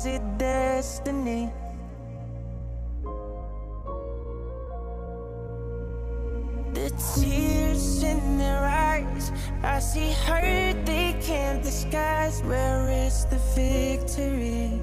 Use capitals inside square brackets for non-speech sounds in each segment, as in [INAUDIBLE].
was it destiny? The tears in their eyes, I see hurt they can't disguise. Where is the victory?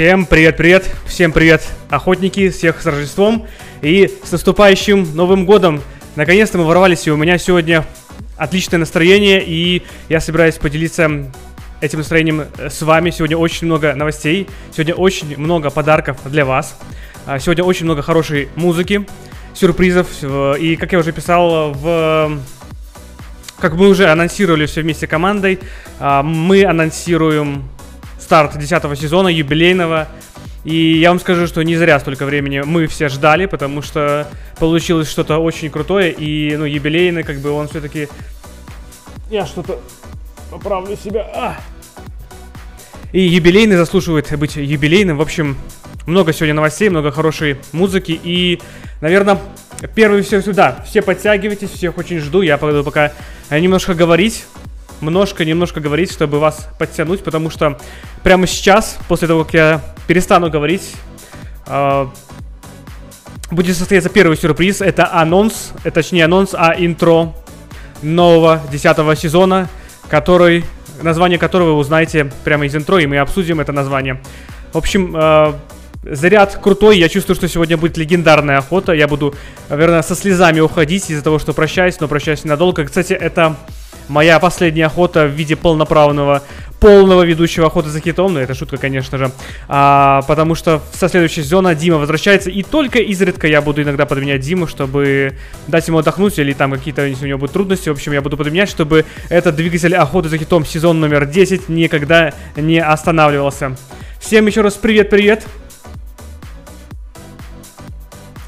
Всем привет-привет, всем привет, охотники, всех с Рождеством и с наступающим Новым Годом. Наконец-то мы ворвались, и у меня сегодня отличное настроение, и я собираюсь поделиться этим настроением э, с вами. Сегодня очень много новостей, сегодня очень много подарков для вас, А, сегодня очень много хорошей музыки, сюрпризов, и, как я уже писал в как мы уже анонсировали все вместе командой, а, мы анонсируем старт 10 сезона юбилейного. И я вам скажу, что не зря столько времени мы все ждали, потому что получилось что-то очень крутое. И, ну, юбилейный, как бы он все-таки... Я что-то поправлю себя. А! И юбилейный заслуживает быть юбилейным. В общем, много сегодня новостей, много хорошей музыки. И, наверное, первый все сюда. Все подтягивайтесь, всех очень жду. Я пойду пока немножко говорить. Немножко, немножко говорить, чтобы вас подтянуть, потому что прямо сейчас, после того, как я перестану говорить, а, будет состояться первый сюрприз. Это анонс, э, точнее анонс, а интро нового 10 сезона, который, название которого вы узнаете прямо из интро, и мы обсудим это название. В общем, э, заряд крутой. Я чувствую, что сегодня будет легендарная охота. Я буду, наверное, со слезами уходить из-за того, что прощаюсь, но прощаюсь ненадолго. Кстати, это моя последняя охота в виде полноправного полного ведущего охоты за китом, но это шутка, конечно же, а, потому что со следующей сезона Дима возвращается, и только изредка я буду иногда подменять Диму, чтобы дать ему отдохнуть, или там какие-то, у него будут трудности, в общем, я буду подменять, чтобы этот двигатель охоты за китом сезон номер 10 никогда не останавливался. Всем еще раз привет-привет!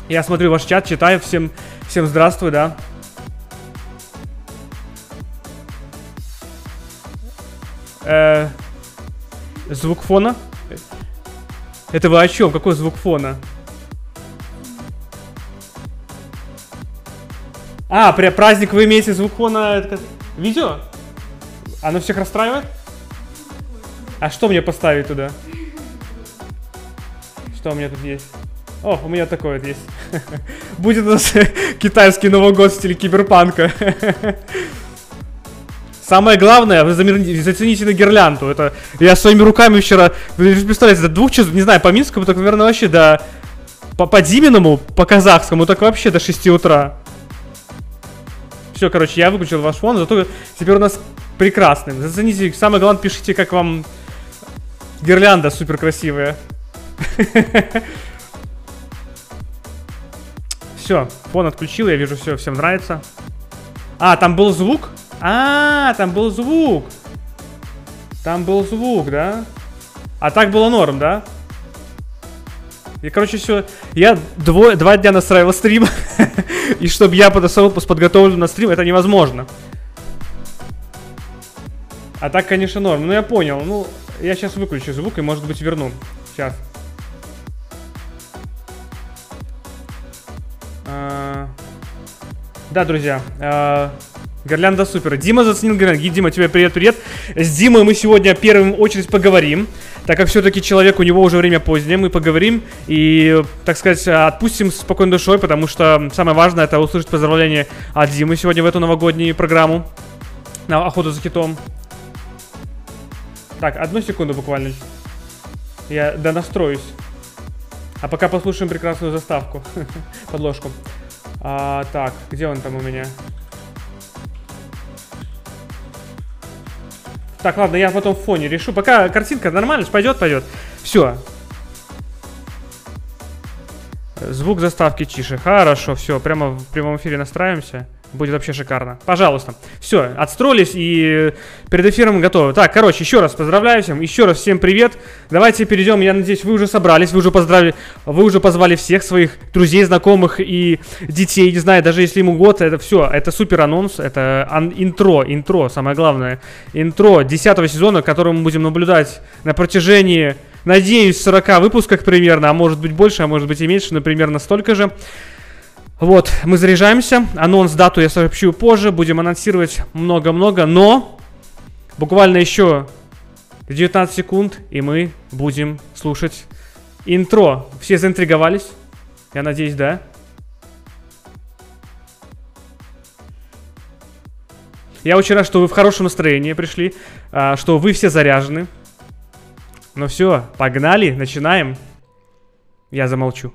Я смотрю ваш чат, читаю, всем, всем здравствуй, да. Э, звук фона? Это вы о чем? Какой звук фона? А, при праздник вы имеете звук фона видео? Оно всех расстраивает? А что мне поставить туда? Что у меня тут есть? О, у меня такое вот есть. [LAUGHS] Будет у нас [LAUGHS] китайский Новый год в стиле киберпанка. [LAUGHS] Самое главное, вы зацените на гирлянду. Это я своими руками вчера, вы представляете, до двух часов, не знаю, по Минскому, так, наверное, вообще до... По, по Диминому, по казахскому, так вообще до 6 утра. Все, короче, я выключил ваш фон, зато теперь у нас прекрасный. Зацените, самое главное, пишите, как вам гирлянда супер красивая. [LAUGHS] Все, фон отключил, я вижу, все, всем нравится. А, там был звук? А, там был звук. Там был звук, да? А так было норм, да? И, короче, все. Я дво, два дня настраивал стрим. [LAUGHS] и чтобы я подошел подготовлен на стрим, это невозможно. А так, конечно, норм. Ну, я понял. Ну, я сейчас выключу звук и, может быть, верну. Сейчас. А, да, друзья. А, Гирлянда супер. Дима заценил гирлянду. Дима, тебе привет-привет. С Димой мы сегодня в первую очередь поговорим. Так как все-таки человек, у него уже время позднее, мы поговорим и, так сказать, отпустим спокойной душой, потому что самое важное это услышать поздравления от Димы сегодня в эту новогоднюю программу на охоту за китом. Так, одну секунду буквально. Я донастроюсь. А пока послушаем прекрасную заставку, [LAUGHS] подложку. А, так, где он там у меня? Так, ладно, я потом в фоне решу. Пока картинка нормально, пойдет, пойдет. Все. Звук заставки тише. Хорошо, все, прямо в прямом эфире настраиваемся. Будет вообще шикарно. Пожалуйста. Все, отстроились и перед эфиром готовы. Так, короче, еще раз поздравляю всем. Еще раз всем привет. Давайте перейдем. Я надеюсь, вы уже собрались, вы уже поздравили, вы уже позвали всех своих друзей, знакомых и детей. Не знаю, даже если ему год, это все. Это супер анонс. Это ан- интро, интро, самое главное. Интро 10 сезона, который мы будем наблюдать на протяжении, надеюсь, 40 выпусках примерно, а может быть больше, а может быть и меньше, но примерно столько же. Вот, мы заряжаемся. Анонс, дату я сообщу позже. Будем анонсировать много-много, но буквально еще 19 секунд, и мы будем слушать интро. Все заинтриговались? Я надеюсь, да? Я очень рад, что вы в хорошем настроении пришли, а, что вы все заряжены. Ну все, погнали, начинаем. Я замолчу.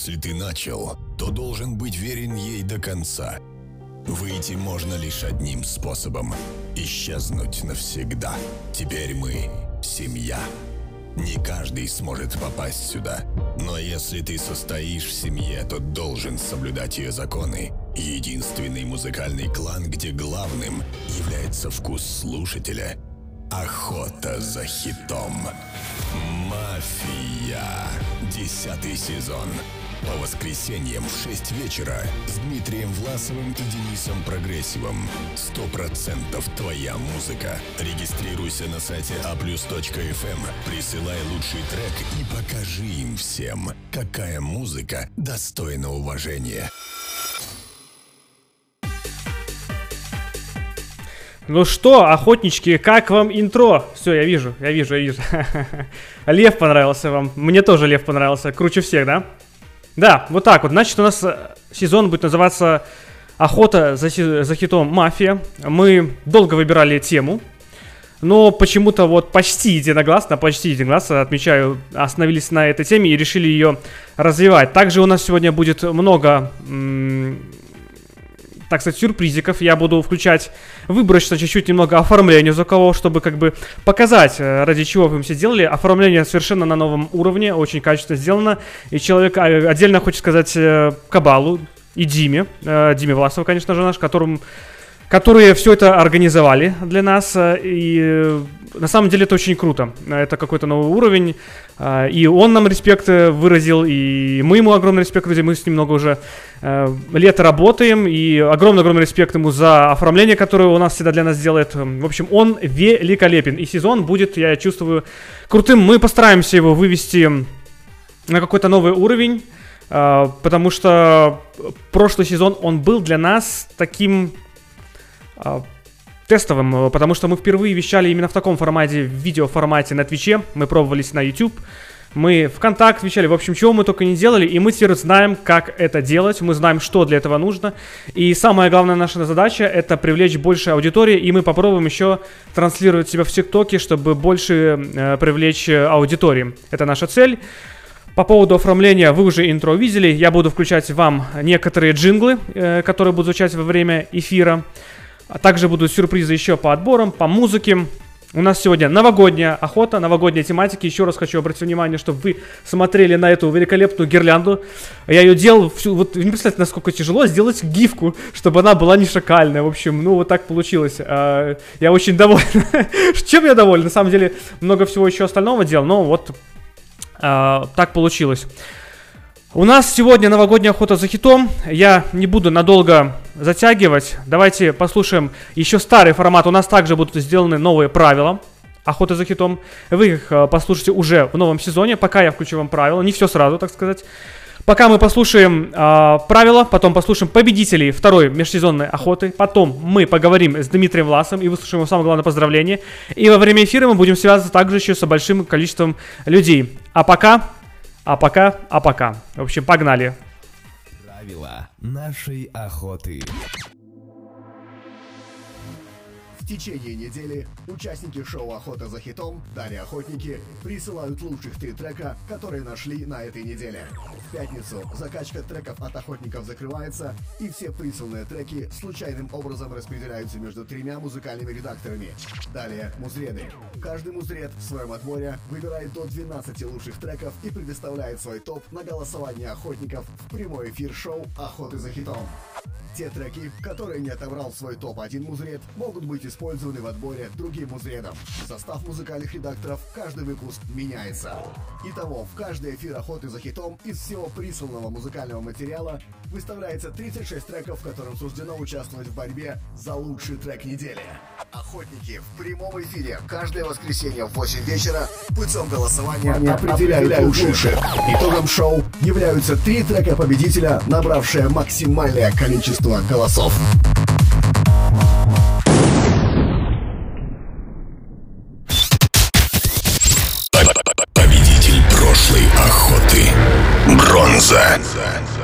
Если ты начал, то должен быть верен ей до конца. Выйти можно лишь одним способом — исчезнуть навсегда. Теперь мы — семья. Не каждый сможет попасть сюда, но если ты состоишь в семье, то должен соблюдать ее законы Единственный музыкальный клан, где главным является вкус слушателя. Охота за хитом. Мафия. Десятый сезон. По воскресеньям в 6 вечера с Дмитрием Власовым и Денисом Прогрессивом. Сто процентов твоя музыка. Регистрируйся на сайте aplus.fm, присылай лучший трек и покажи им всем, какая музыка достойна уважения. Ну что, охотнички, как вам интро? Все, я вижу, я вижу, я вижу. [LAUGHS] Лев понравился вам. Мне тоже Лев понравился. Круче всех, да? Да, вот так вот. Значит, у нас э, сезон будет называться «Охота за, за хитом Мафия». Мы долго выбирали тему, но почему-то вот почти единогласно, почти единогласно, отмечаю, остановились на этой теме и решили ее развивать. Также у нас сегодня будет много так сказать, сюрпризиков. Я буду включать выборочно чуть-чуть немного оформления за кого, чтобы как бы показать, э, ради чего вы все делали. Оформление совершенно на новом уровне, очень качественно сделано. И человек а, отдельно хочет сказать э, Кабалу и Диме, э, Диме Власову, конечно же, наш, которым которые все это организовали для нас. И на самом деле это очень круто. Это какой-то новый уровень. И он нам респект выразил, и мы ему огромный респект выразили. Мы с ним много уже Э, лет работаем, и огромный-огромный респект ему за оформление, которое у нас всегда для нас делает. В общем, он великолепен, и сезон будет, я чувствую, крутым. Мы постараемся его вывести на какой-то новый уровень, э, потому что прошлый сезон, он был для нас таким э, тестовым, потому что мы впервые вещали именно в таком формате, в видеоформате на Твиче, мы пробовались на YouTube, мы ВКонтакт отвечали, в общем, чего мы только не делали, и мы теперь знаем, как это делать, мы знаем, что для этого нужно. И самая главная наша задача — это привлечь больше аудитории, и мы попробуем еще транслировать себя в ТикТоке, чтобы больше э, привлечь аудитории. Это наша цель. По поводу оформления вы уже интро видели. Я буду включать вам некоторые джинглы, э, которые будут звучать во время эфира. А также будут сюрпризы еще по отборам, по музыке. У нас сегодня новогодняя охота, новогодняя тематика. Еще раз хочу обратить внимание, чтобы вы смотрели на эту великолепную гирлянду. Я ее делал, всю, вот не представляете, насколько тяжело сделать гифку, чтобы она была не шакальная. В общем, ну вот так получилось. А, я очень доволен. [LAUGHS] Чем я доволен? На самом деле, много всего еще остального делал, но вот а, так получилось. У нас сегодня новогодняя охота за хитом. Я не буду надолго затягивать. Давайте послушаем еще старый формат. У нас также будут сделаны новые правила охоты за хитом. Вы их э, послушаете уже в новом сезоне. Пока я включу вам правила. Не все сразу, так сказать. Пока мы послушаем э, правила, потом послушаем победителей второй межсезонной охоты, потом мы поговорим с Дмитрием Власом и выслушаем его самое главное поздравление. И во время эфира мы будем связываться также еще с большим количеством людей. А пока а пока, а пока. В общем, погнали. Правила нашей охоты течение недели участники шоу «Охота за хитом» Далее Охотники присылают лучших три трека, которые нашли на этой неделе. В пятницу закачка треков от охотников закрывается, и все присланные треки случайным образом распределяются между тремя музыкальными редакторами. Далее музреды. Каждый музред в своем отборе выбирает до 12 лучших треков и предоставляет свой топ на голосование охотников в прямой эфир шоу «Охоты за хитом». Те треки, которые не отобрал свой топ-1 музред, могут быть использованы в отборе другим музредом. Состав музыкальных редакторов каждый выпуск меняется. Итого, в каждый эфир охоты за хитом из всего присланного музыкального материала выставляется 36 треков, в котором суждено участвовать в борьбе за лучший трек недели. Охотники в прямом эфире каждое воскресенье в 8 вечера путем голосования определяют лучших. Итогом шоу являются три трека победителя, набравшие максимальное количество голосов. Бронза.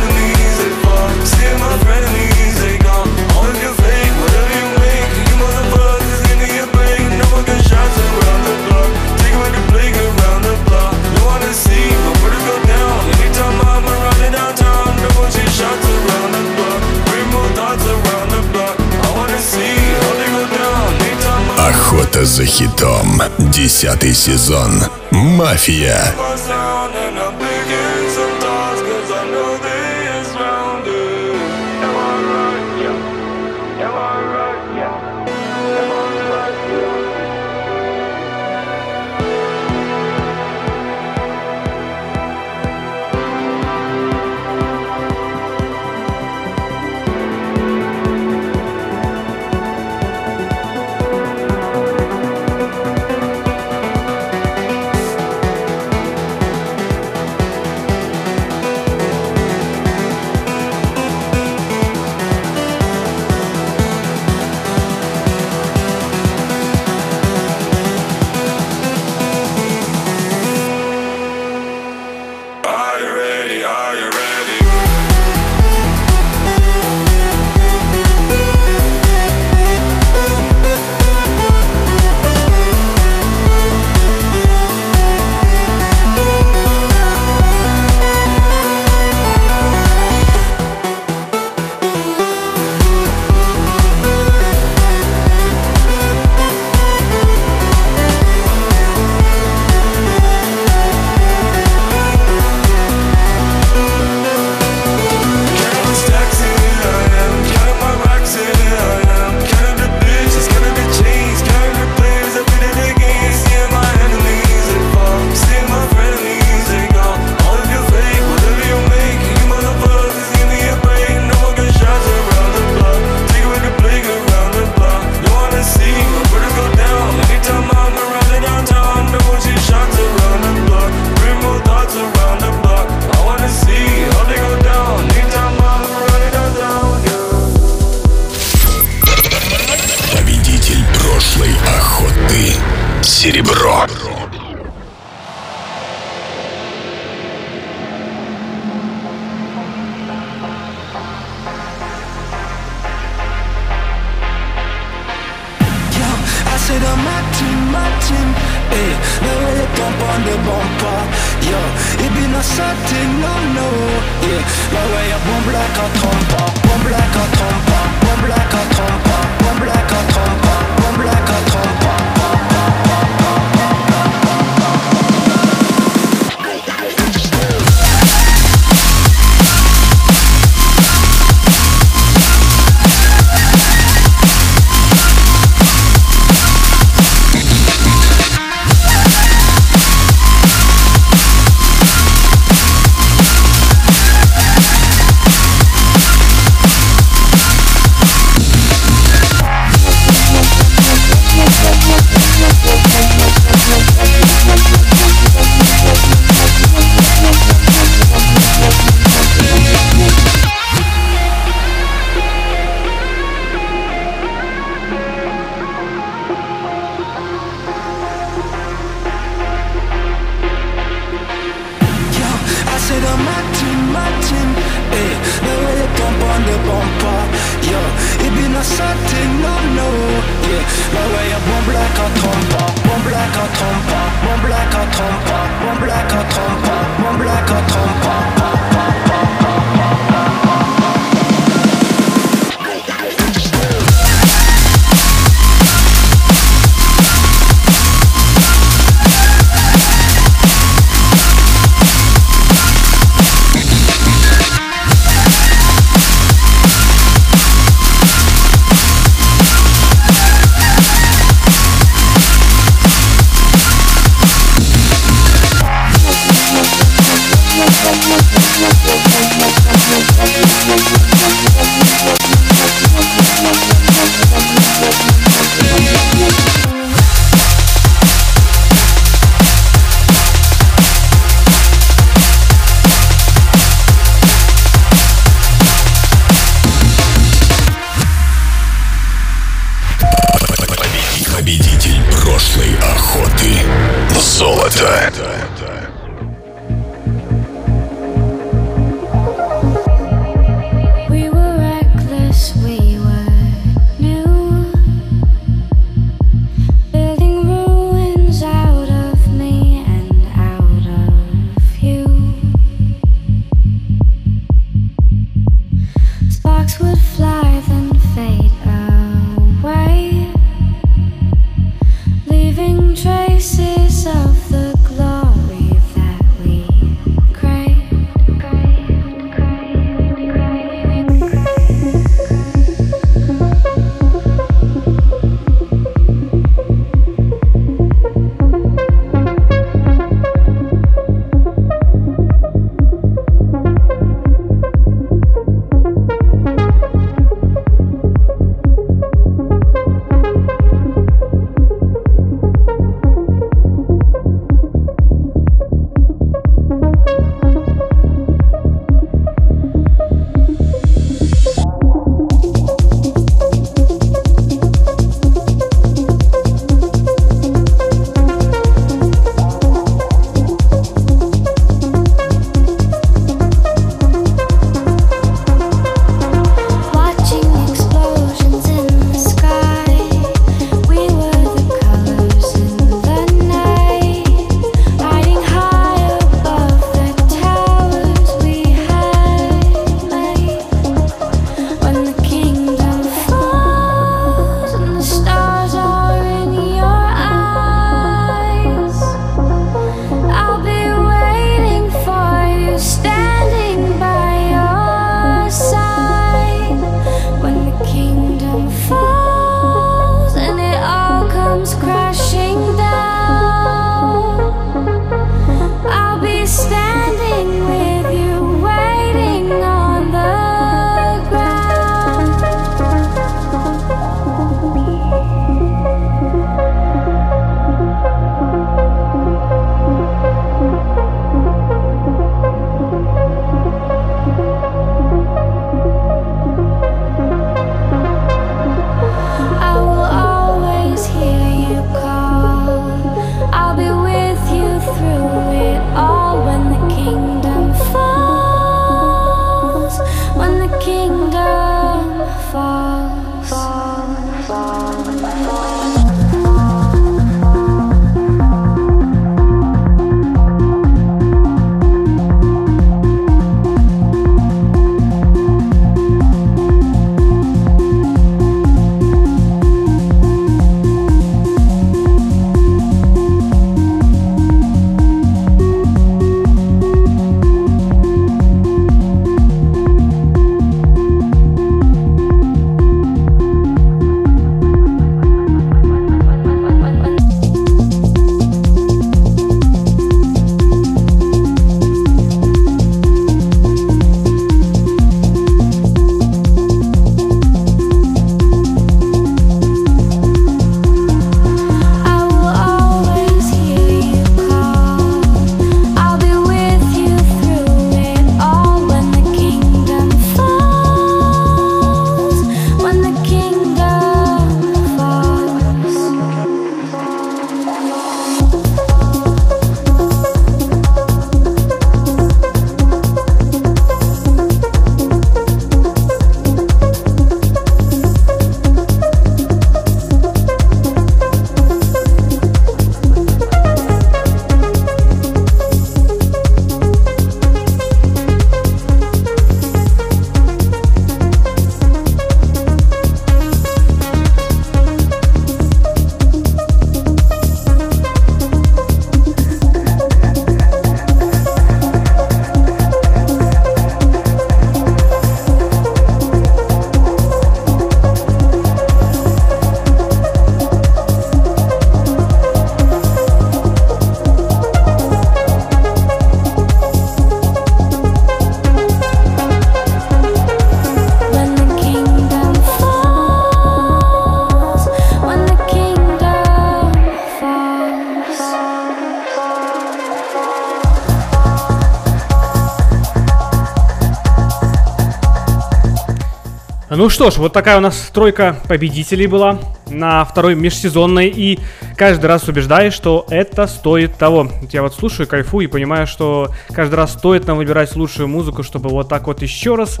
Ну что ж, вот такая у нас тройка победителей была на второй межсезонной. И каждый раз убеждаюсь, что это стоит того. Я вот слушаю, кайфую и понимаю, что каждый раз стоит нам выбирать лучшую музыку, чтобы вот так вот еще раз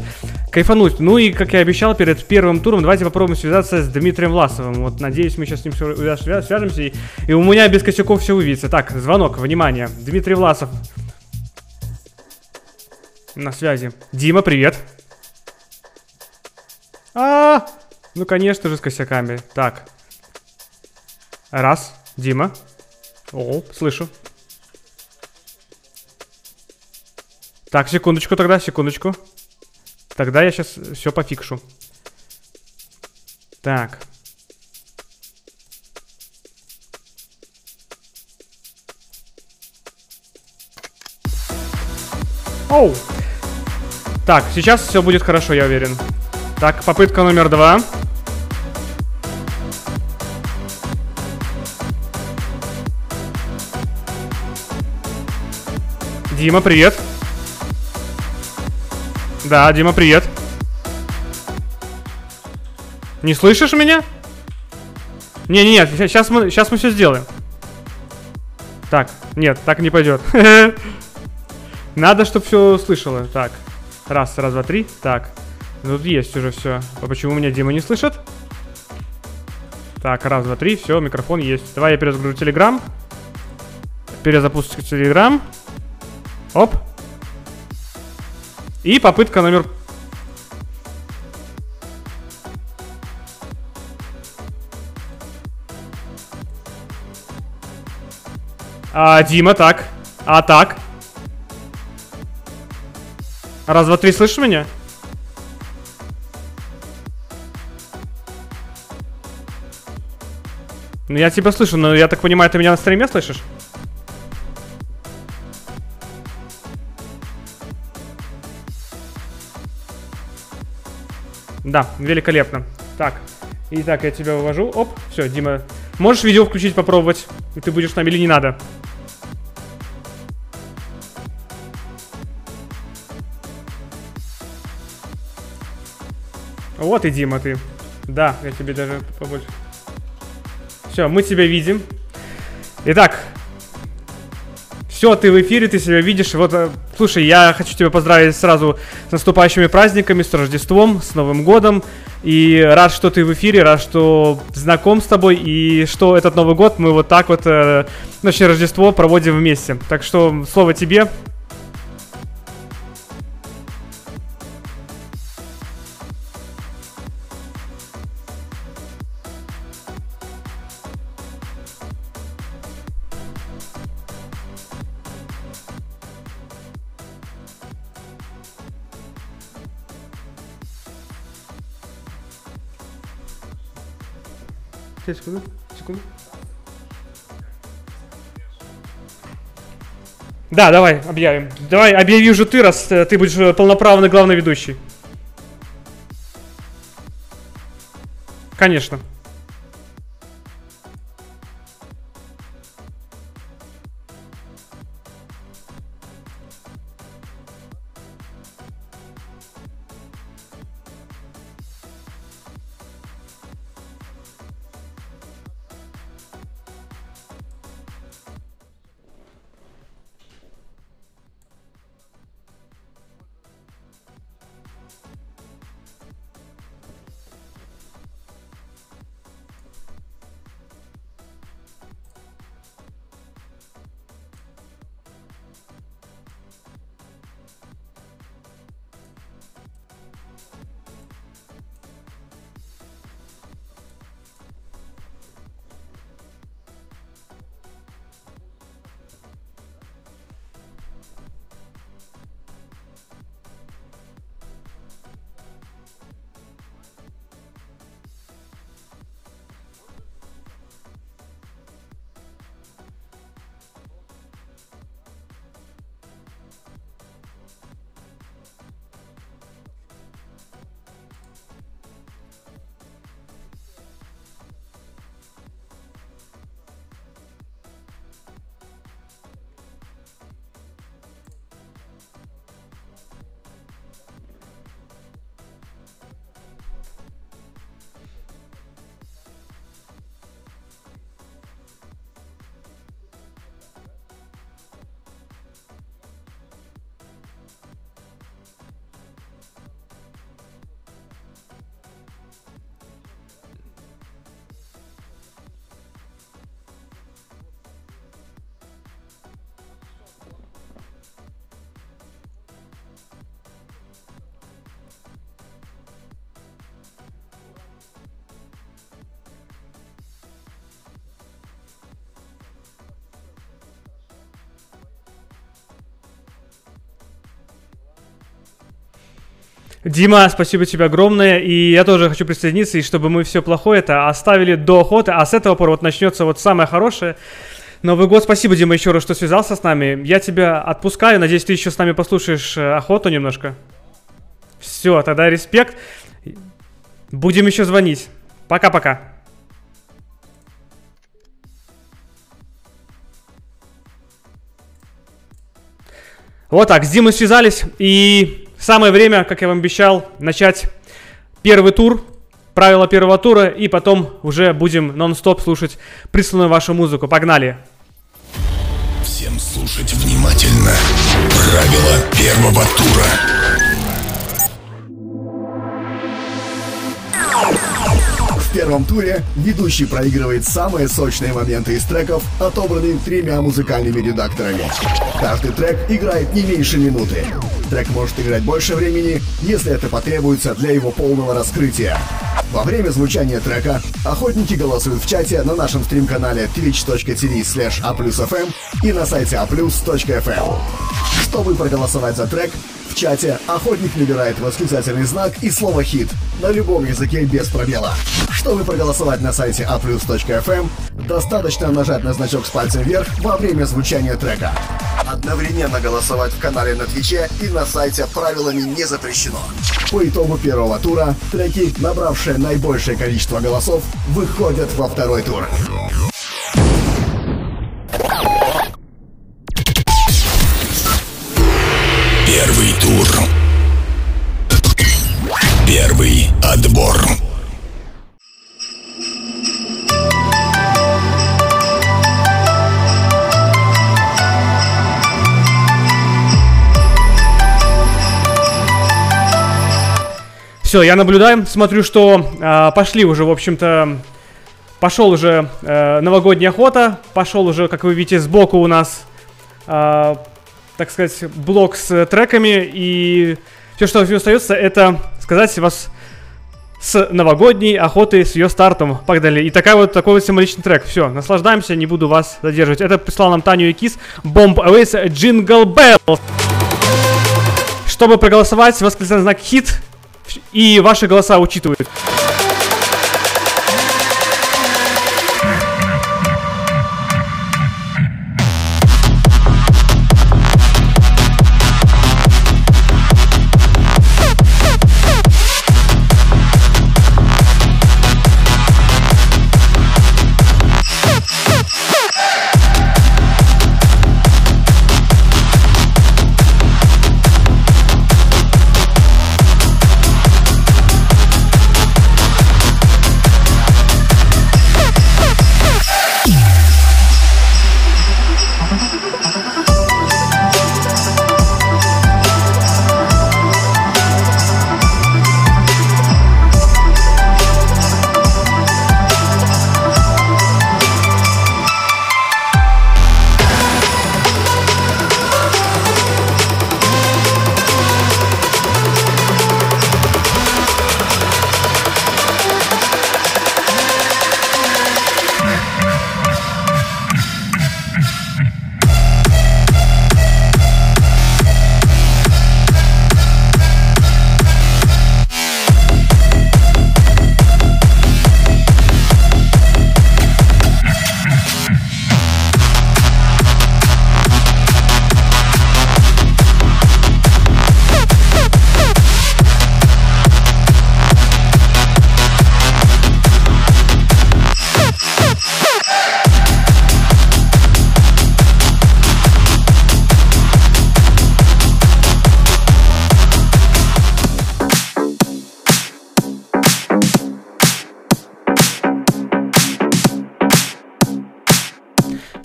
кайфануть. Ну и, как я обещал перед первым туром, давайте попробуем связаться с Дмитрием Власовым. Вот надеюсь, мы сейчас с ним свя- свяжемся. И, и у меня без косяков все увидится. Так, звонок, внимание. Дмитрий Власов. На связи. Дима, привет. Ну конечно же с косяками. Так. Раз, Дима. О, слышу. Так, секундочку тогда, секундочку. Тогда я сейчас все пофикшу. Так. Оу. Так, сейчас все будет хорошо, я уверен. Так, попытка номер два. Дима, привет. Да, Дима, привет. Не слышишь меня? Не-не-не, сейчас мы, сейчас мы все сделаем. Так, нет, так не пойдет. [LAUGHS] Надо, чтобы все слышало. Так, раз, раз, два, три. Так, тут есть уже все. А почему меня Дима не слышит? Так, раз, два, три, все, микрофон есть. Давай я перезагружу Телеграм. Перезапустим Телеграм. Оп. И попытка номер... А, Дима, так. А, так. Раз, два, три, слышишь меня? Ну, я тебя слышу, но я так понимаю, ты меня на стриме слышишь? Да, великолепно. Так, итак, я тебя вывожу. Оп, все, Дима. Можешь видео включить, попробовать? И ты будешь с нами или не надо? Вот и Дима ты. Да, я тебе даже побольше. Все, мы тебя видим. Итак, все, ты в эфире, ты себя видишь. Вот, э, слушай, я хочу тебя поздравить сразу с наступающими праздниками, с Рождеством, с Новым годом. И рад, что ты в эфире, рад, что знаком с тобой, и что этот Новый год мы вот так вот, э, наше Рождество проводим вместе. Так что слово тебе. Секунду, секунду. Да, давай, объявим. Давай, объяви уже ты, раз э, ты будешь э, полноправный главный ведущий. Конечно. Дима, спасибо тебе огромное. И я тоже хочу присоединиться, и чтобы мы все плохое это оставили до охоты. А с этого пора вот начнется вот самое хорошее. Новый год. Спасибо, Дима, еще раз, что связался с нами. Я тебя отпускаю. Надеюсь, ты еще с нами послушаешь э, охоту немножко. Все, тогда респект. Будем еще звонить. Пока-пока. Вот так, с Димой связались, и самое время, как я вам обещал, начать первый тур, правила первого тура, и потом уже будем нон-стоп слушать присланную вашу музыку. Погнали! Всем слушать внимательно. Правила первого тура. В первом туре ведущий проигрывает самые сочные моменты из треков, отобранные тремя музыкальными редакторами. Каждый трек играет не меньше минуты. Трек может играть больше времени, если это потребуется для его полного раскрытия. Во время звучания трека охотники голосуют в чате на нашем стрим-канале twitch.tv slash a+fm и на сайте a+.fm. Чтобы проголосовать за трек, в чате охотник набирает восклицательный знак и слово «хит» на любом языке без пробела. Чтобы проголосовать на сайте a+.fm, достаточно нажать на значок с пальцем вверх во время звучания трека. Одновременно голосовать в канале на Твиче и на сайте правилами не запрещено. По итогу первого тура треки, набравшие наибольшее количество голосов, выходят во второй тур. Первый тур. Первый отбор. Все, я наблюдаю, смотрю, что э, пошли уже, в общем-то, пошел уже э, новогодняя охота, пошел уже, как вы видите, сбоку у нас, э, так сказать, блок с треками, и все, что остается, это сказать вас с новогодней охотой, с ее стартом. Погнали. И такая вот, такой вот символичный трек. Все, наслаждаемся, не буду вас задерживать. Это прислал нам Таню и Кис, Bomb Aways Jingle Bell. Чтобы проголосовать, восклицательный знак хит, и ваши голоса учитывают.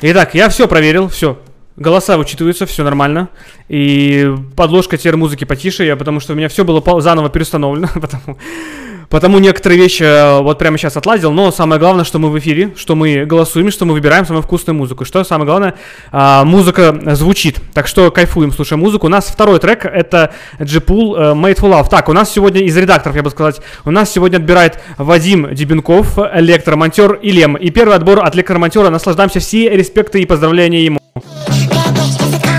Итак, я все проверил, все. Голоса учитываются, все нормально. И подложка теперь музыки потише, я, потому что у меня все было заново переустановлено, [LAUGHS] потому, потому некоторые вещи э, вот прямо сейчас отладил. Но самое главное, что мы в эфире, что мы голосуем, что мы выбираем самую вкусную музыку. Что самое главное, а, музыка звучит. Так что кайфуем, слушаем музыку. У нас второй трек, это G-Pool э, Made for Love. Так, у нас сегодня из редакторов, я бы сказать, у нас сегодня отбирает Вадим Дебенков, электромонтер и Лем. И первый отбор от электромонтера. Наслаждаемся все респекты и поздравления ему. Watch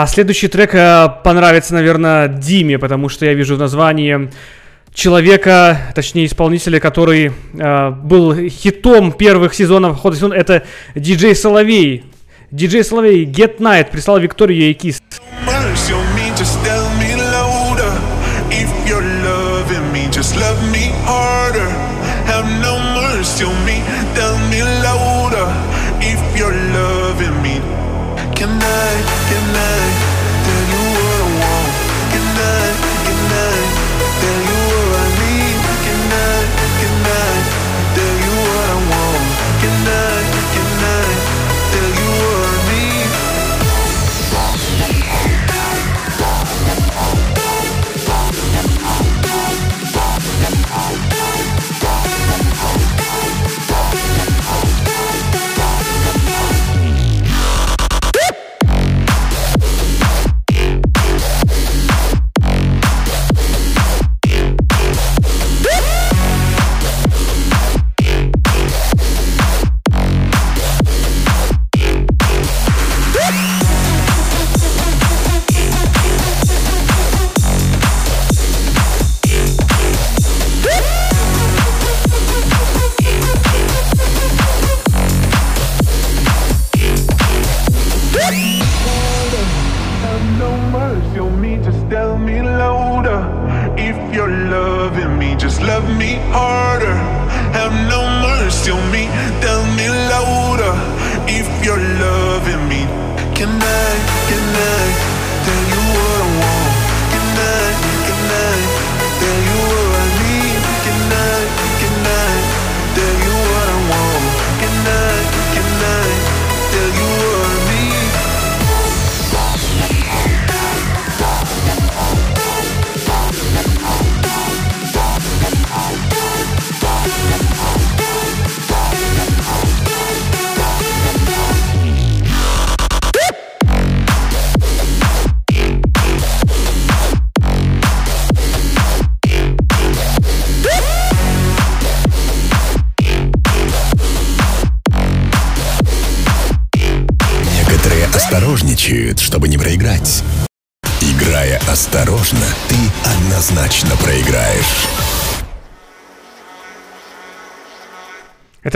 А следующий трек э, понравится, наверное, Диме, потому что я вижу в названии человека, точнее исполнителя, который э, был хитом первых сезонов хода сезона, это диджей Соловей. Диджей Соловей Get Night прислал Викторию и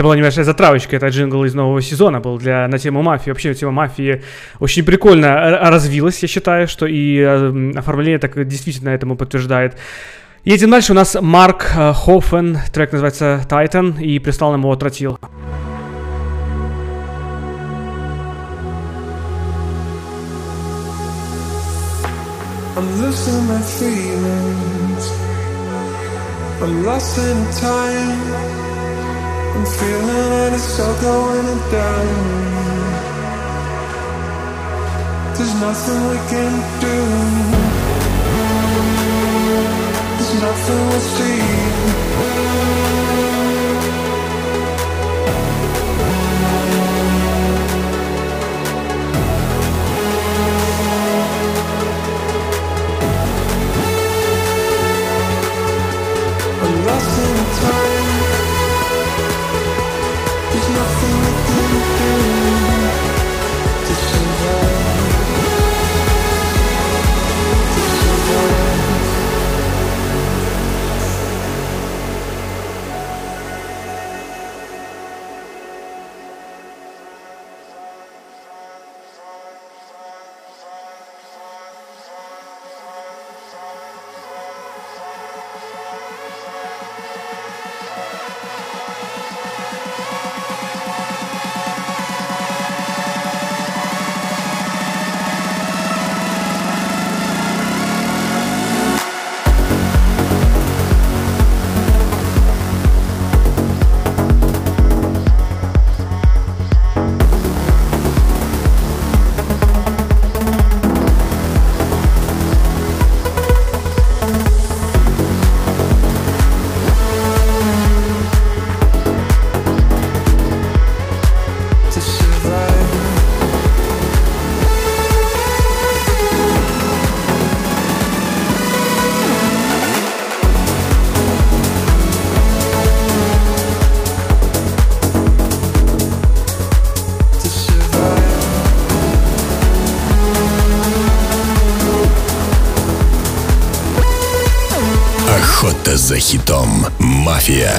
Это была небольшая затравочка, это джингл из нового сезона был для, на тему мафии. Вообще тема мафии очень прикольно развилась, я считаю, что и э, м, оформление так действительно этому подтверждает. Едем дальше, у нас Марк э, Хоффен, трек называется Titan, и прислал нам его Тротил. I'm losing my feelings. I'm lost in time. I'm feeling like it's all going down. There's nothing we can do. There's nothing we'll see. I'm lost in time. За хитом. Мафия.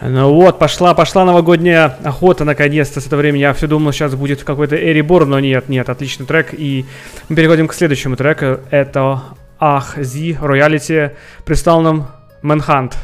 Ну вот, пошла, пошла новогодняя охота наконец-то. С этого времени я все думал, сейчас будет какой-то Эрибор, но нет, нет, отличный трек. И мы переходим к следующему треку. Это Ах Зи Роялити, пристал нам Manhunt.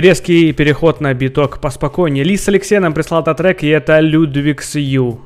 Резкий переход на биток поспокойнее. Лис Алексей нам прислал этот трек, и это Людвигс Ю.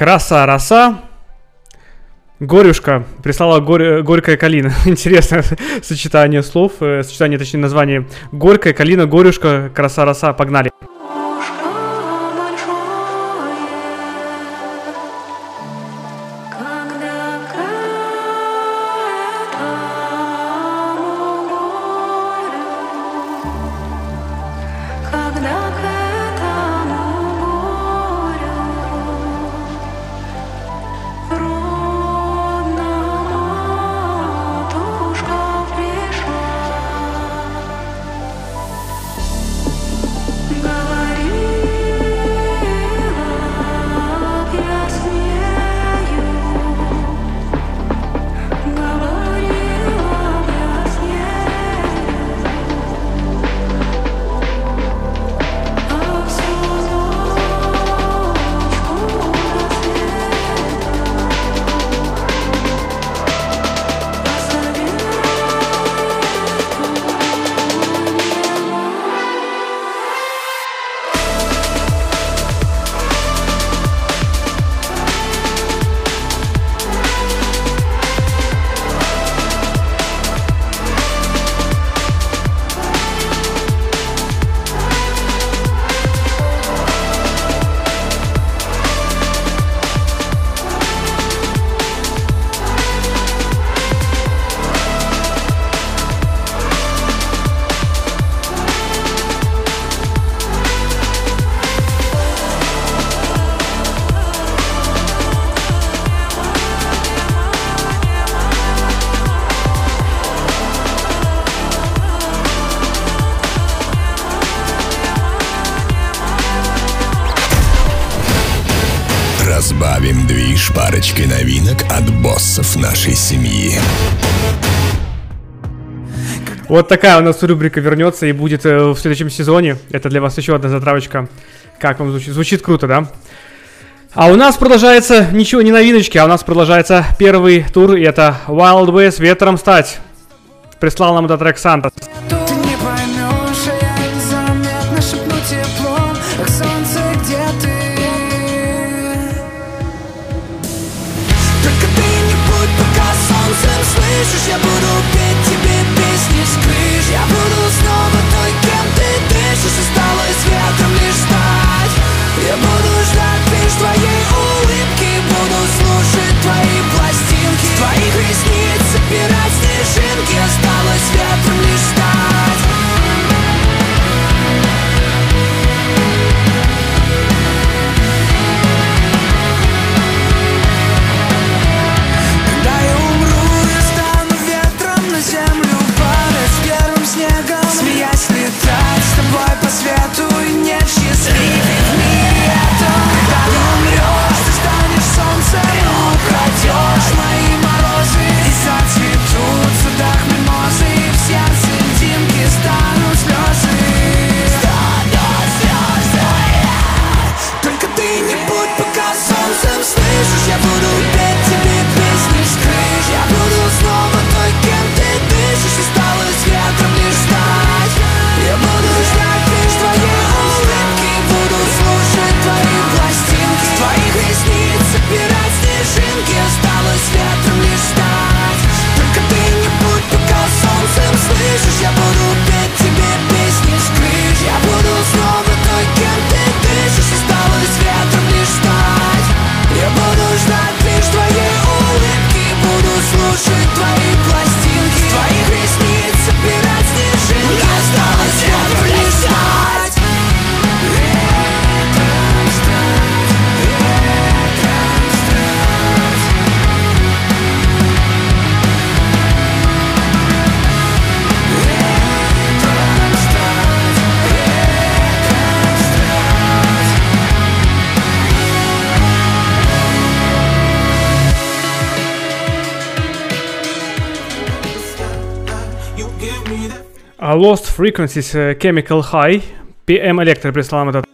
Краса, роса, Горюшка прислала горь, горькая калина. [LAUGHS] Интересное сочетание слов, э, сочетание, точнее, название. Горькая калина, горюшка, краса-роса. Погнали. Вот такая у нас рубрика вернется и будет э, в следующем сезоне. Это для вас еще одна затравочка. Как вам звучит? Звучит круто, да? А у нас продолжается ничего не новиночки, а у нас продолжается первый тур, и это Wild West ветром стать. Прислал нам этот трек Сантос. Lost Frequencies uh, Chemical High. PM Electric прислал нам этот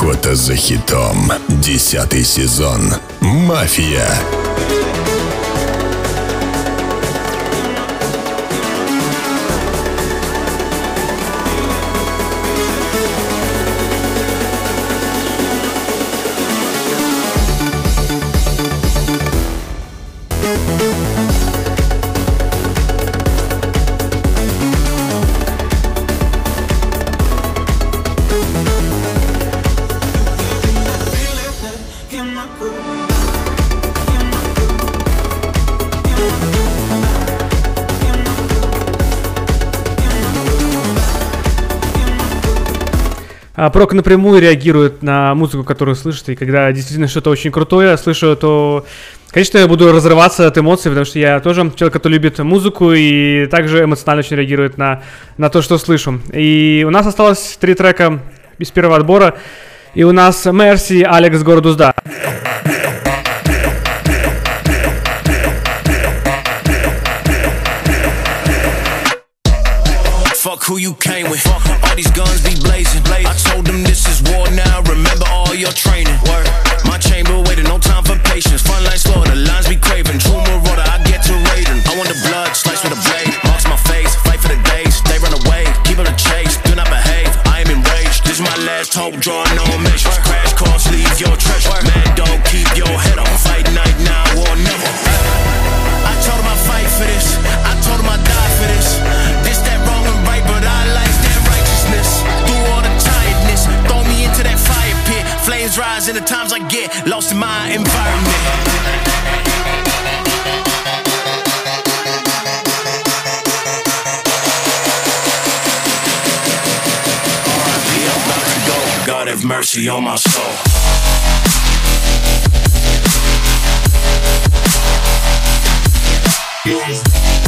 Охота за хитом. Десятый сезон. Мафия. Прок напрямую реагирует на музыку, которую слышит, и когда действительно что-то очень крутое слышу, то, конечно, я буду разрываться от эмоций, потому что я тоже человек, который любит музыку и также эмоционально очень реагирует на, на то, что слышу. И у нас осталось три трека из первого отбора, и у нас Мерси, Алекс, Город Узда. Who you came with. All these guns be blazing. I Your training. My chamber waiting, no time for patience. Front line slow, the lines be craving. True marauder, I get to raiding. I want the blood sliced with a blade. Marks my face, fight for the days. They run away, keep up the chase. Do not behave, I am enraged. This is my last hope, drawing no measures. Crash course, leave your treasure. Man, don't keep your head up. Fight Rise in the times I get lost in my environment. God have mercy on my soul. From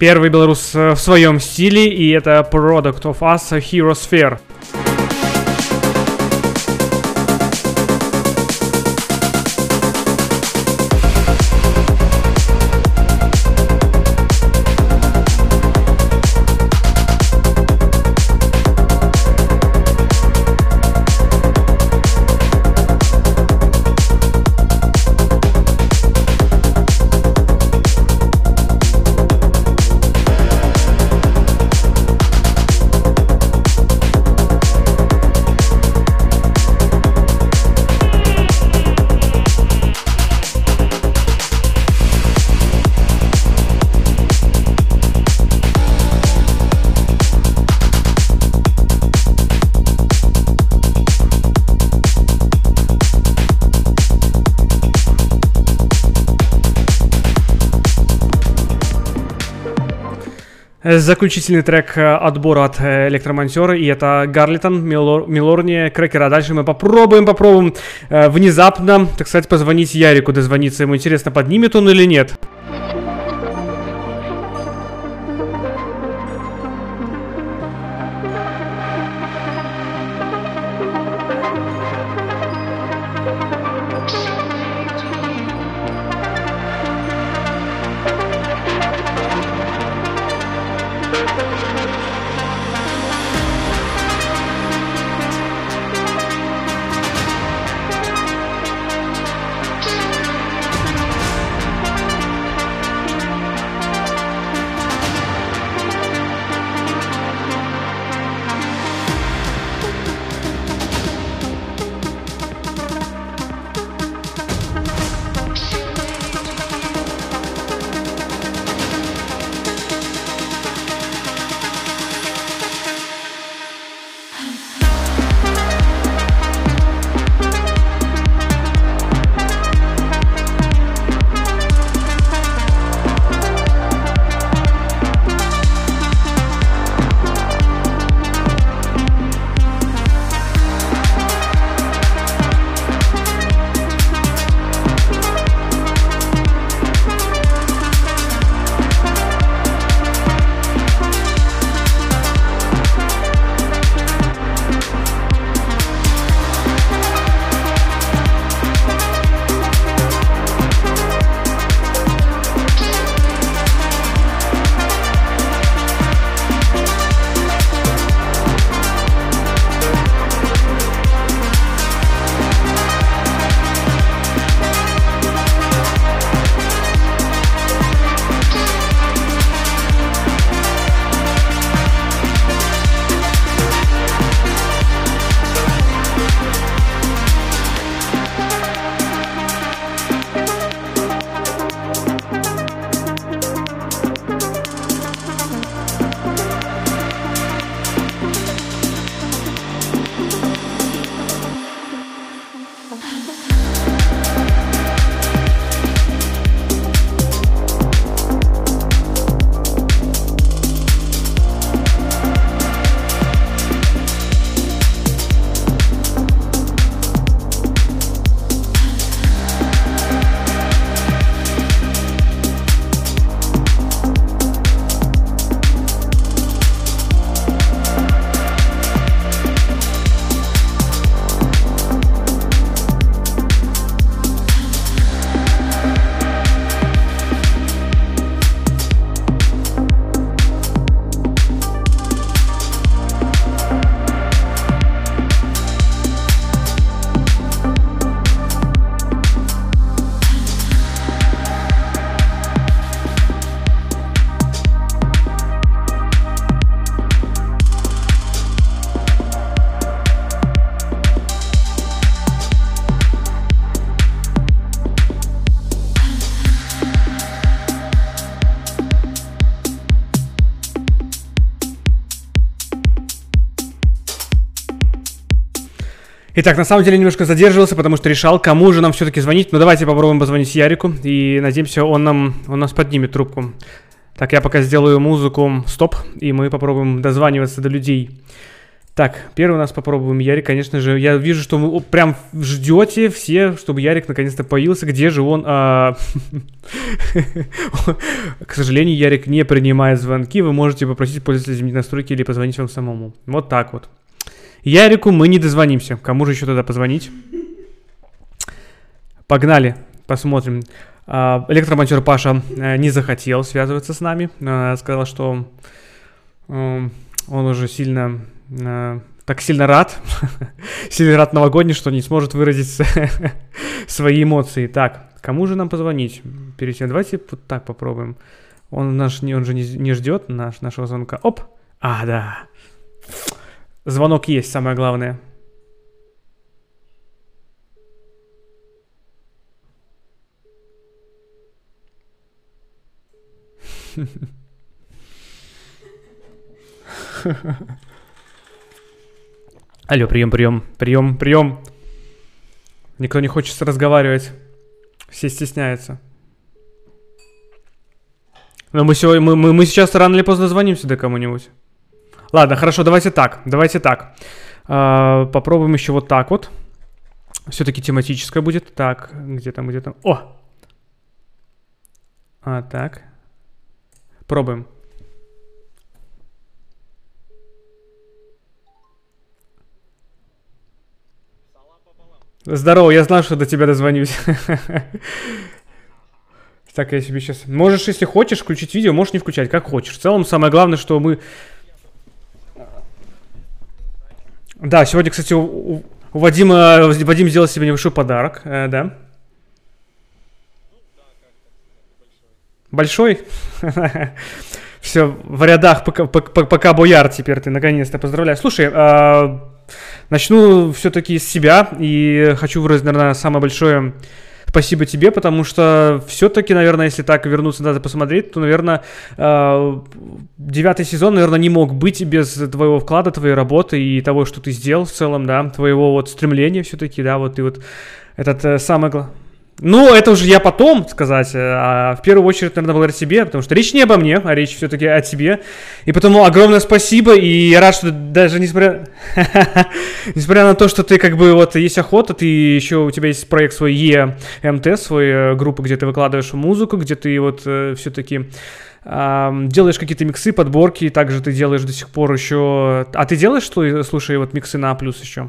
Первый белорус э, в своем стиле, и это Product of Us Herosphere. Заключительный трек э, отбора от э, электромонтера, и это Гарлитон, Милор, Милорни, Крекер. А дальше мы попробуем, попробуем э, внезапно, так сказать, позвонить Ярику, дозвониться. Ему интересно, поднимет он или нет. Итак, на самом деле немножко задерживался, потому что решал, кому же нам все-таки звонить. Но давайте попробуем позвонить Ярику и надеемся, он нам, он нас поднимет трубку. Так, я пока сделаю музыку стоп, и мы попробуем дозваниваться до людей. Так, первый у нас попробуем Ярик, конечно же. Я вижу, что вы прям ждете все, чтобы Ярик наконец-то появился. Где же он? А, [LAUGHS] К сожалению, Ярик не принимает звонки. Вы можете попросить пользователя изменить настройки или позвонить вам самому. Вот так вот. Ярику мы не дозвонимся. Кому же еще тогда позвонить? Погнали, посмотрим. А, Электромонтер Паша э, не захотел связываться с нами. Э, Сказал, что э, он уже сильно так сильно рад, [LAUGHS] сильно рад новогодний, что не сможет выразить [LAUGHS] свои эмоции. Так, кому же нам позвонить? Перед тем, давайте вот так попробуем. Он, наш, он же не, не ждет наш, нашего звонка. Оп! А, да. Звонок есть, самое главное. [LAUGHS] Алло, прием, прием, прием, прием. Никто не хочет разговаривать. Все стесняются. Но мы, сегодня, мы, мы, мы сейчас рано или поздно звоним сюда кому-нибудь. Ладно, хорошо, давайте так. Давайте так. А, попробуем еще вот так вот. Все-таки тематическое будет. Так, где там, где там. О! А, так. Пробуем. Здорово, я знал, что до тебя дозвонюсь. [LAUGHS] Так, я себе сейчас... Можешь, если хочешь, включить видео, можешь не включать, как хочешь. В целом, самое главное, что мы... Да, сегодня, кстати, у, у- у Вадима... Вадим сделал себе небольшой подарок, э, да. Большой? [LAUGHS] Все, в рядах пока Бояр теперь ты, наконец-то, поздравляю. Слушай, а, начну все-таки с себя и хочу выразить, наверное, самое большое спасибо тебе, потому что все-таки, наверное, если так вернуться назад и посмотреть, то, наверное, а, девятый сезон, наверное, не мог быть без твоего вклада, твоей работы и того, что ты сделал в целом, да, твоего вот стремления все-таки, да, вот ты вот этот э, самый главный... Ну, это уже я потом сказать, э, а в первую очередь, наверное, благодаря тебе, потому что речь не обо мне, а речь все-таки о тебе. И потому огромное спасибо, и я рад, что даже несмотря... [LAUGHS] несмотря на то, что ты как бы вот есть охота, ты еще у тебя есть проект свой EMT, свой э, группа, где ты выкладываешь музыку, где ты вот все-таки делаешь какие-то миксы, подборки, также ты делаешь до сих пор еще... А ты делаешь, что, слушай, вот миксы на А+, еще?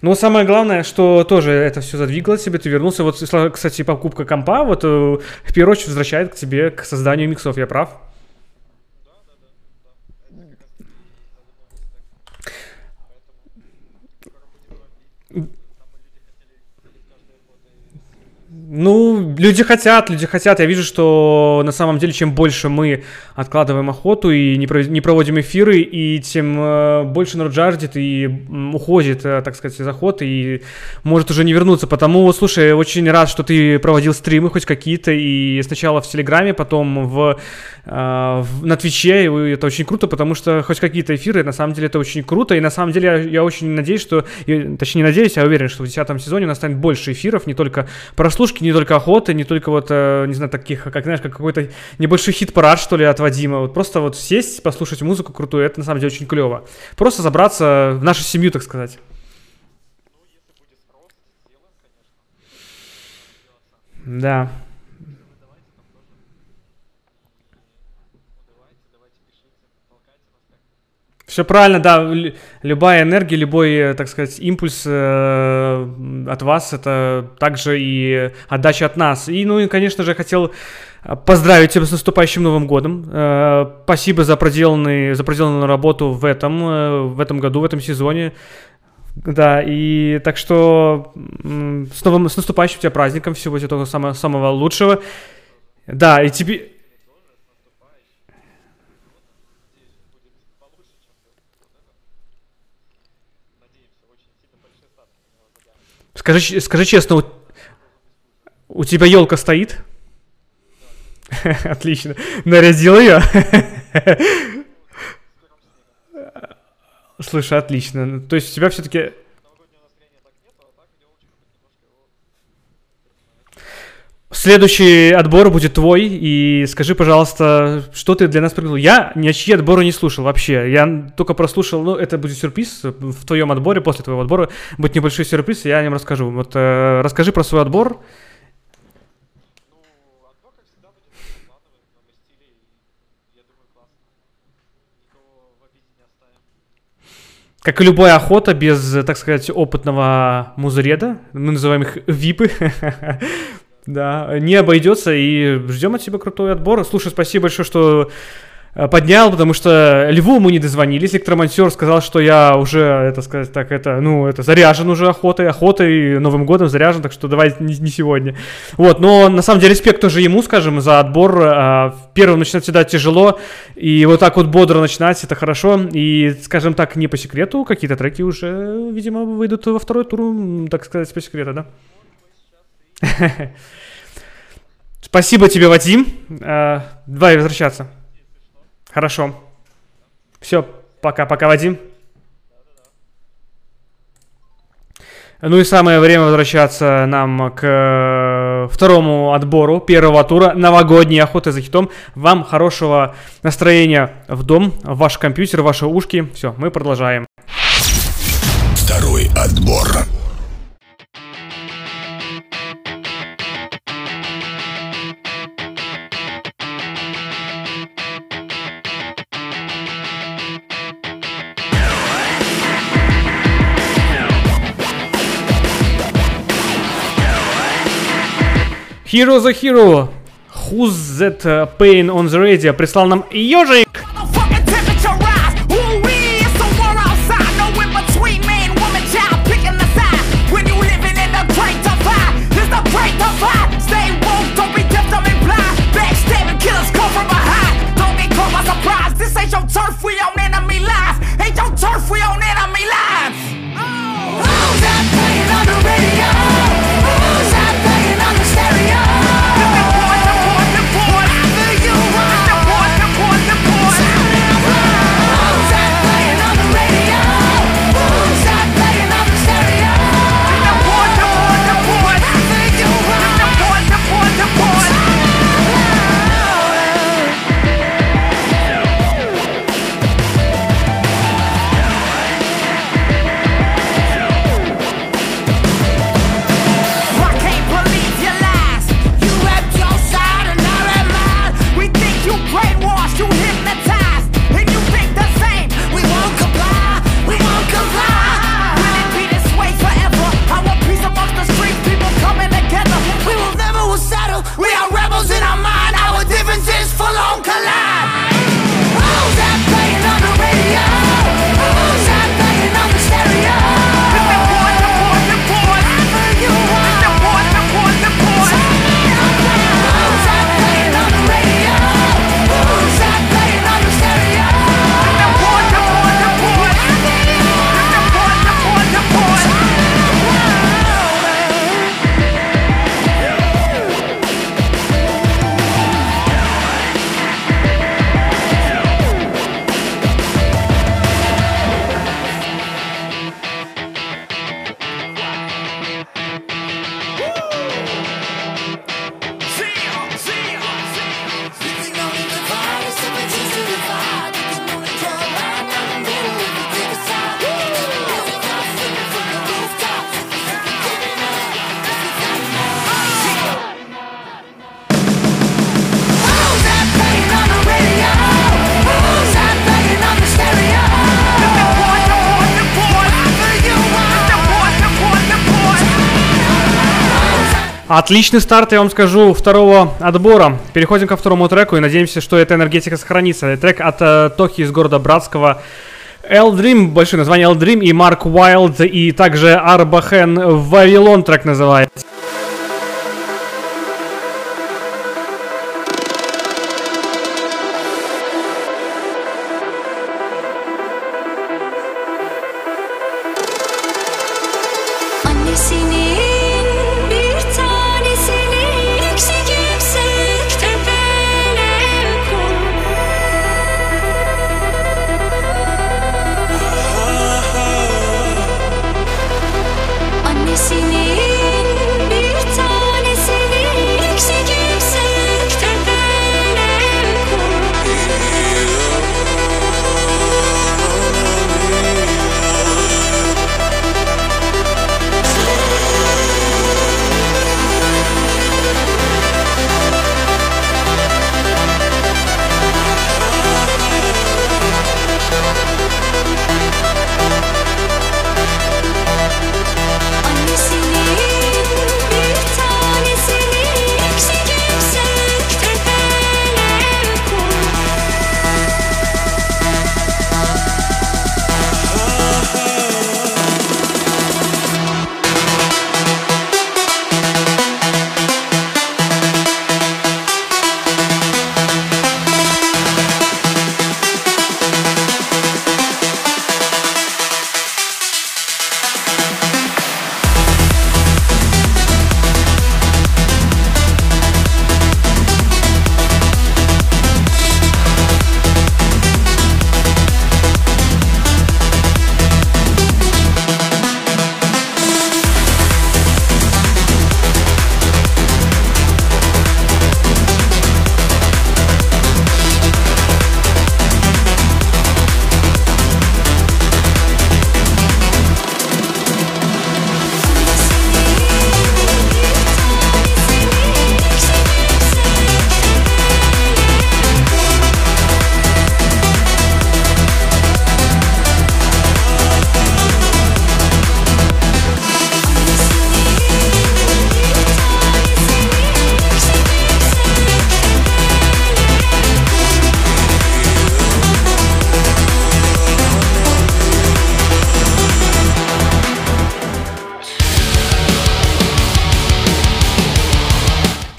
Ну, самое главное, что тоже это все задвигалось себе, ты вернулся. Вот, кстати, покупка компа, вот э, в первую очередь возвращает к тебе к созданию миксов, я прав? Ну, люди хотят, люди хотят. Я вижу, что на самом деле, чем больше мы откладываем охоту и не, про- не проводим эфиры, и тем э, больше народ жаждет и уходит, э, так сказать, из охоты и может уже не вернуться. Потому, слушай, очень рад, что ты проводил стримы хоть какие-то, и сначала в Телеграме, потом в, э, в- на Твиче, и это очень круто, потому что хоть какие-то эфиры, на самом деле это очень круто, и на самом деле я, я очень надеюсь, что, и, точнее не надеюсь, а уверен, что в десятом сезоне у нас станет больше эфиров, не только прослушки, не только охоты, не только вот, э, не знаю, таких, как, знаешь, как какой-то небольшой хит-парад, что ли, от Вадима, вот просто вот сесть, послушать музыку крутую, это на самом деле очень клево. Просто забраться в нашу семью, так сказать. Да. Все правильно, да. лю- Любая энергия, любой, э, так сказать, импульс э, от вас это также и отдача от нас. И, ну и, конечно же, хотел э, поздравить тебя с наступающим Новым годом. Э, спасибо за проделанный, за проделанную работу в этом, э, в этом году, в этом сезоне. Да, и так что с, новым, с наступающим тебя праздником, всего тебе того самого, самого лучшего. Да, и тебе... Скажи, скажи честно, у, у тебя елка стоит? [LAUGHS] Отлично. Нарядил ее? [LAUGHS] Слушай, отлично. То есть у тебя все-таки... следующий отбор будет твой, и скажи, пожалуйста, что ты для нас придумал. Я ничьи отборы не слушал вообще, я только прослушал, ну, это будет сюрприз в твоем отборе, после твоего отбора будет небольшой сюрприз, и я о нем расскажу. Вот э, расскажи про свой отбор. Как и любая охота без, так сказать, опытного музреда, мы называем их випы, [LAUGHS] да, не обойдется, и ждем от тебя крутой отбор. Слушай, спасибо большое, что э, поднял, потому что Льву мы не дозвонились. Электромонтер сказал, что я уже, это сказать так, это, ну, это заряжен уже охотой, охотой, Новым годом заряжен, так что давай не, не сегодня. Вот, но на самом деле респект тоже ему, скажем, за отбор. А, Первым начинать всегда тяжело, и вот так вот бодро начинать, это хорошо. И, скажем так, не по секрету, какие-то треки уже, видимо, выйдут во второй тур, так сказать, по секрету, да? [LAUGHS] Спасибо тебе, Вадим. Э, Давай возвращаться. Хорошо. Все, пока-пока, Вадим. Ну и самое время возвращаться нам к э, второму отбору первого тура новогодней охоты за хитом. Вам хорошего настроения в дом, в ваш компьютер, в ваши ушки. Все, мы продолжаем. Hero the Hero. Who's that uh, pain on the radio? Прислал нам ежик. Отличный старт, я вам скажу, второго отбора. Переходим ко второму треку и надеемся, что эта энергетика сохранится. Трек от э, Тохи из города Братского. L Dream, большое название L Dream и Марк Уайлд, и также Арбахен Вавилон трек называется.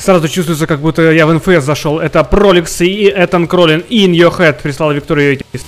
Сразу чувствуется, как будто я в НФС зашел. Это Проликс и Этан Кролин. In Your Head прислала Виктория Йокис.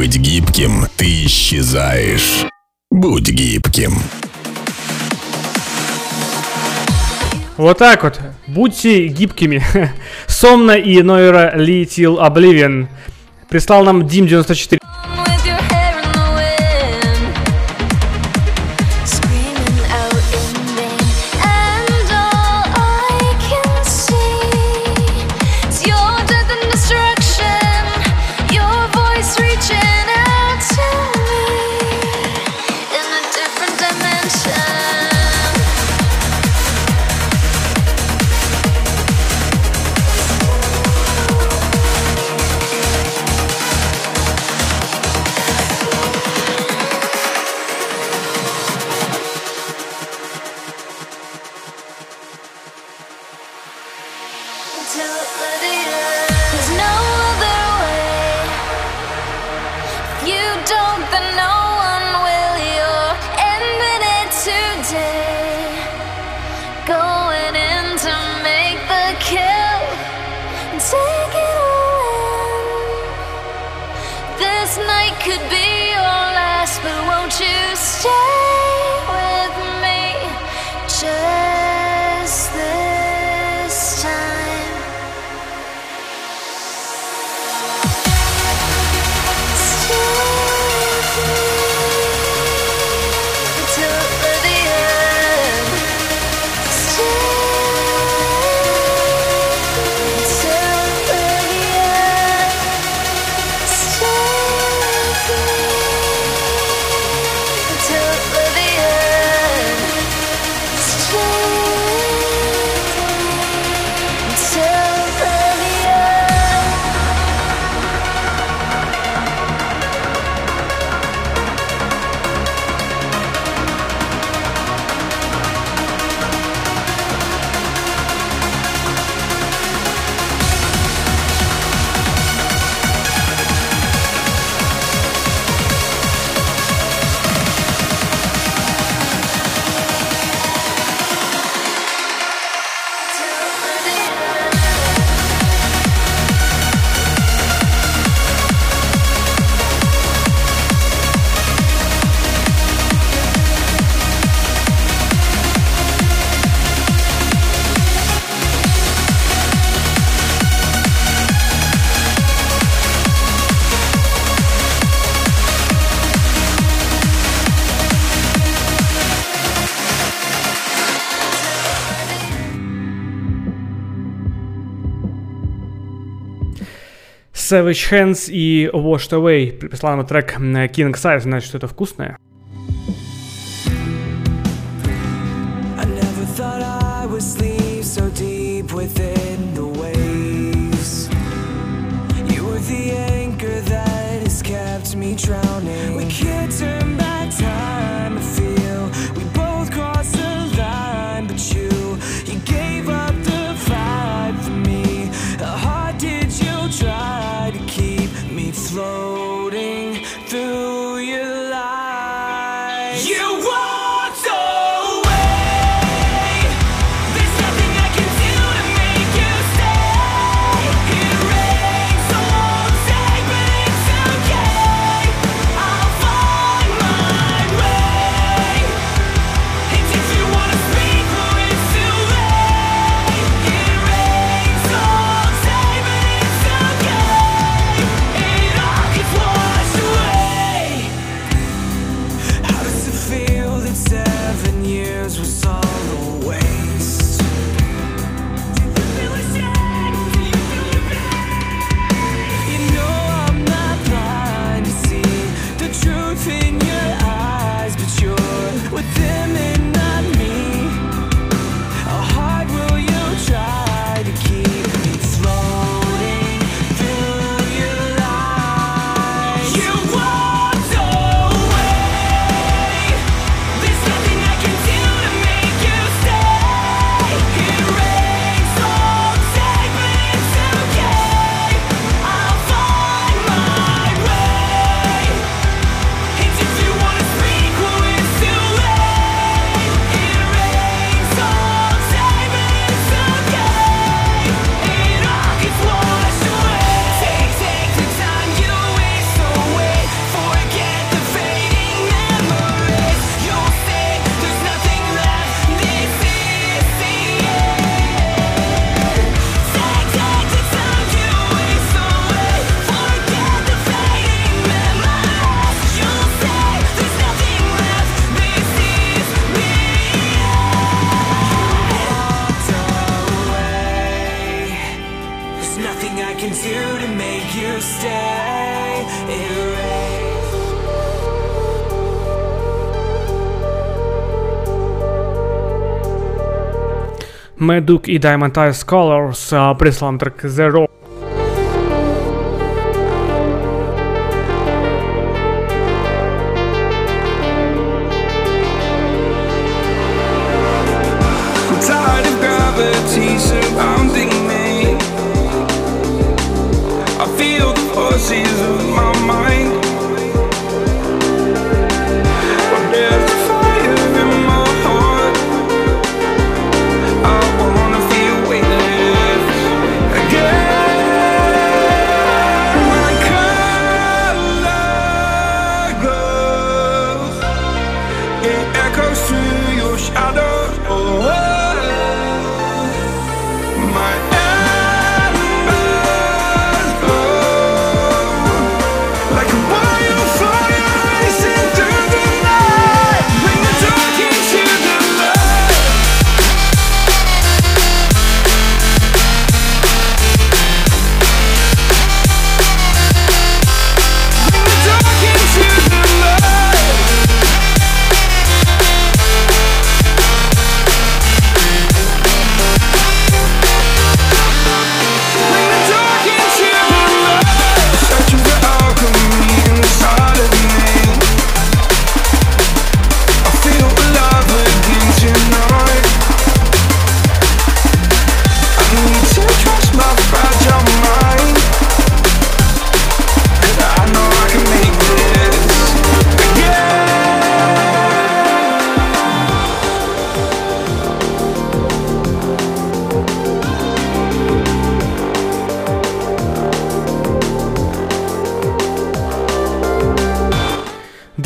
быть гибким, ты исчезаешь. Будь гибким. Вот так вот. Будьте гибкими. [LAUGHS] Сомна и Нойра Литил Обливен Прислал нам Дим94. Savage Hands и Washed Away. Прислал нам трек King Size, значит, что-то вкусное. Meduc и Diamond Eyes Colors, Presslandrk Zero.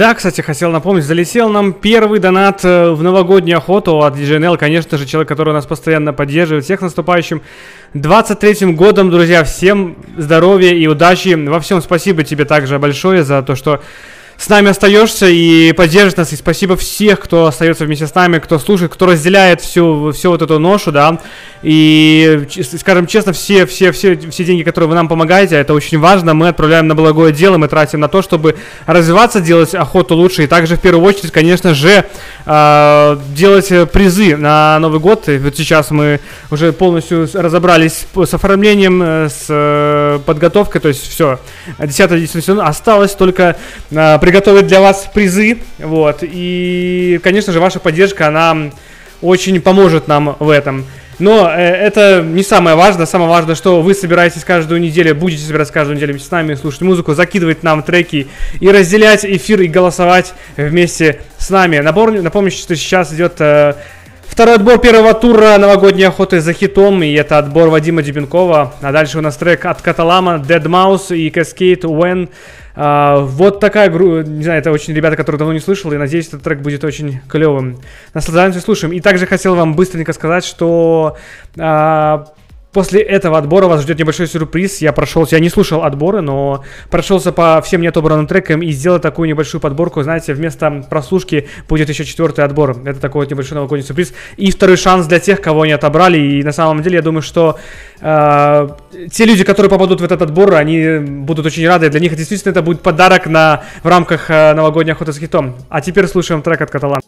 Да, кстати, хотел напомнить, залетел нам первый донат э, в новогоднюю охоту от DJNL, конечно же, человек, который нас постоянно поддерживает. Всех наступающим 23-м годом, друзья, всем здоровья и удачи во всем. Спасибо тебе также большое за то, что с нами остаешься и поддержишь нас. И спасибо всех, кто остается вместе с нами, кто слушает, кто разделяет всю, всю вот эту ношу, да. И, скажем честно, все, все, все, все деньги, которые вы нам помогаете, это очень важно. Мы отправляем на благое дело, мы тратим на то, чтобы развиваться, делать охоту лучше. И также, в первую очередь, конечно же, а, делать призы на Новый год. И вот сейчас мы уже полностью разобрались с оформлением, э, с э, подготовкой, то есть все. 10 действительно осталось только а, приготовить для вас призы. Вот. И, конечно же, ваша поддержка, она очень поможет нам в этом. Но э, это не самое важное. Самое важное, что вы собираетесь каждую неделю, будете собираться каждую неделю вместе с нами, слушать музыку, закидывать нам треки и разделять эфир и голосовать вместе с нами. Напомню, напомню что сейчас идет э, второй отбор первого тура новогодней охоты за хитом, и это отбор Вадима Дебенкова. А дальше у нас трек от Каталама, Dead Mouse и Cascade When. А, вот такая, гру- не знаю, это очень ребята, которые давно не слышал, и надеюсь, этот трек будет очень клевым. Наслаждаемся, слушаем. И также хотел вам быстренько сказать, что а, После этого отбора вас ждет небольшой сюрприз. Я прошелся, я не слушал отборы, но прошелся по всем неотобранным трекам и сделал такую небольшую подборку. Знаете, вместо прослушки будет еще четвертый отбор. Это такой вот небольшой новогодний сюрприз. И второй шанс для тех, кого не отобрали. И на самом деле, я думаю, что э, те люди, которые попадут в этот отбор, они будут очень рады. Для них действительно это будет подарок на, в рамках э, новогодней охоты с хитом. А теперь слушаем трек от Каталана.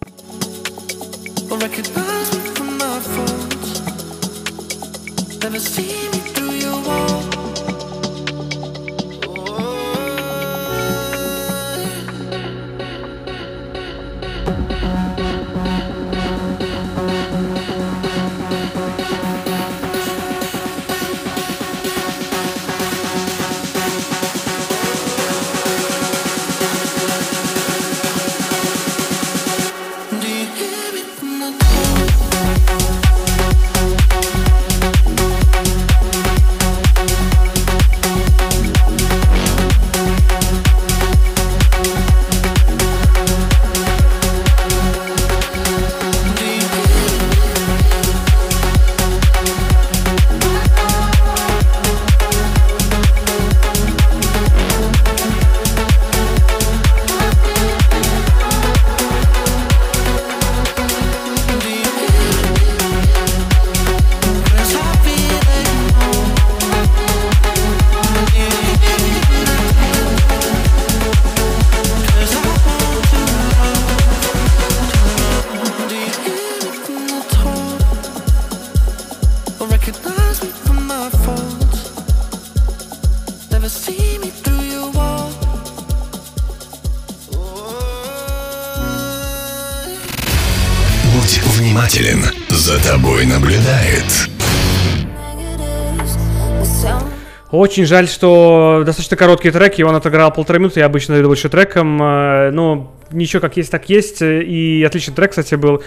Очень жаль, что достаточно короткий трек, и он отыграл полторы минуты, я обычно иду больше треком, э, но ничего, как есть, так есть, и отличный трек, кстати, был.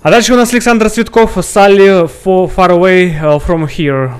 А дальше у нас Александр Цветков, For Far Away э, From Here.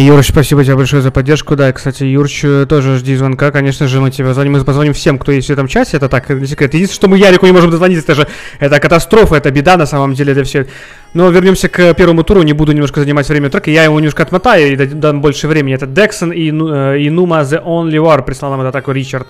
The Юрч, спасибо тебе большое за поддержку. Да, и, кстати, Юрч, э, тоже жди звонка. Конечно же, мы тебе звоним. Мы позвоним всем, кто есть в этом чате. Это так, не секрет. Единственное, что мы Ярику не можем дозвониться, это же это катастрофа, это беда на самом деле, это все. Но вернемся к первому туру. Не буду немножко занимать время трека. Я его немножко отмотаю и дам- дам больше времени. Это Дексон и, Ну- э, и Нума The Only War. Прислал нам это такой Ричард.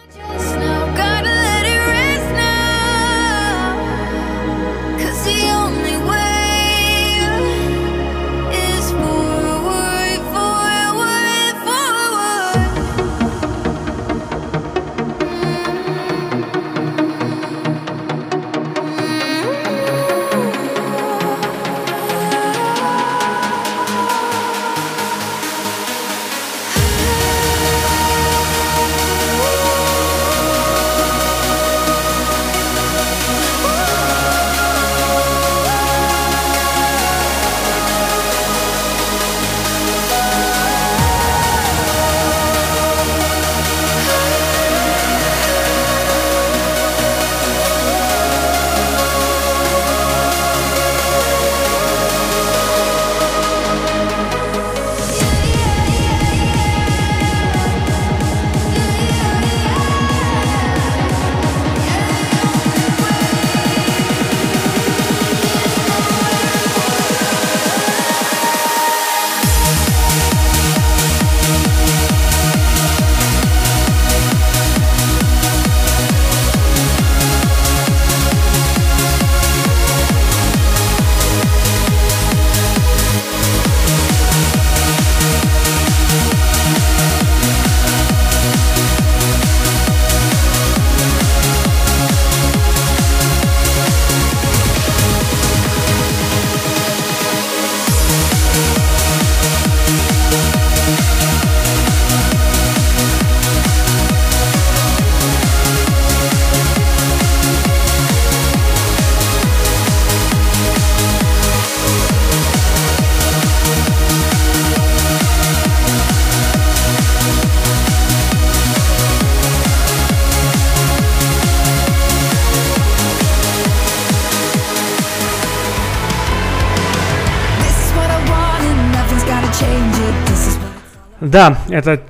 Да, это,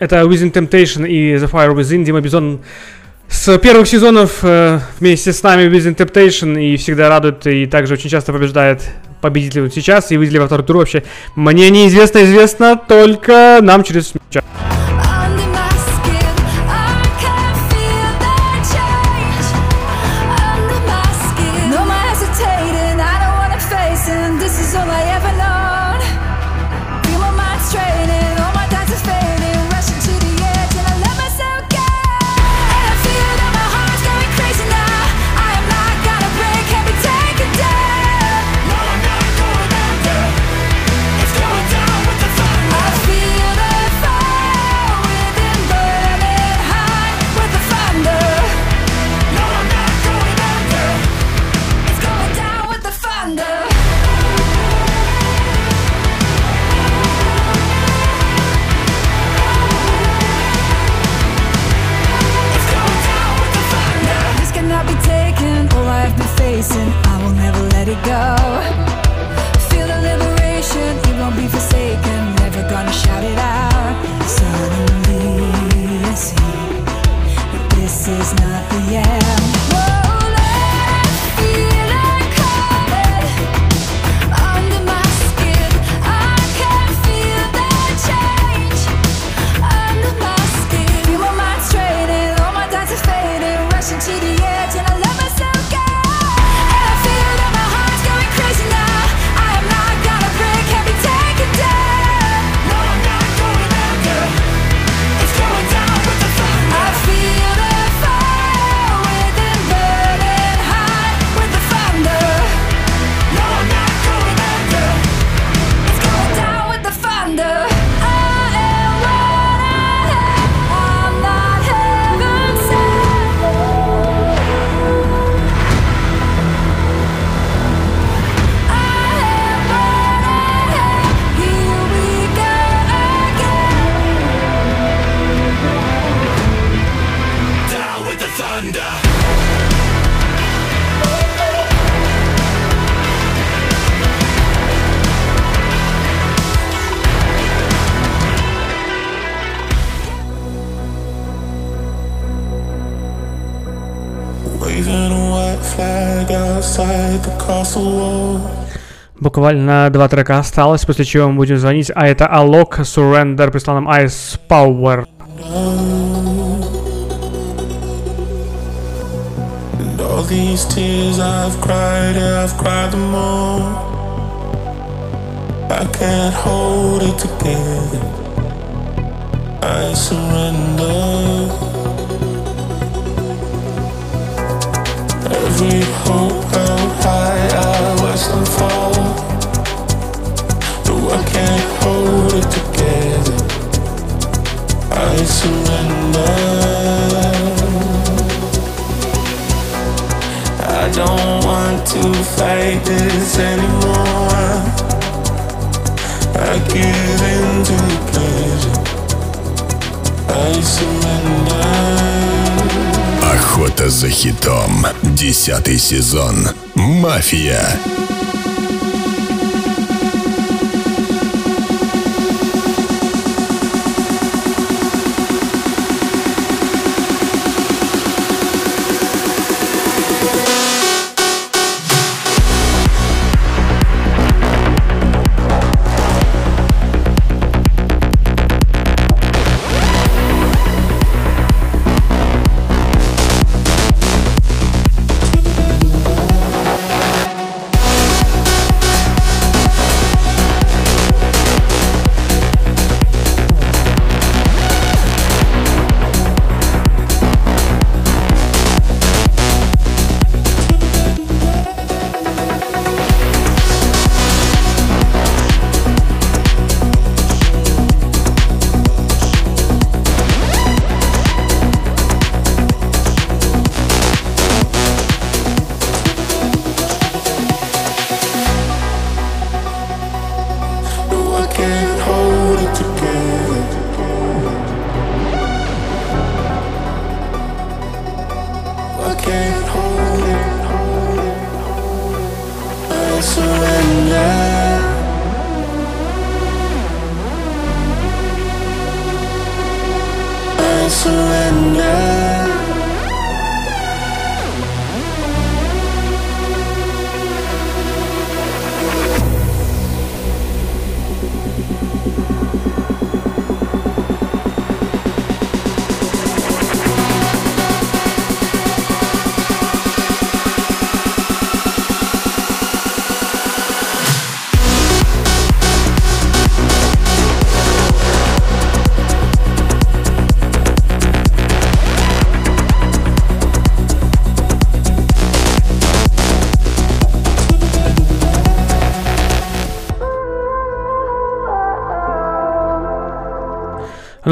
это Within Temptation и The Fire Within. Дима Бизон с первых сезонов э, вместе с нами Within Temptation и всегда радует и также очень часто побеждает победителей вот сейчас и выделили во второй тур вообще. Мне неизвестно, известно только нам через Буквально два трека осталось, после чего мы будем звонить. А это Alok Surrender прислал нам Ice Power. Десятый сезон. Мафия.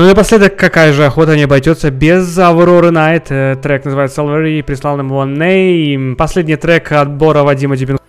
Ну и напоследок, какая же охота не обойдется без Авроры Найт. Э, Трек называется Salvary, прислал нам его Ней. Последний трек отбора Вадима Дебенко.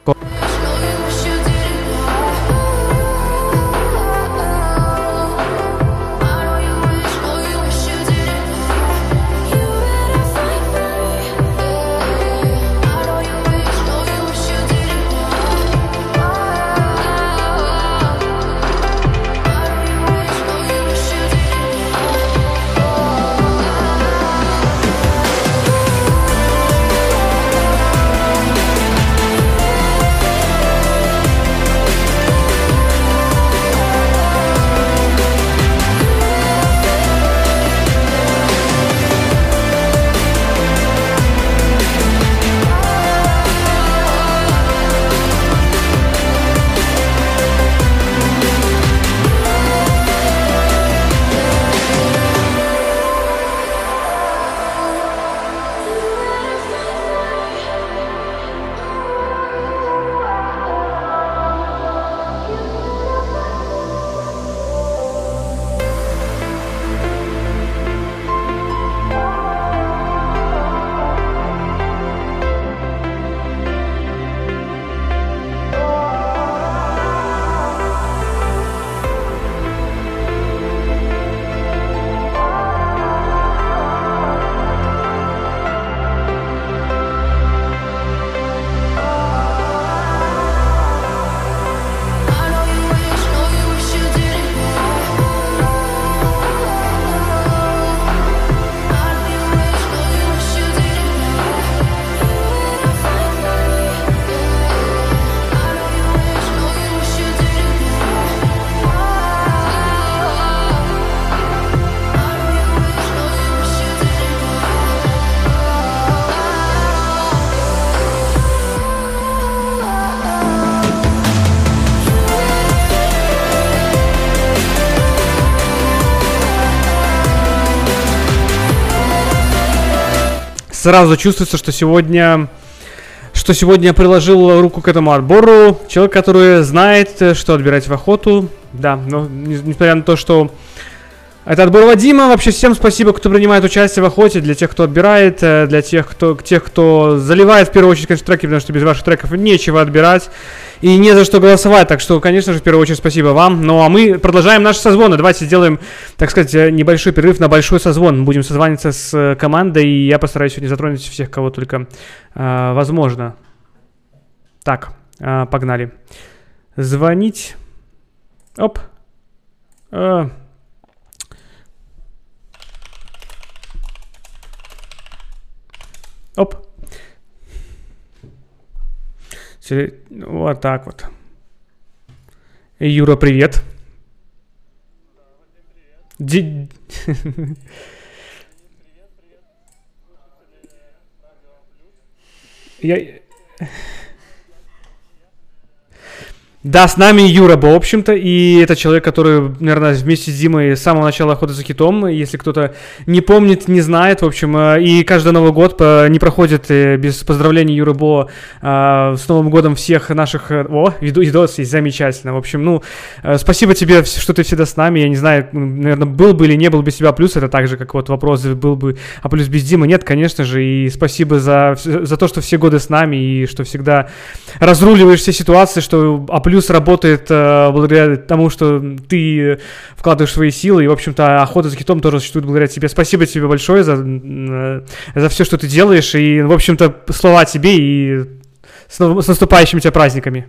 Сразу чувствуется, что сегодня что сегодня приложил руку к этому отбору. Человек, который знает, что отбирать в охоту. Да, но не- несмотря на то, что это отбор Вадима. Вообще всем спасибо, кто принимает участие в охоте, для тех, кто отбирает, э, для тех, кто, тех, кто заливает в первую очередь, конечно, треки, потому что без ваших треков нечего отбирать и не за что голосовать. Так что, конечно же, в первую очередь спасибо вам. Ну а мы продолжаем наши созвоны. Давайте сделаем, так сказать, э, небольшой перерыв на большой созвон. Будем созваниваться с э, командой, и я постараюсь сегодня затронуть всех, кого только э, возможно. Так, э, погнали. Звонить. Оп. Э, Оп. Вот так вот. Юра, привет. Ди- [LAUGHS] Я... Да, с нами Юра в общем-то, и это человек, который, наверное, вместе с Димой с самого начала охоты за китом, если кто-то не помнит, не знает, в общем, э, и каждый Новый год э, не проходит э, без поздравлений Юры Бо с Новым годом всех наших... О, видос есть, замечательно. В общем, ну, спасибо тебе, что ты всегда с нами, я не знаю, наверное, был бы или не был без тебя плюс, это так же, как вот вопрос, был бы, а плюс без Димы, нет, конечно же, и спасибо за, за то, что все годы с нами, и что всегда разруливаешь все ситуации, что А плюс работает э, благодаря тому, что ты вкладываешь свои силы, и, в общем-то, охота за китом тоже существует благодаря тебе. Спасибо тебе большое за, э, за все, что ты делаешь, и, в общем-то, слова тебе и с, с наступающими тебя праздниками.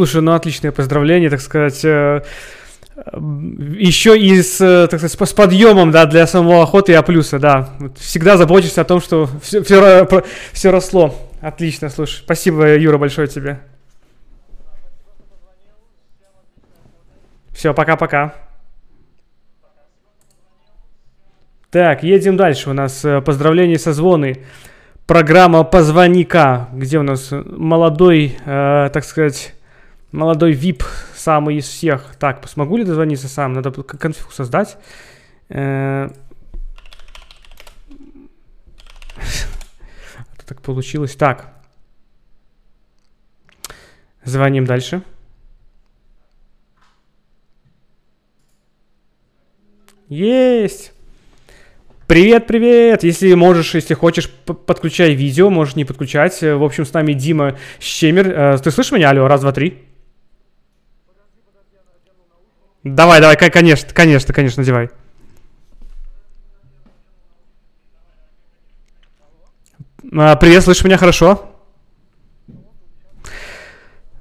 Слушай, ну отличное поздравление, так сказать. э, еще и с, э, так сказать, с по- с подъемом, да, для самого охоты и плюса, да. Всегда заботишься о том, что все, все, росло. Отлично, слушай. Спасибо, Юра, большое тебе. Все, пока-пока. Так, едем дальше. У нас э, поздравления со звоны. Программа «Позвоника», где у нас молодой, э, так сказать, молодой VIP, самый из всех. Так, смогу ли дозвониться сам? Надо конфиг создать. [LAUGHS] Это так получилось. Так. Звоним дальше. Есть! Привет, привет! Если можешь, если хочешь, подключай видео, можешь не подключать. Э, В общем, с нами Дима Щемер. Э, Ты слышишь меня? Алло, раз, два, три. Давай, давай, ко- конечно, конечно, конечно, надевай. А, Привет, слышишь меня хорошо?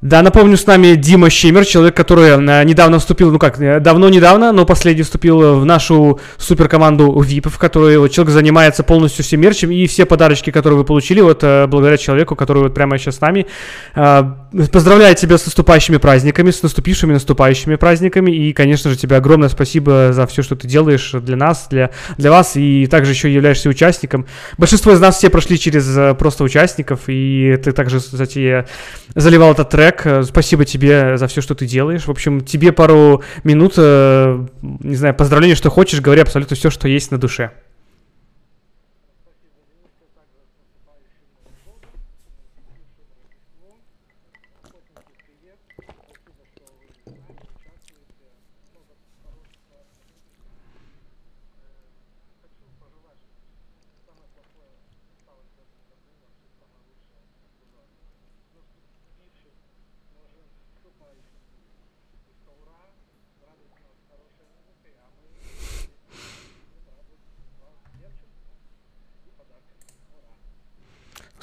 Да, напомню, с нами Дима Щемер, человек, который э, недавно вступил, ну как, э, давно-недавно, но последний вступил в нашу суперкоманду VIP, в которой вот человек занимается полностью всем мерчем, и все подарочки, которые вы получили, вот э, благодаря человеку, который вот прямо сейчас с нами. Э, Поздравляю тебя с наступающими праздниками, с наступившими наступающими праздниками, и, конечно же, тебе огромное спасибо за все, что ты делаешь для нас, для, для вас, и также еще являешься участником. Большинство из нас все прошли через просто участников, и ты также затея заливал этот трек. Э, Спасибо тебе за все, что ты делаешь. В общем, тебе пару минут, э, не знаю, поздравления, что хочешь, говори абсолютно все, что есть на душе.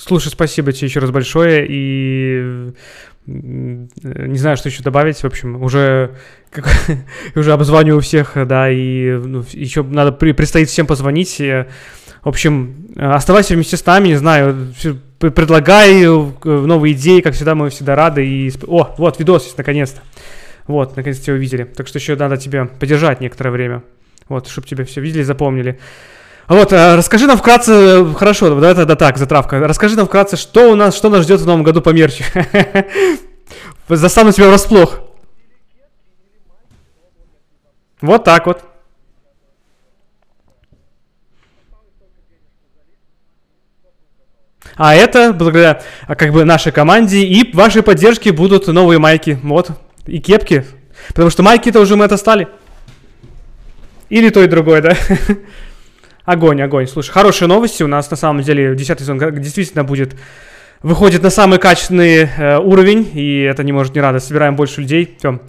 Слушай, спасибо тебе еще раз большое. И не знаю, что еще добавить. В общем, уже, как- [LAUGHS] уже обзваниваю всех, да, и ну, еще надо при- предстоит всем позвонить. Э, В общем, оставайся вместе с нами, не знаю, предлагай э, новые идеи, как всегда, мы всегда рады. И... О, вот, видос есть, наконец-то. Вот, наконец-то тебя увидели. Так что еще надо тебя подержать некоторое время. Вот, чтобы тебя все видели, запомнили. Вот, э, расскажи нам вкратце, э, хорошо, давай тогда так, затравка. Расскажи нам вкратце, что у нас, что нас ждет в новом году по мерчу. [LAUGHS] Застану тебя врасплох. Вот так вот. А это благодаря а, как бы нашей команде и вашей поддержке будут новые майки, вот, и кепки. Потому что майки-то уже мы это стали. Или то и другое, да? [LAUGHS] Огонь, огонь. Слушай, хорошие новости. У нас на самом деле 10 сезон действительно будет выходит на самый качественный э, уровень, и это не может не радовать. Собираем больше людей. Все.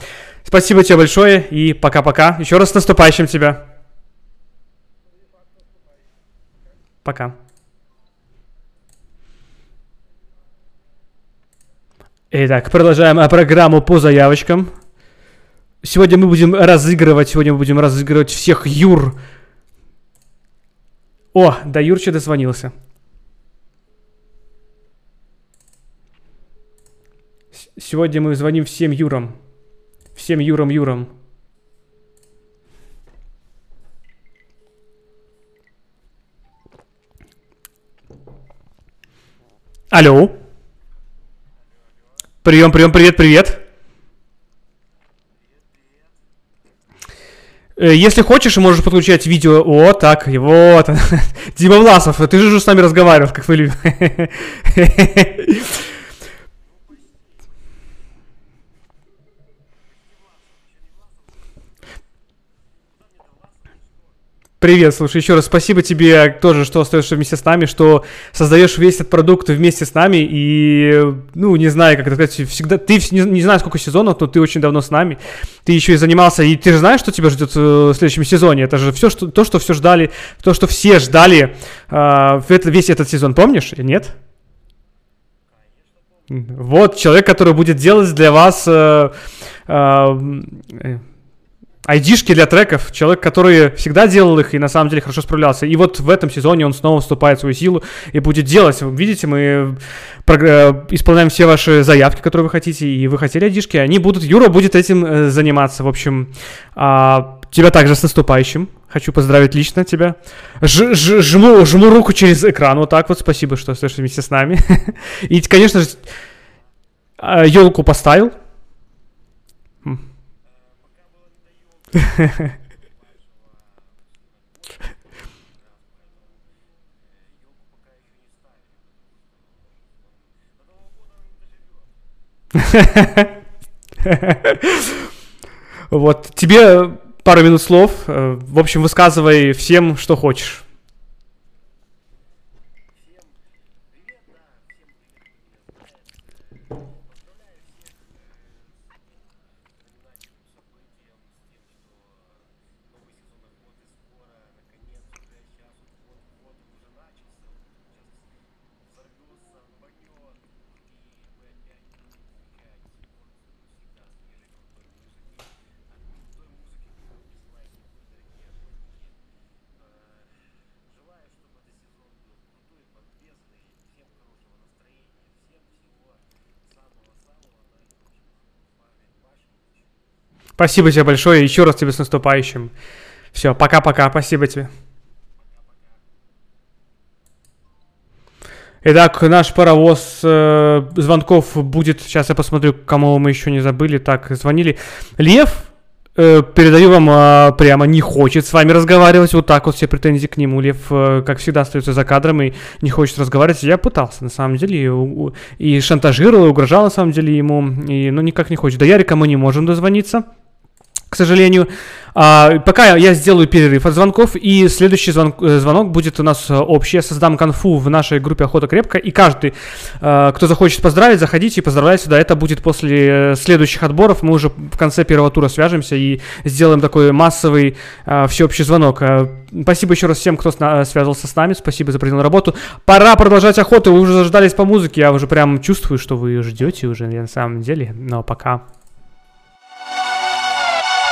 Спасибо тебе большое и пока-пока. Еще раз с наступающим тебя. Пока. Итак, продолжаем э, программу по заявочкам. Сегодня мы будем разыгрывать, сегодня мы будем разыгрывать всех Юр. О, да Юрча дозвонился. С- Сегодня мы звоним всем Юрам. Всем Юрам Юрам. Алло. Прием, прием, привет, привет. Если хочешь, можешь подключать видео. О, так, вот. [LAUGHS] Дима Власов, ты же с нами разговаривал, как вы любите. [LAUGHS] Привет, слушай, еще раз спасибо тебе тоже, что остаешься вместе с нами, что создаешь весь этот продукт вместе с нами. И, ну, не знаю, как это сказать, всегда, ты не, не знаю, сколько сезонов, но ты очень давно с нами. Ты еще и занимался, и ты же знаешь, что тебя ждет э, в следующем сезоне. Это же все, что, то, что все ждали, то, что все ждали а, в это- весь этот сезон, помнишь? Нет? Вот человек, который будет делать для вас э, а, э, айдишки для треков, человек, который всегда делал их и на самом деле хорошо справлялся. И вот в этом сезоне он снова вступает в свою силу и будет делать. Видите, мы прог- э, исполняем все ваши заявки, которые вы хотите, и вы хотели айдишки, они будут, Юра будет этим э, заниматься. В общем, а, тебя также с наступающим. Хочу поздравить лично тебя. Ж- ж- жму, жму руку через экран, вот так вот. Спасибо, что остаешься вместе с нами. [LAUGHS] И, конечно же, елку поставил. М. Вот, тебе пару минут слов. Э, В общем, высказывай всем, что хочешь. Спасибо тебе большое. Еще раз тебе с наступающим. Все, пока-пока. Спасибо тебе. Итак, наш паровоз э, звонков будет. Сейчас я посмотрю, кому мы еще не забыли. Так, звонили. Лев, э, передаю вам а, прямо, не хочет с вами разговаривать. Вот так вот все претензии к нему. Лев, э, как всегда, остается за кадром и не хочет разговаривать. Я пытался, на самом деле, и, и шантажировал, и угрожал, на самом деле, ему. Но никак не хочет. До Ярика мы не можем дозвониться сожалению. А, пока я сделаю перерыв от звонков, и следующий звон- э, звонок будет у нас э, общий. Я создам конфу в нашей группе «Охота крепко», и каждый, э, кто захочет поздравить, заходите и поздравляйте сюда. Это будет после следующих отборов. Мы уже в конце первого тура свяжемся и сделаем такой массовый э, всеобщий звонок. Э, Спасибо еще раз всем, кто сна- связывался с нами. Спасибо за проделанную работу. Пора продолжать охоту. Вы уже заждались по музыке. Я уже прям чувствую, что вы ждете уже на самом деле. Но пока.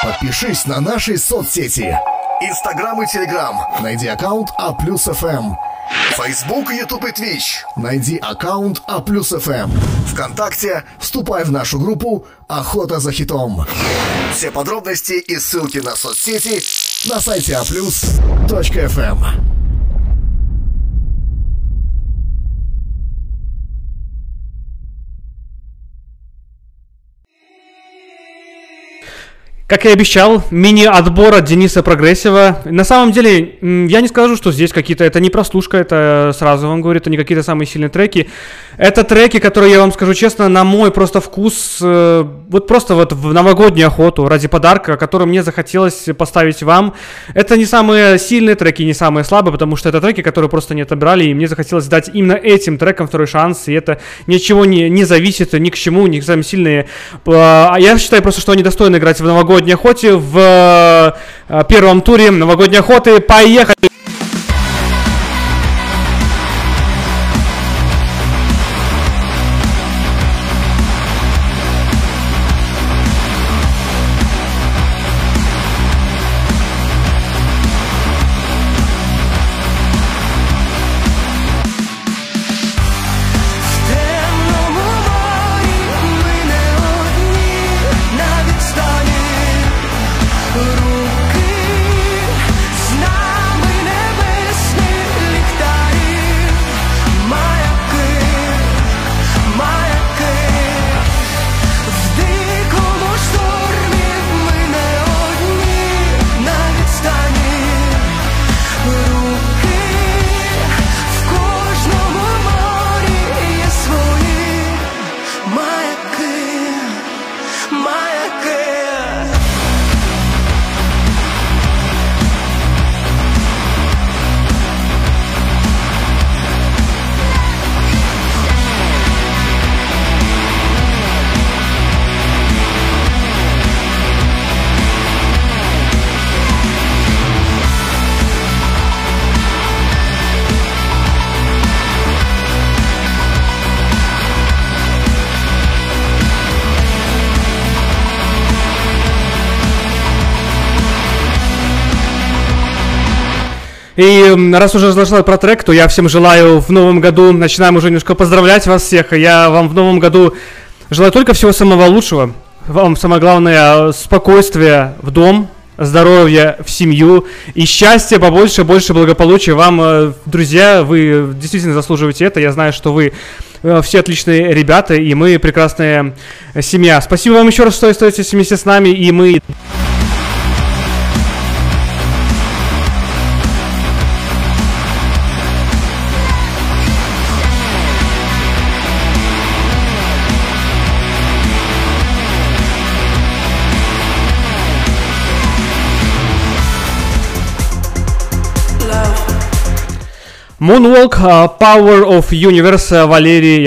Подпишись на наши соцсети. Инстаграм и Телеграм. Найди аккаунт А плюс ФМ. Фейсбук, Ютуб и Твич. Найди аккаунт А плюс ФМ. Вконтакте вступай в нашу группу Охота за хитом. Все подробности и ссылки на соцсети на сайте А aplus.fm. Как и обещал, мини-отбор от Дениса Прогрессива. На самом деле, я не скажу, что здесь какие-то... Это не прослушка, это сразу вам говорю, это не какие-то самые сильные треки. Это треки, которые, я вам скажу честно, на мой просто вкус, э, вот просто вот в новогоднюю охоту ради подарка, который мне захотелось поставить вам. Это не самые сильные треки, не самые слабые, потому что это треки, которые просто не отобрали, и мне захотелось дать именно этим трекам второй шанс, и это ничего не, не зависит ни к чему, ни к самым сильные. А я считаю просто, что они достойны играть в новогодней охоте в э, первом туре новогодней охоты. Поехали! И раз уже разошла про трек, то я всем желаю в новом году, начинаем уже немножко поздравлять вас всех. Я вам в новом году желаю только всего самого лучшего. Вам самое главное спокойствия в дом, здоровья в семью и счастья побольше, больше благополучия вам, э, друзья. Вы действительно заслуживаете это. Я знаю, что вы э, все отличные ребята, и мы прекрасная э, семья. Спасибо вам еще раз, что остаетесь вместе с нами, и мы Moonwalk, uh, Power of Universe, uh, Валерий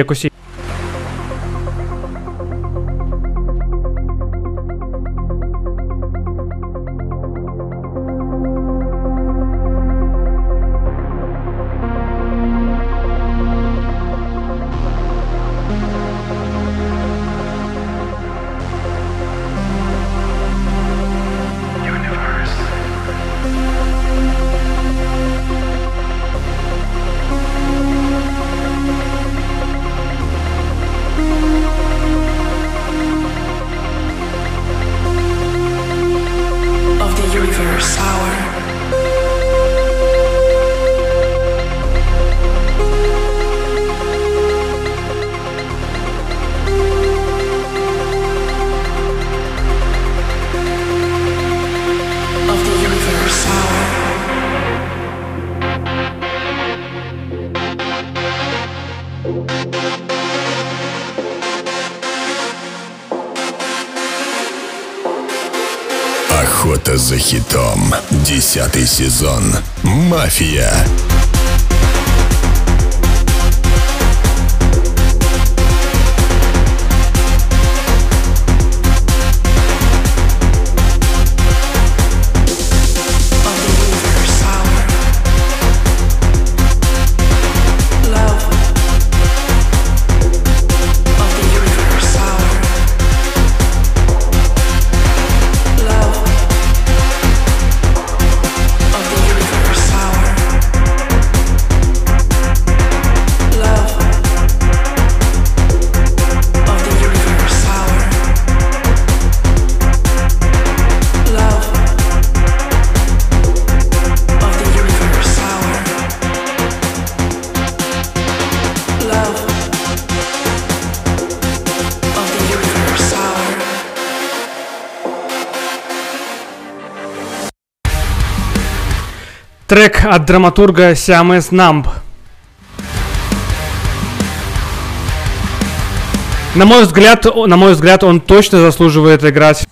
сезон «Мафия» от драматурга Сиамес Намб. На мой взгляд, на мой взгляд, он точно заслуживает играть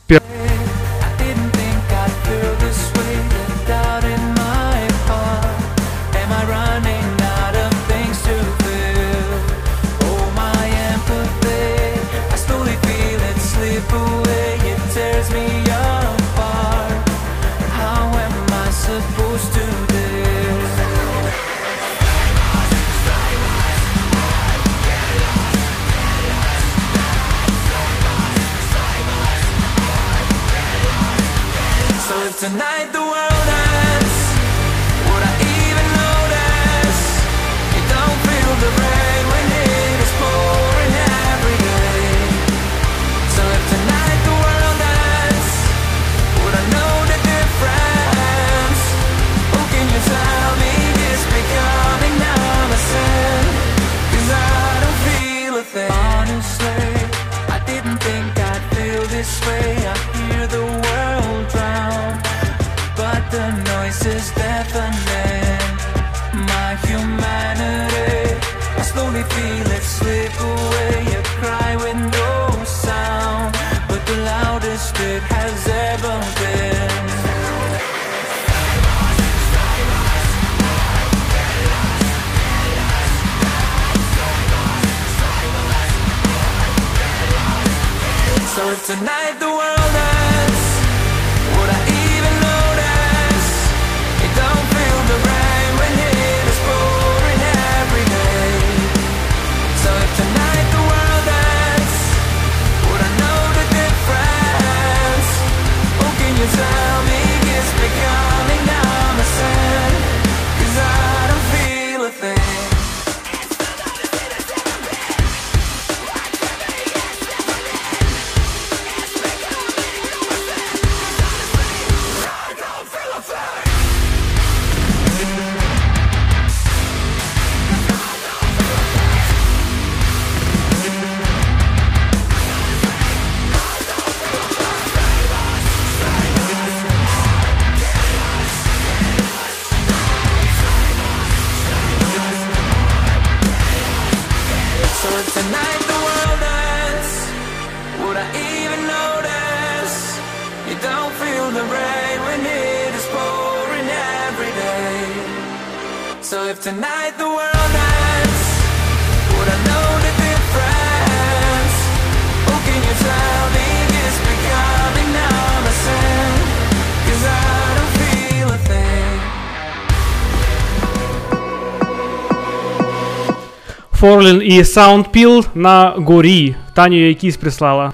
Форлін і Soundpeel на горі. Таню якісь прислала.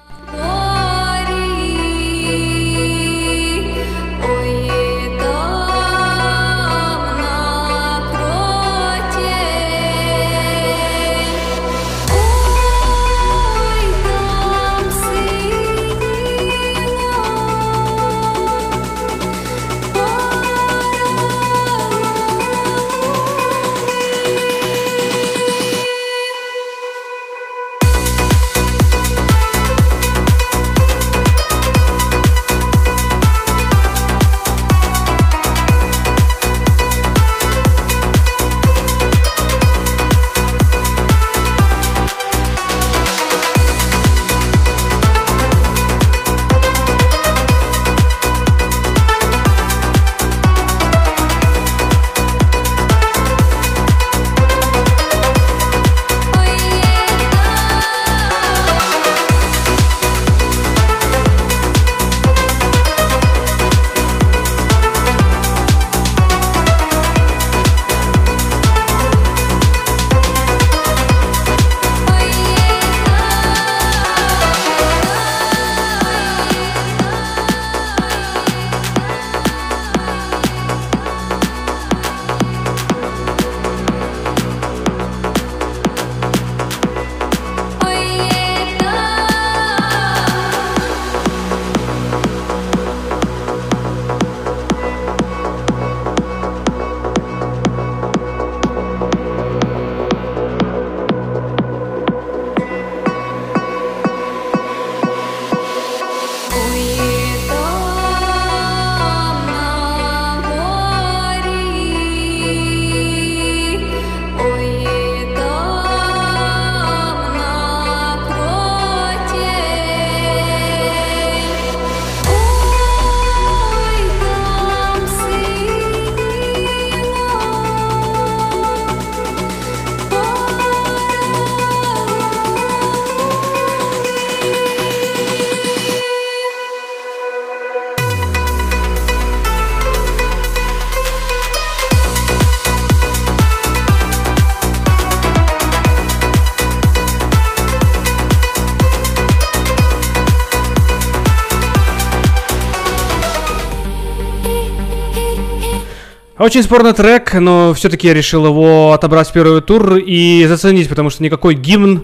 Очень спорный трек, но все-таки я решил его отобрать в первый тур и заценить, потому что никакой гимн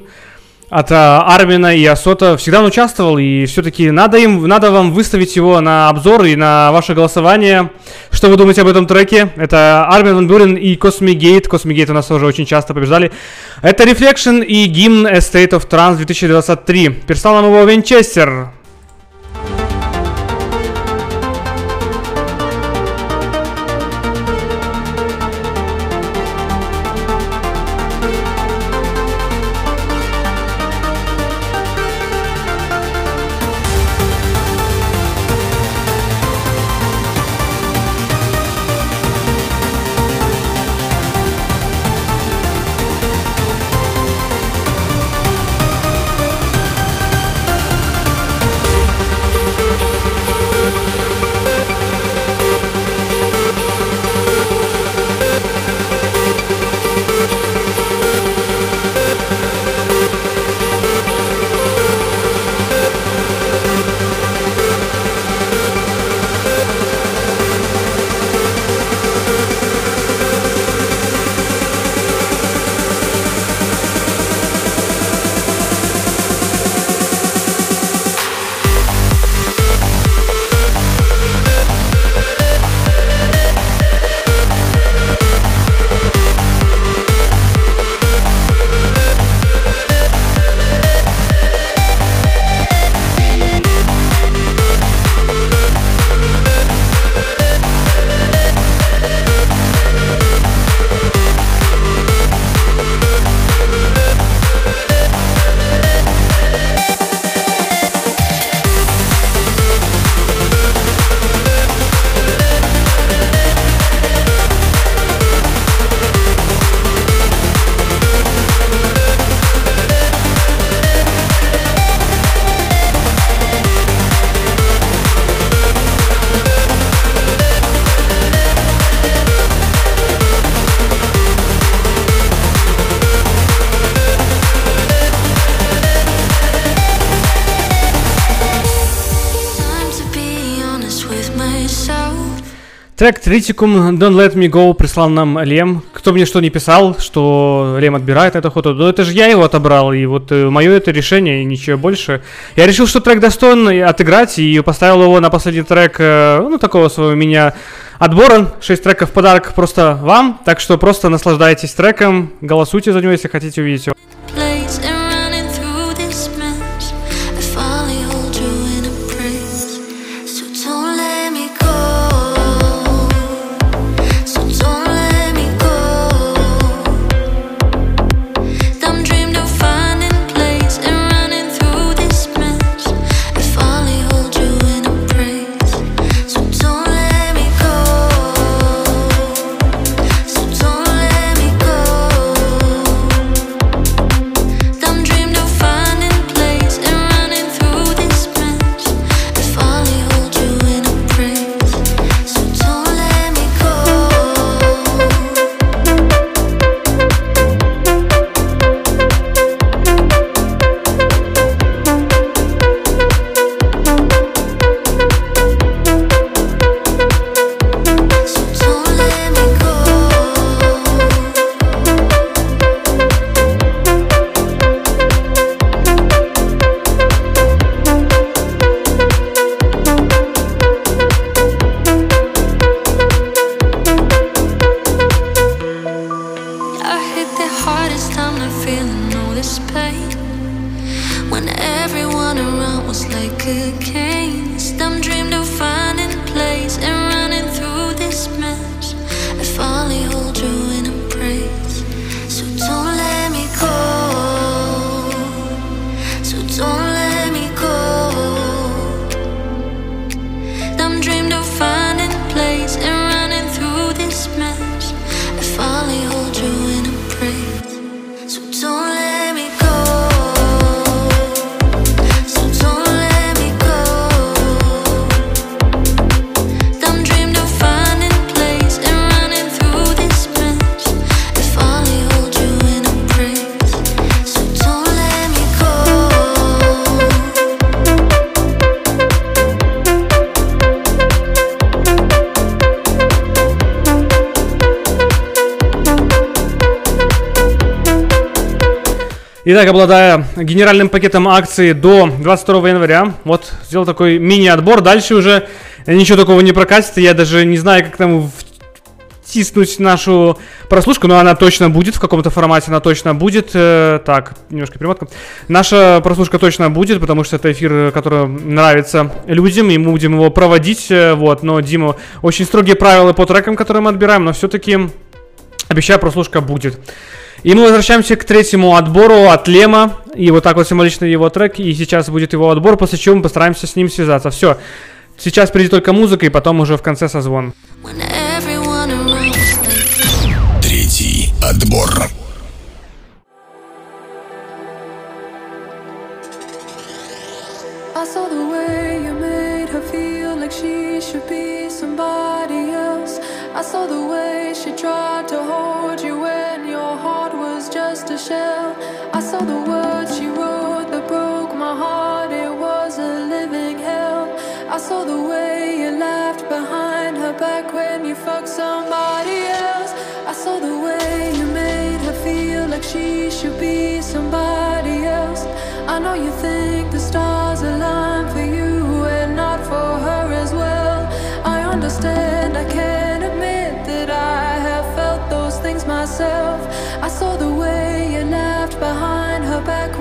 от а, Армина и ASOT а всегда он участвовал, и все-таки надо им, надо вам выставить его на обзор и на ваше голосование. Что вы думаете об этом треке? Это Армин Ван Бюрен и Cosmic Gate. Cosmic Gate у нас тоже очень часто побеждали. Это Reflection и гимн A State of Trance 2023. Прислал нам его Винчестер. Трек Тритикум Don't Let Me Go прислал нам Лем. Кто мне что не писал, что Лем отбирает эту охоту, но это же я его отобрал, и вот мое это решение, и ничего больше. Я решил, что трек достоин отыграть, и поставил его на последний трек, э, ну, такого своего меня отбора. 6 треков в подарок просто вам, так что просто наслаждайтесь треком, голосуйте за него, если хотите увидеть его. Итак, обладая генеральным пакетом акций до 22 января, вот сделал такой мини-отбор. Дальше уже ничего такого не прокатит. Я даже не знаю, как там втиснуть нашу прослушку, но она точно будет в каком-то формате, она точно будет. Э, так, немножко перемотка. Наша прослушка точно будет, потому что это эфир, который нравится людям, и мы будем его проводить. э, Вот, но Дима очень строгие правила по трекам, которые мы отбираем, но все-таки обещаю, прослушка будет. И мы возвращаемся к третьему отбору от Лема. И вот так вот символично его трек. И сейчас будет его отбор, после чего мы постараемся с ним связаться. Все. Сейчас придет только музыка, и потом уже в конце созвон. Третий отбор. Should be somebody else. I know you think the stars align for you and not for her as well. I understand, I can't admit that I have felt those things myself. I saw the way you laughed behind her back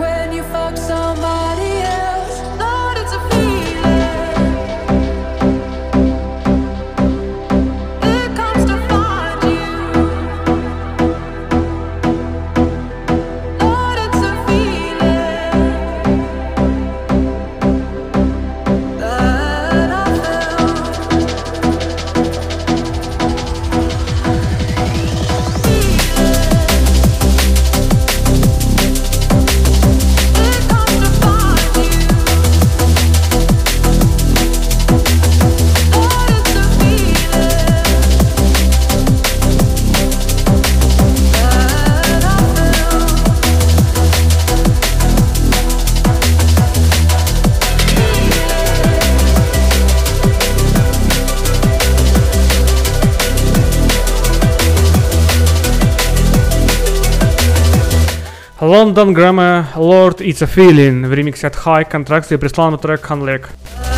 London Grammar Lord It's a Feeling в ремиксе от High Contracts и прислал нам трек Hanlek.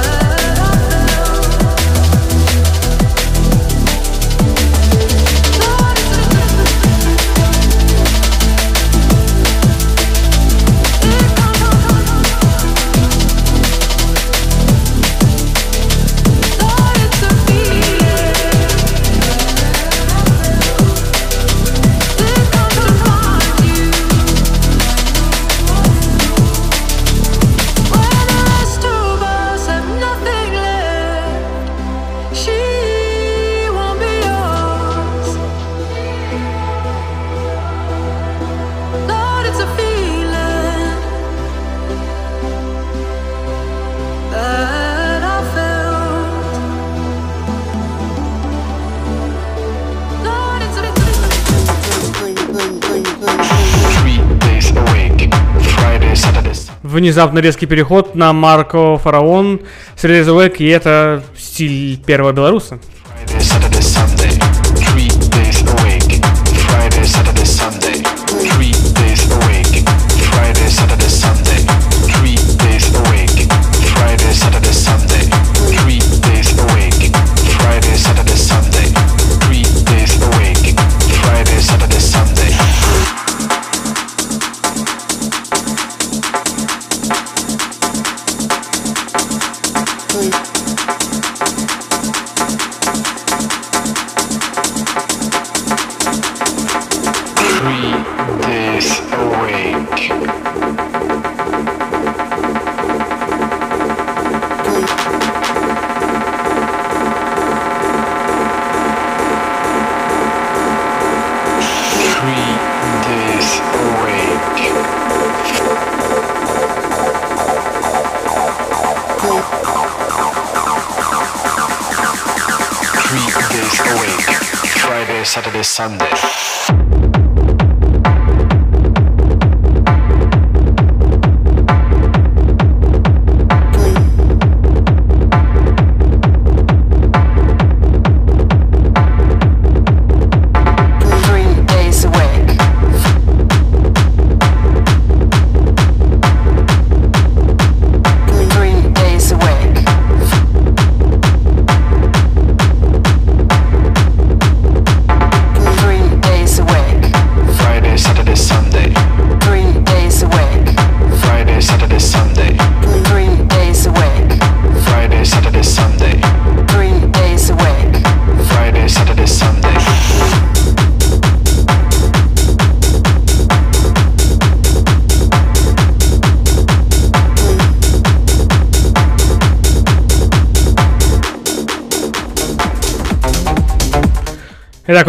Внезапно резкий переход на Марко Фараон с Release Awake, и это стиль первого белоруса.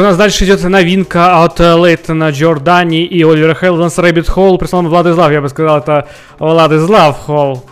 У нас дальше идет новинка от э, Лейтона Джордани и Оливера Хелденс Rabbit Hole. Прислал нам Владислав, я бы сказал, это Владислав Холл.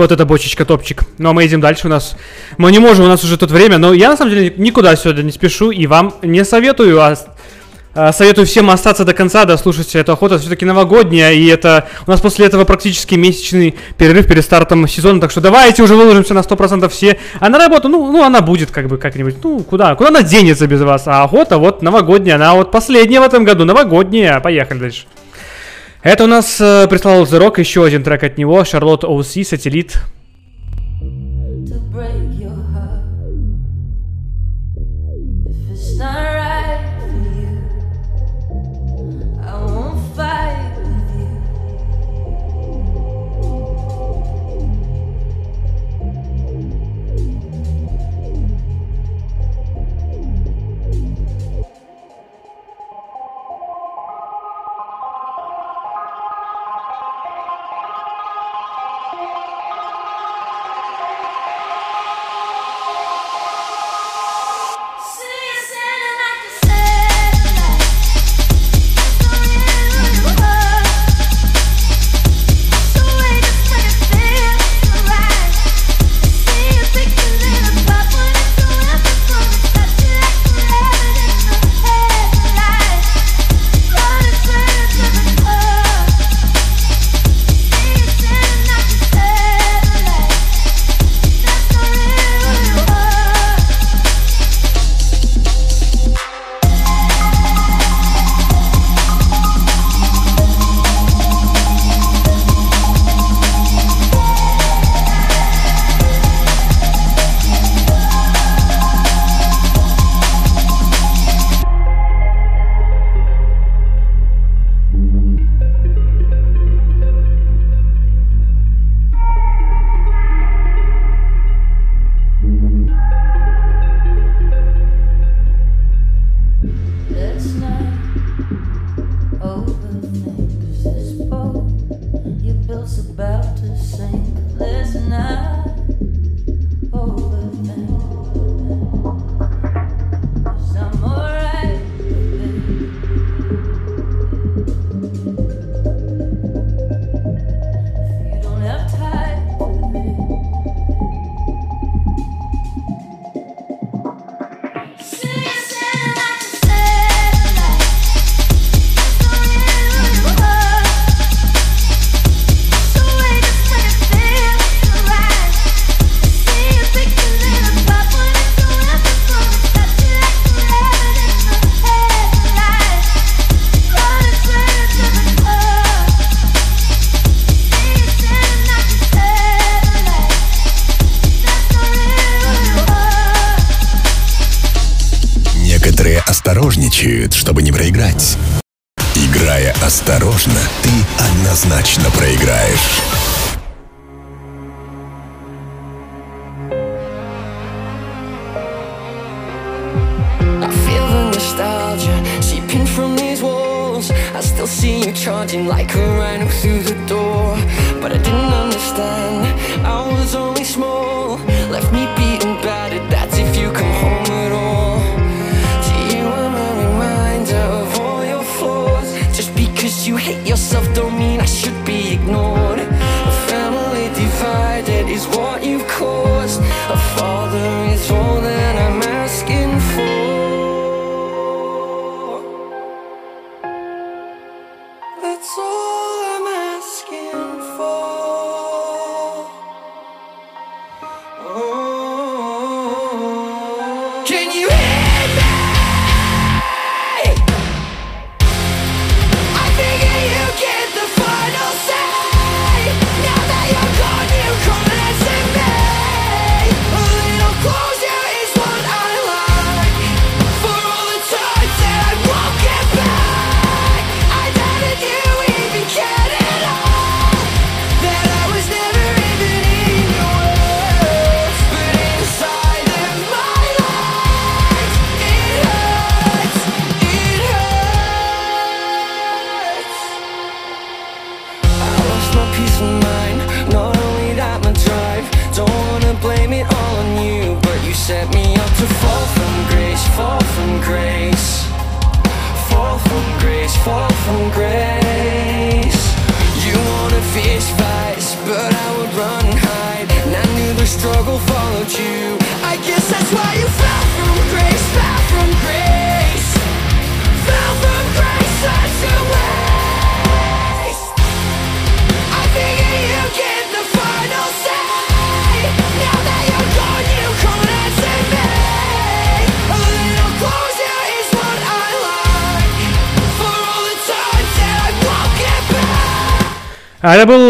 Вот эта бочечка, топчик. Ну а мы едем дальше у нас. Мы не можем, у нас уже тут время, но я на самом деле никуда сегодня не спешу и вам не советую, а, а, советую всем остаться до конца, дослушать эту охоту. Все-таки новогодняя, и это у нас после этого практически месячный перерыв перед стартом сезона, так что давайте уже выложимся на 100% все. А на работу, ну, ну она будет как бы как-нибудь, ну куда, куда она денется без вас? А охота вот новогодняя, она вот последняя в этом году, новогодняя. Поехали дальше. Это у нас э, прислал The Rock, еще один трек от него, Шарлотт Оуси, Сателлит.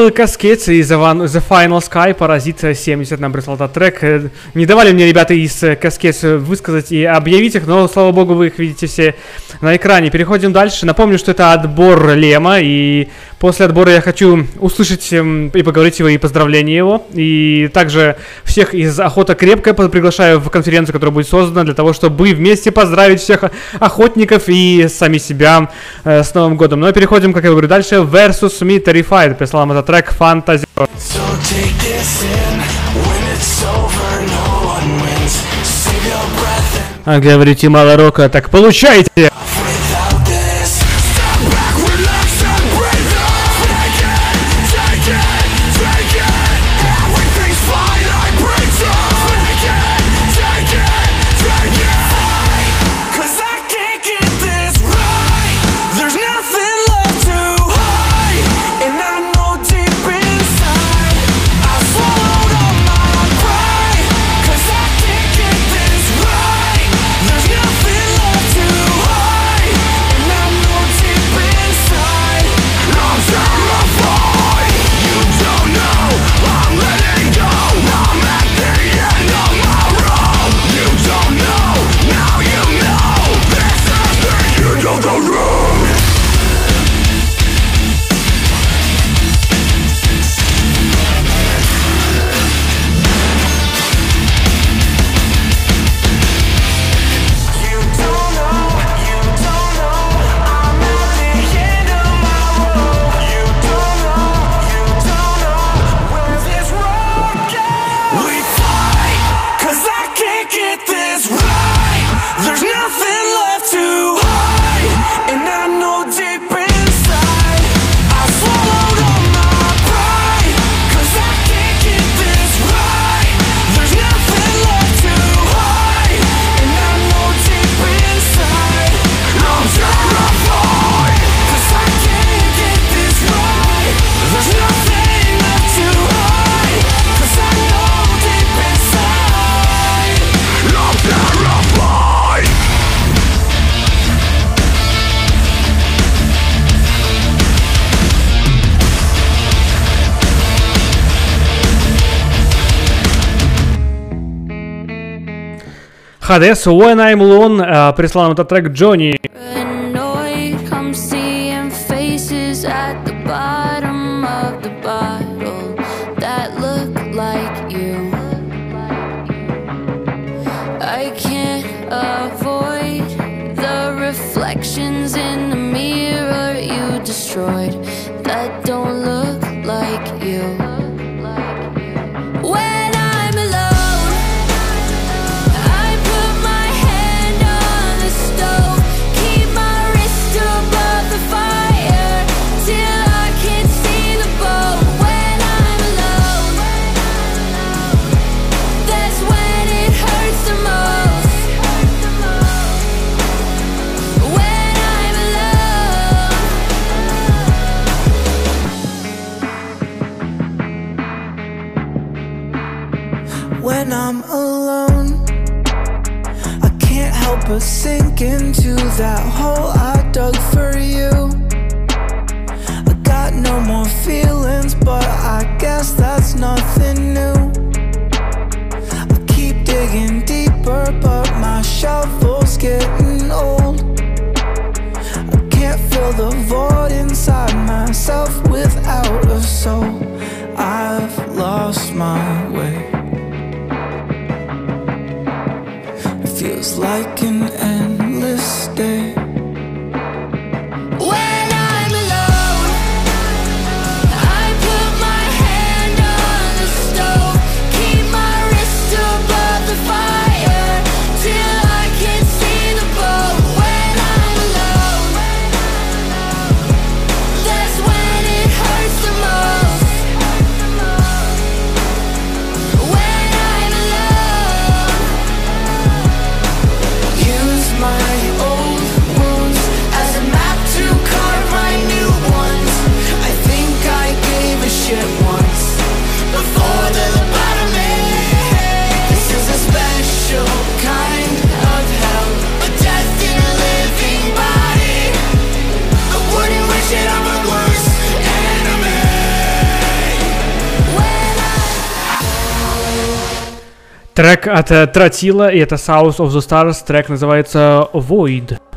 был Каскетс из The Final Sky, Паразит 70 нам прислал этот трек. Э, не давали мне ребята из э, Каскетс высказать и объявить их, но, слава богу, вы их видите все на экране. Переходим дальше. Напомню, что это отбор Лема, и После отбора я хочу услышать эм, и поговорить его, и поздравление его. И также всех из Охота Крепкая приглашаю в конференцию, которая будет создана для того, чтобы вместе поздравить всех охотников и сами себя э, с Новым годом. Ну а переходим, как я говорю, дальше. Versus Me Terrified. Прислал нам этот трек Fantasy. So take this in, when it's Так получайте! Хадес, When I'm Alone, э, прислал нам этот трек Джонни. Трек от э, Тротила, и это South of the Stars, трек называется Void.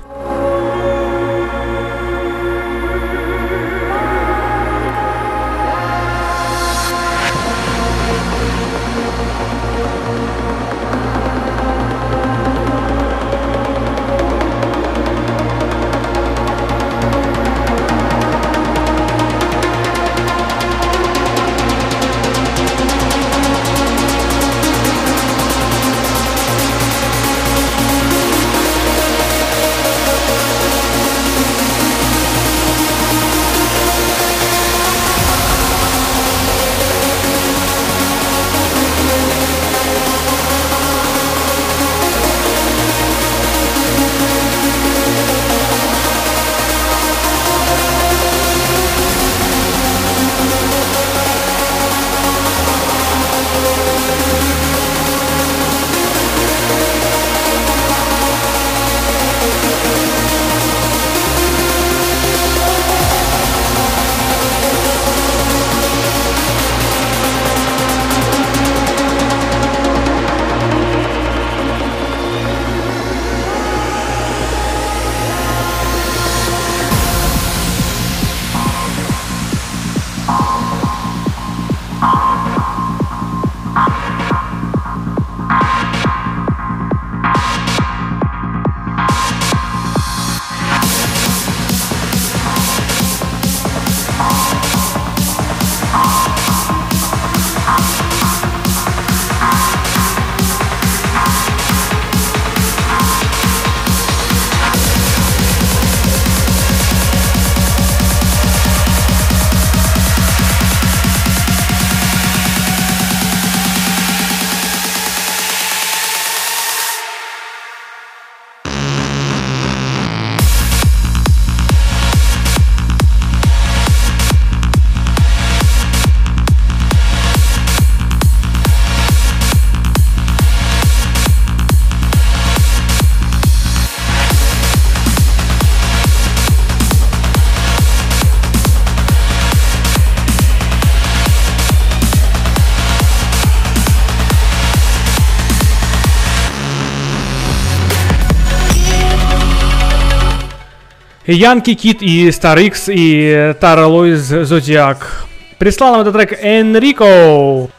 Янки Кит и Star X и Тара Лоиз Зодиак. Прислал нам этот трек Энрико.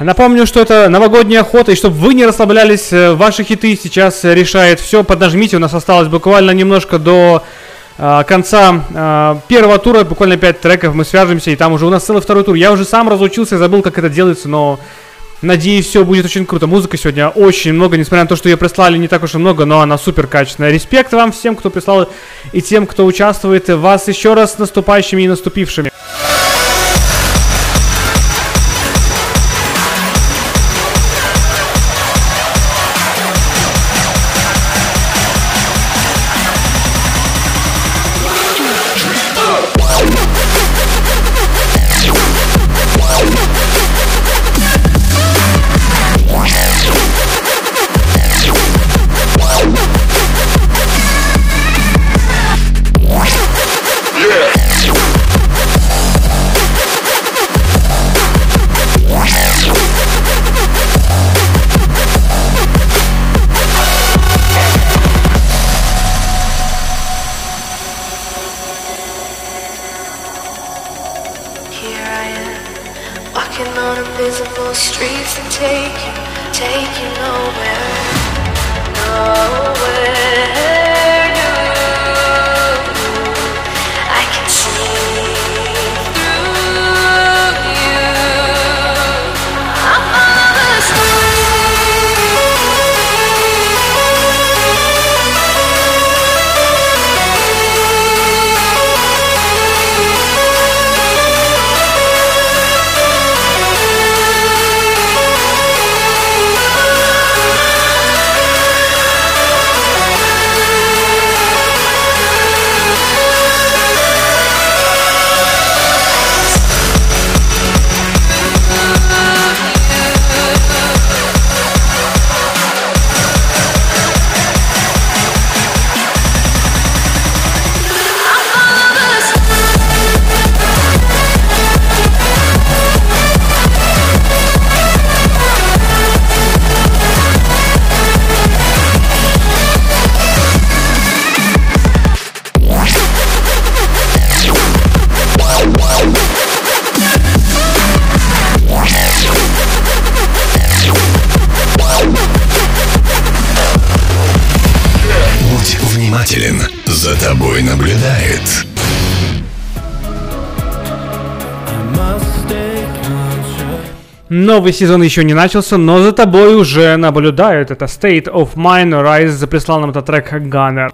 Напомню, что это новогодняя охота, и чтобы вы не расслаблялись, э, ваши хиты сейчас решает все. Поднажмите, у нас осталось буквально немножко до э, конца э, первого тура, буквально 5 треков, мы свяжемся, и там уже у нас целый второй тур. Я уже сам разучился, забыл, как это делается, но надеюсь, все будет очень круто. Музыка сегодня очень много, несмотря на то, что ее прислали не так уж и много, но она супер качественная. Респект вам всем, кто прислал, и тем, кто участвует. Вас еще раз с наступающими и наступившими. Новый сезон еще не начался, но за тобой уже наблюдают. Это State of Mind Rise заприслал нам этот трек Gunner.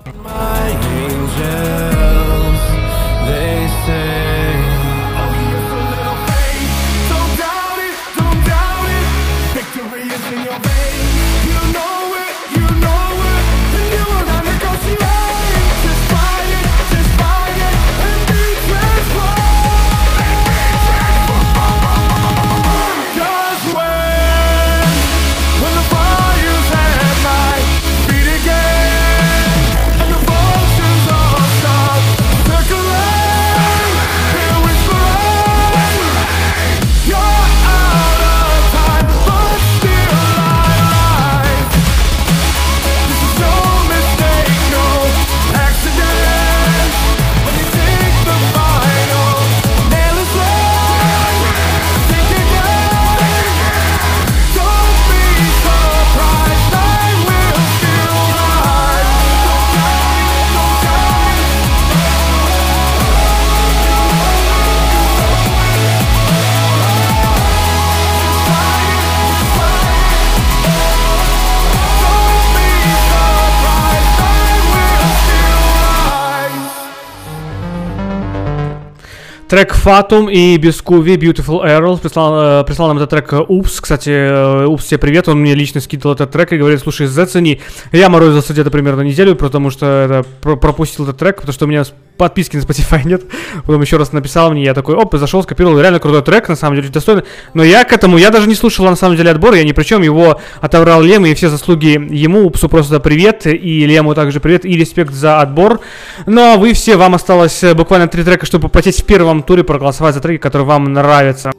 Трек Fatum и Бескуви Beautiful Arrow прислал, э, прислал нам этот трек Упс. Кстати, э, Упс, тебе привет, он мне лично скидывал этот трек и говорит, слушай, зацени. Я морозился где-то примерно неделю, потому что это, про- пропустил этот трек, потому что у меня подписки на Spotify нет. Потом еще раз написал мне, я такой, оп, зашел, скопировал, реально крутой трек, на самом деле, достойный. Но я к этому, я даже не слушал на самом деле отбор, я ни при чем, его отобрал Лем, и все заслуги ему, Упсу просто привет, и Лему также привет, и респект за отбор. Ну а вы все, вам осталось буквально три трека, чтобы попотеть в первом туре, проголосовать за треки, которые вам нравятся.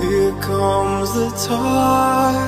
Here comes the tide.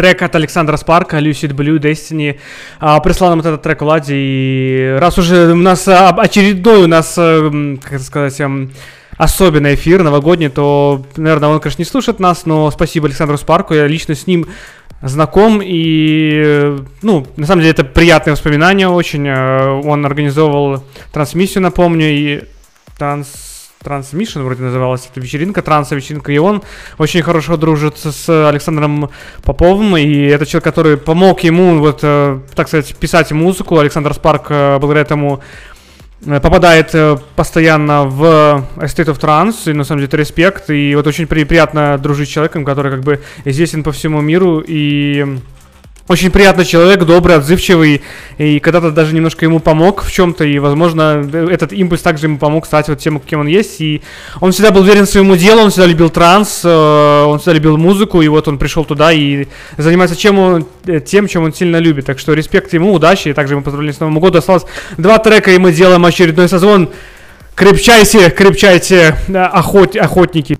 Трек от Александра Спарка, Lucid Blue, Destiny. А, прислал нам этот трек Влади. И раз уже у нас а, очередной у нас, э, как это сказать, эм, особенный эфир новогодний, то, наверное, он, конечно, не слушает нас, но спасибо Александру Спарку. Я лично с ним знаком и, э, ну, на самом деле это приятные воспоминания очень. Э, Он организовывал трансмиссию, напомню, и транс... Трансмишн вроде называлась эта вечеринка, транс-вечеринка, и он очень хорошо дружит с Александром Поповым, и это человек, который помог ему, вот, э, так сказать, писать музыку. Александр Спарк э, благодаря этому э, попадает постоянно в State of Trance, и на самом деле это респект, и вот очень при- приятно дружить с человеком, который как бы известен по всему миру, и очень приятный человек, добрый, отзывчивый, и когда-то даже немножко ему помог в чем-то, и, возможно, этот импульс также ему помог стать вот тем, кем он есть, и он всегда был верен своему делу, он всегда любил транс, э, он всегда любил музыку, и вот он пришел туда и занимается чем он, э, тем, чем он сильно любит, так что респект ему, удачи, и также ему поздравления с Новым годом, осталось два трека, и мы делаем очередной созвон, крепчайте, крепчайте, охот, охотники.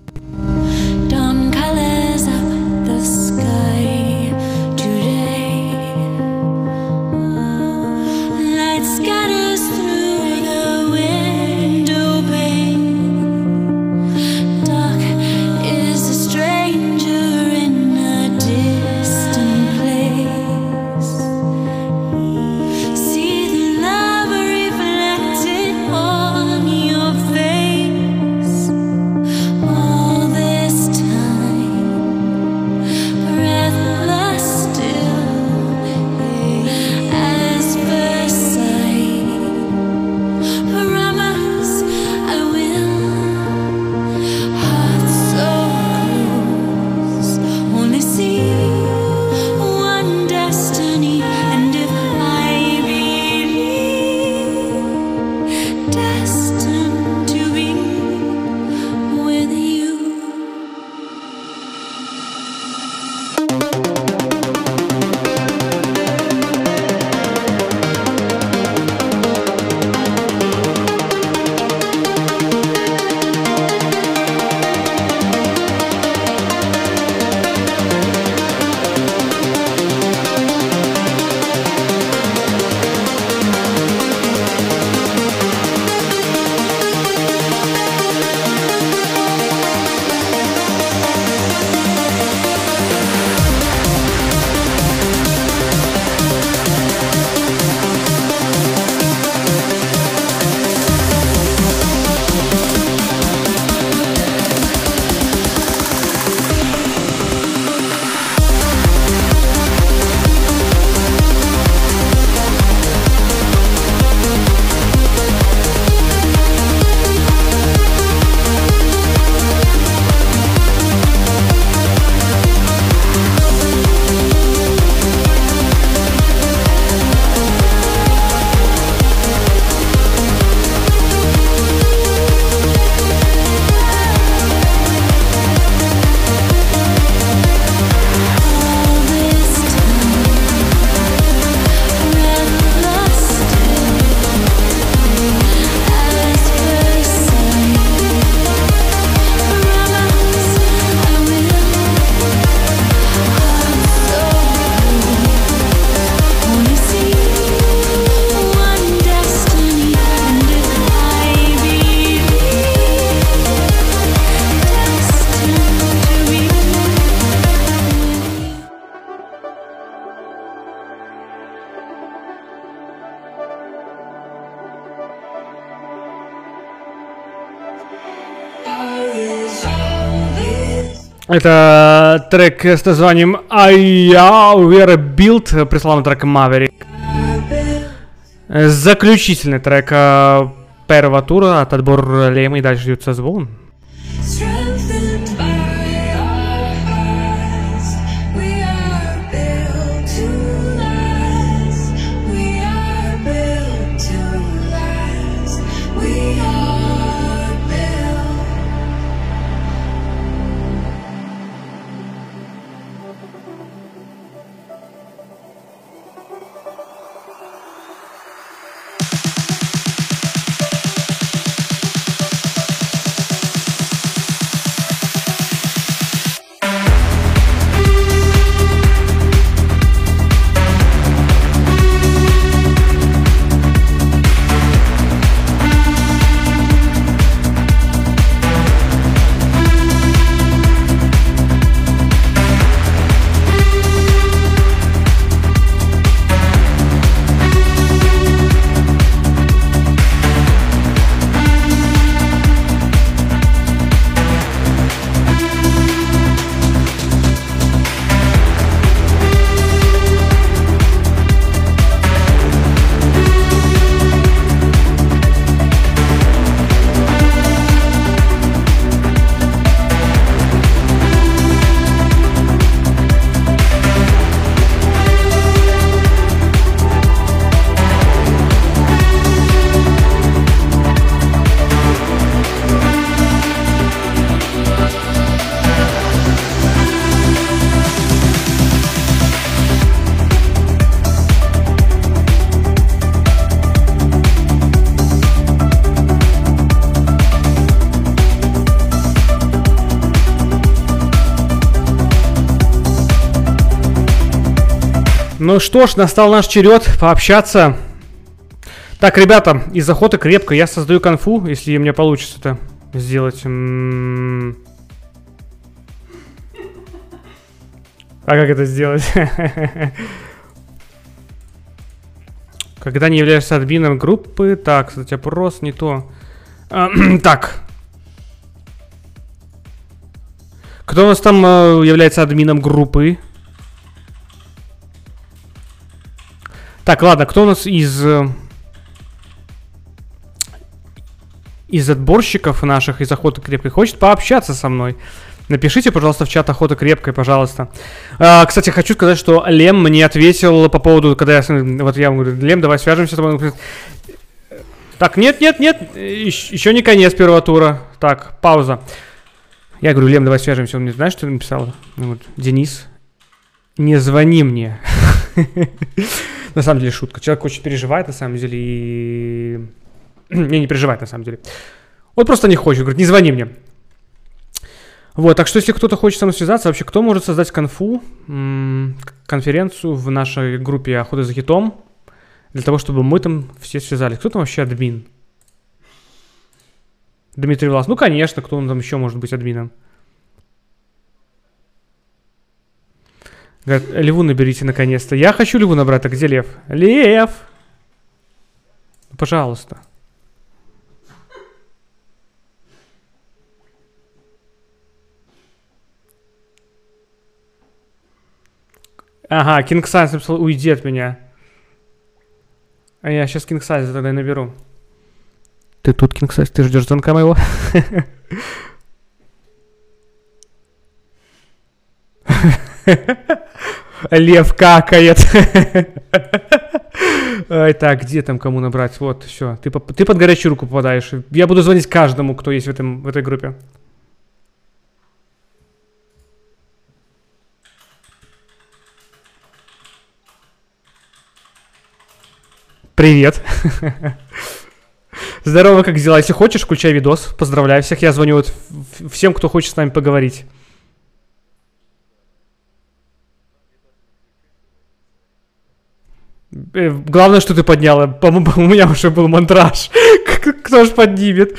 Это трек с названием «I Were Built», прислал на трек Maverick. Заключительный трек э, первого тура от отбора Лема и дальше идет созвон. Что ж, настал наш черед пообщаться. Так, ребята, из охоты крепко. Я создаю конфу, если мне получится это сделать. А как это сделать? [LAUGHS] Когда не являешься админом группы. Так, кстати, опрос не то. А, [CLEARS THROAT] Так. Кто у нас там э, является админом группы? Так, ладно, кто у нас из... э, Из отборщиков наших, из охоты крепкой, хочет пообщаться со мной? Напишите, пожалуйста, в чат охота крепкой, пожалуйста. А, кстати, хочу сказать, что Лем мне ответил по поводу, когда я... Вот я говорю, Лем, давай свяжемся с тобой. Он говорит, Так, нет, нет, нет, еще не конец первого тура. Так, пауза. Я говорю, Лем, давай свяжемся. Он мне, знаешь, что написал? Говорит, Денис, не звони мне. [LAUGHS] [CLEARS THROAT] На самом деле шутка. Человек очень переживает, на самом деле, и... [CLEARS THROAT] Не, не переживает, на самом деле. Он просто не хочет. Говорит, не звони мне. Вот, так что если кто-то хочет со мной связаться, вообще кто может создать конфу, конференцию в нашей группе «Охота за хитом», для того, чтобы мы там все связались. Кто там вообще админ? Дмитрий Влас. Ну, конечно, кто он там еще может быть админом? Говорят, Леву наберите наконец-то. Я хочу Леву набрать. А где Лев? Лев! Ну, Пожалуйста. Ага, King Size написал, уйди от меня. А я сейчас King Size тогда и наберу. Ты тут, King Size, ты ждешь звонка моего? [LAUGHS] Лев какает. Так, где там кому набрать? Вот, все. Ты, ты под горячую руку попадаешь. Я буду звонить каждому, кто есть в, этом, в этой группе. Привет. Здорово, как дела? Если хочешь, включай видос. Поздравляю всех. Я звоню вот всем, кто хочет с нами поговорить. Главное, что ты подняла. По-моему, [LAUGHS] у меня уже был мантраж. [LAUGHS] Кто ж поднимет?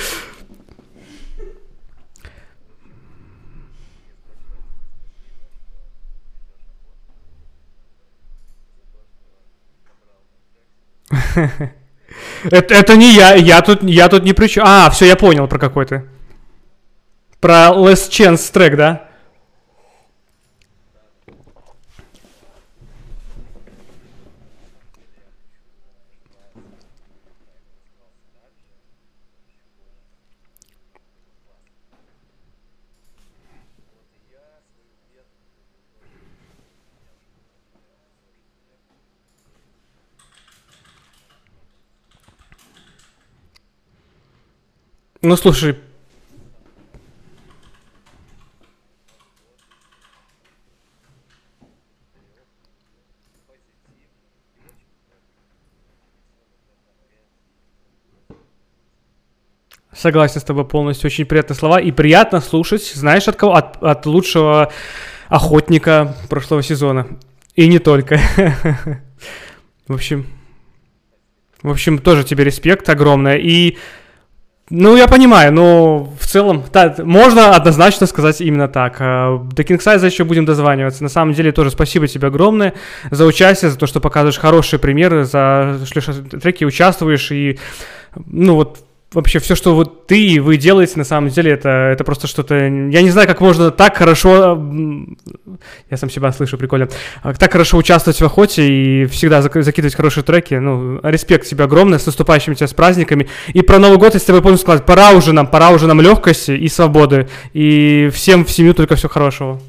[LAUGHS] Это, это не я, я тут, я тут не при чем. А, все, я понял про какой ты. Про Last Chance трек, да? Ну, слушай, Согласен с тобой полностью. Очень приятные слова. И приятно слушать, знаешь, от кого? От, от лучшего охотника прошлого сезона. И не только. [LAUGHS] В общем, в общем, тоже тебе респект огромное. И, ну, я понимаю, но в целом, да, можно однозначно сказать именно так. А, До Size еще будем дозваниваться. На самом деле, тоже спасибо тебе огромное за участие, за то, что показываешь хорошие примеры, за что в треке участвуешь и, ну, вот, вообще все, что вот ты и вы делаете, на самом деле, это, это просто что-то... Я не знаю, как можно так хорошо... Я сам себя слышу, прикольно. а, Так хорошо участвовать в охоте и всегда зак- закидывать хорошие треки. Ну, респект тебе огромный, с наступающими тебя с праздниками. И про Новый год я с тобой сказать, пора уже нам, пора уже нам легкости и свободы. И всем в семью только все хорошего.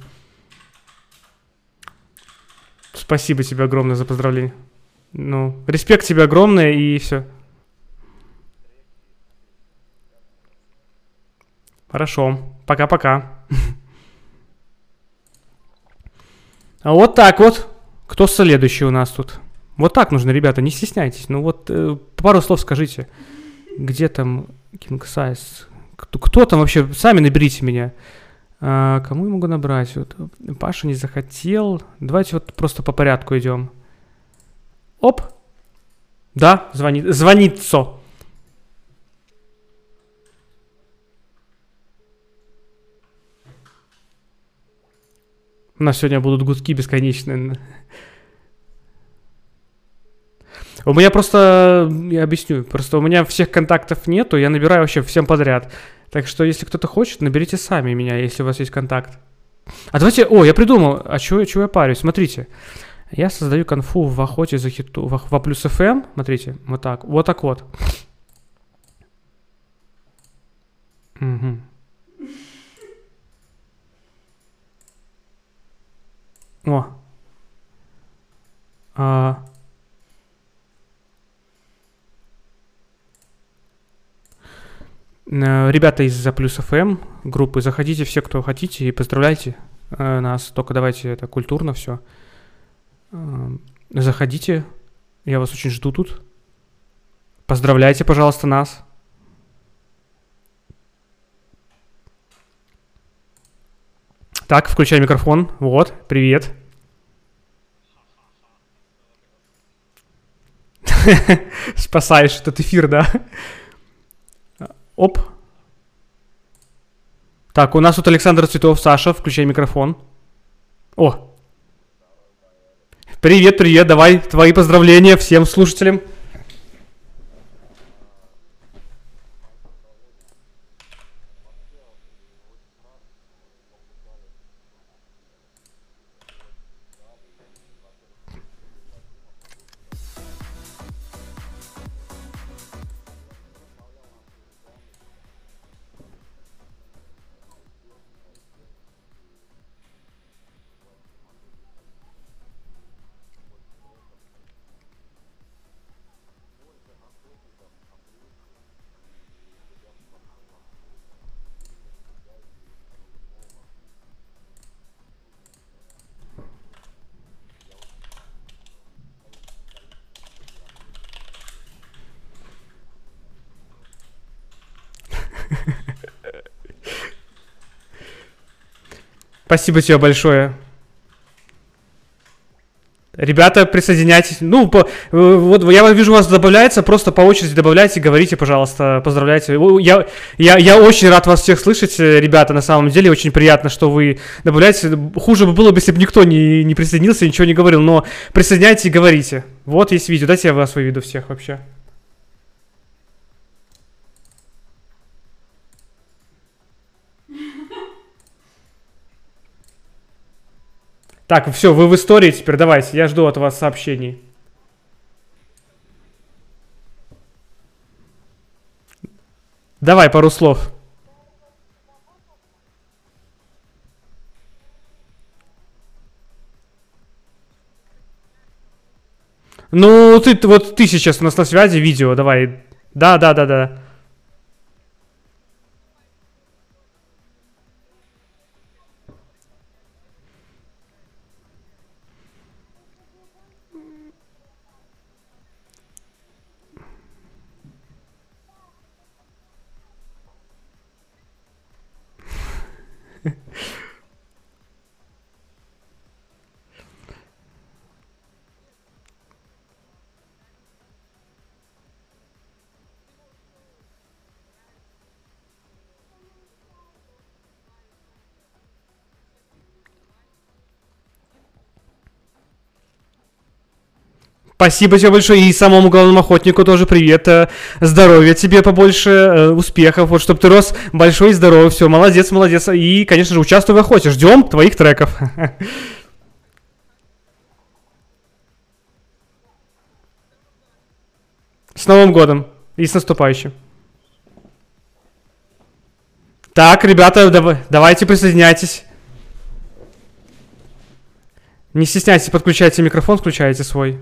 Спасибо тебе огромное за поздравление. Ну, респект тебе огромный и все. Хорошо. Пока-пока. А вот так вот. Кто следующий у нас тут? Вот так нужно, ребята, не стесняйтесь. Ну вот э, пару слов скажите. Где там King Size? Кто, кто там вообще? Сами наберите меня. А, кому я могу набрать? Вот, Паша не захотел. Давайте вот просто по порядку идем. Оп. Да, звонит. Звонит У нас сегодня будут гудки бесконечные. У меня просто, я объясню, просто у меня всех контактов нету, я набираю вообще всем подряд. Так что, если кто-то хочет, наберите сами меня, если у вас есть контакт. А давайте, о, я придумал, а чего, чего я парюсь? Смотрите, я создаю конфу в охоте за хиту, во, во плюс FM, смотрите, вот так, вот так вот. Мгм. О. А. Э, Ребята из За Плюс ФМ группы, заходите все, кто хотите, и поздравляйте э, нас. Только давайте это культурно все. Заходите, я вас очень жду тут. Поздравляйте, пожалуйста, нас. Так, включай микрофон. Вот, привет. [LAUGHS] Спасаешь этот эфир, да? Оп. Так, у нас тут Александр Цветов, Саша, включай микрофон. О. Привет, привет, давай твои поздравления всем слушателям. Спасибо тебе большое. Ребята, присоединяйтесь. Ну, по- э, вот я вижу, у вас добавляется, просто по очереди добавляйте, говорите, пожалуйста, поздравляйте. Я, я, я очень рад вас всех слышать, э, ребята, на самом деле, очень приятно, что вы добавляете. Хуже бы было бы, если бы никто не, не присоединился, ничего не говорил, но присоединяйтесь и говорите. Вот есть видео, дайте я вас выведу всех вообще. Так, все, вы в истории теперь, давайте, я жду от вас сообщений. Давай пару слов. Ну, ты, вот ты сейчас у нас на связи, видео, давай. Да, да, да, да. Спасибо тебе большое. И самому главному охотнику тоже привет. э, Здоровья тебе побольше, э, успехов. Вот, чтобы ты рос большой и здоровый. Все, молодец, молодец. И, конечно же, участвуй в охоте. Ждем твоих треков. [LAUGHS] С Новым годом и с наступающим. Так, ребята, дав- давайте присоединяйтесь. Не стесняйтесь, подключайте микрофон, включайте свой.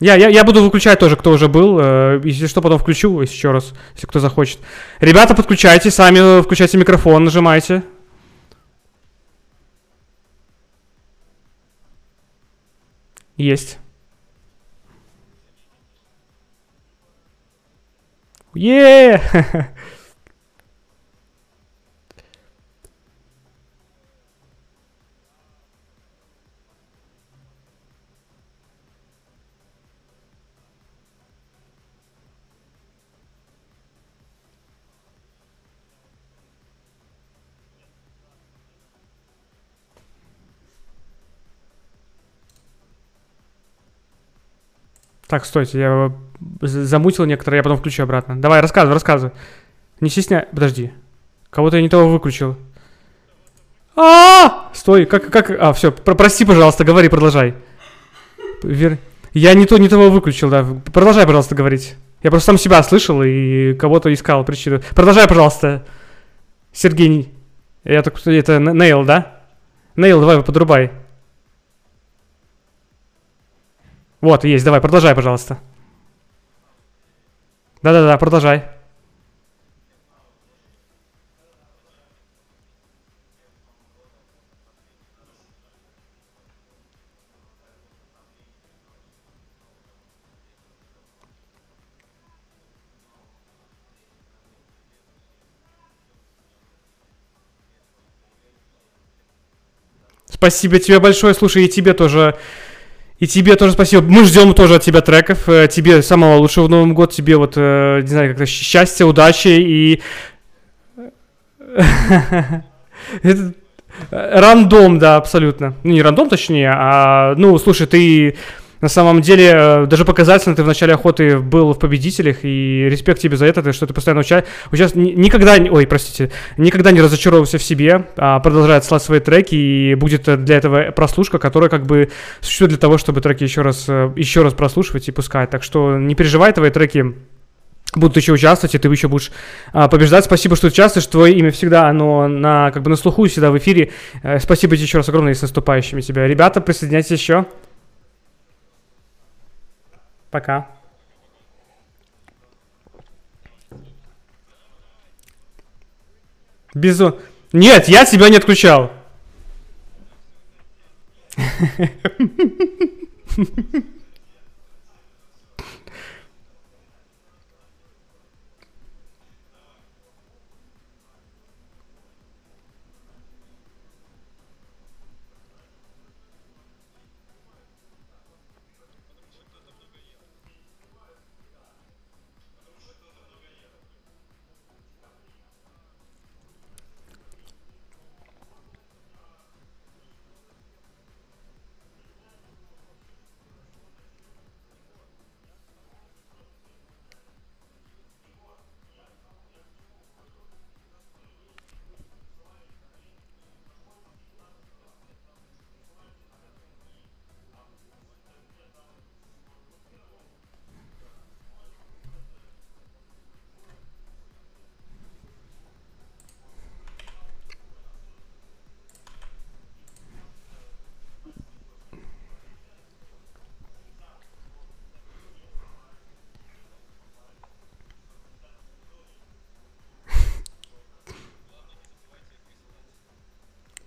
Я, я, я буду выключать тоже, кто уже был. э, Если что, потом включу еще раз, если кто захочет. Ребята, подключайте, сами э, включайте микрофон, нажимайте. Есть. Е! [LAUGHS] Так, стойте, я замутил некоторые, я потом включу обратно. Давай, рассказывай, рассказывай. Не стесняй. Подожди. Кого-то я не того выключил. А! Стой, как, как, а, все, прости, пожалуйста, говори, продолжай. Вер... Я не то, не того выключил, да. Продолжай, пожалуйста, говорить. Я просто сам себя слышал и кого-то искал причину. Продолжай, пожалуйста. Сергей. Я так, это Нейл, да? Нейл, давай, подрубай. Вот, есть, давай, продолжай, пожалуйста. Да-да-да, продолжай. Спасибо тебе большое. Слушай, и тебе тоже. И тебе тоже спасибо. Мы ждем тоже от тебя треков. Э, Тебе самого лучшего в Новом год. Тебе вот, э, не знаю, как-то счастья, удачи и... [LAUGHS] Э, Рандом, да, абсолютно. Ну, не рандом, точнее, а... Ну, слушай, ты на самом деле э, даже показательно ты в начале охоты был в победителях, и респект тебе за это, ты- что ты постоянно уча... ни- Никогда, ой, простите, никогда не разочаровывался в себе, а продолжает слать свои треки, и будет э, для этого прослушка, которая как бы существует для того, чтобы треки еще раз, э, еще раз прослушивать и пускать. Так что не переживай, твои треки будут еще участвовать, и ты еще будешь а, побеждать. Спасибо, что участвуешь. Твое имя всегда, оно на, как бы на слуху, всегда в эфире. Спасибо тебе еще раз огромное и с наступающими тебя. Ребята, присоединяйтесь еще. Пока. Безу... Нет, я тебя не отключал. [LAUGHS]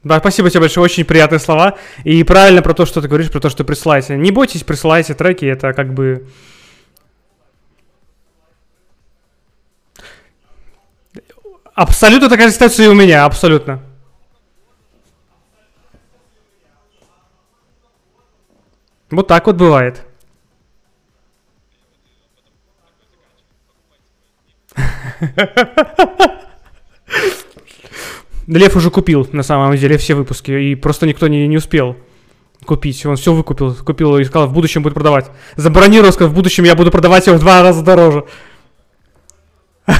Да, спасибо тебе большое, очень приятные слова. И правильно про то, что ты говоришь, про то, что присылайте. Не бойтесь, присылайте треки, это как бы... Абсолютно такая ситуация и у меня, абсолютно. Вот так вот бывает. [LAUGHS] Лев уже купил, на самом деле, все выпуски, и просто никто не, не успел. купить. Он все выкупил, купил и сказал, в будущем будет продавать. Забронировал, сказал, в будущем я буду продавать его в два раза дороже. [LAUGHS]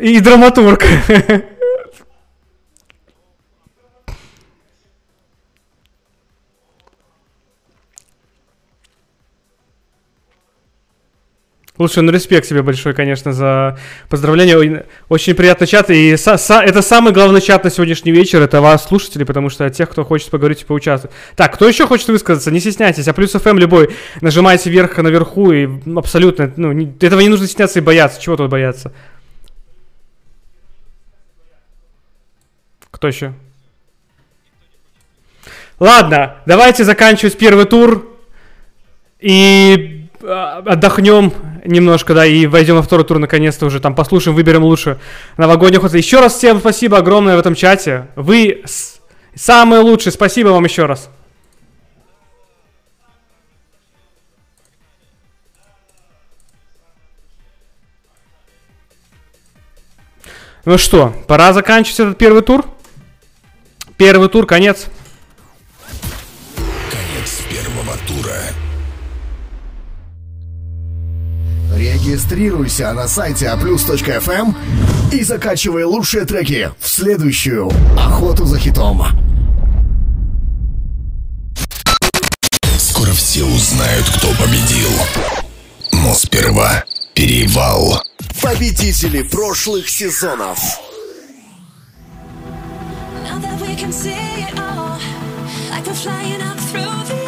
И драматург. [LAUGHS] Слушай, ну респект тебе большой, конечно, за поздравления. Очень приятный чат. И са- са- это самый главный чат на сегодняшний вечер. Это вас, слушатели, потому что тех, кто хочет поговорить и поучаствовать. Так, кто еще хочет высказаться, не стесняйтесь. А плюс FM любой. Нажимайте вверх наверху и абсолютно, ну, не- этого не нужно стесняться и бояться. Чего тут бояться? Кто еще? Ладно, давайте заканчивать первый тур и а, отдохнем немножко, да, и войдем во второй тур наконец-то уже, там послушаем, выберем лучше новогодний ход. Еще раз всем спасибо огромное в этом чате. Вы с- самые лучшие, спасибо вам еще раз. Ну что, пора заканчивать этот первый тур? Первый тур. Конец Регистрируйся на сайте aplus.fm и закачивай лучшие треки в следующую охоту за хитом. Скоро все узнают, кто победил. Но сперва перевал. Победители прошлых сезонов. Now that we can see it all, like we're flying up through the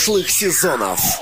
прошлых сезонов.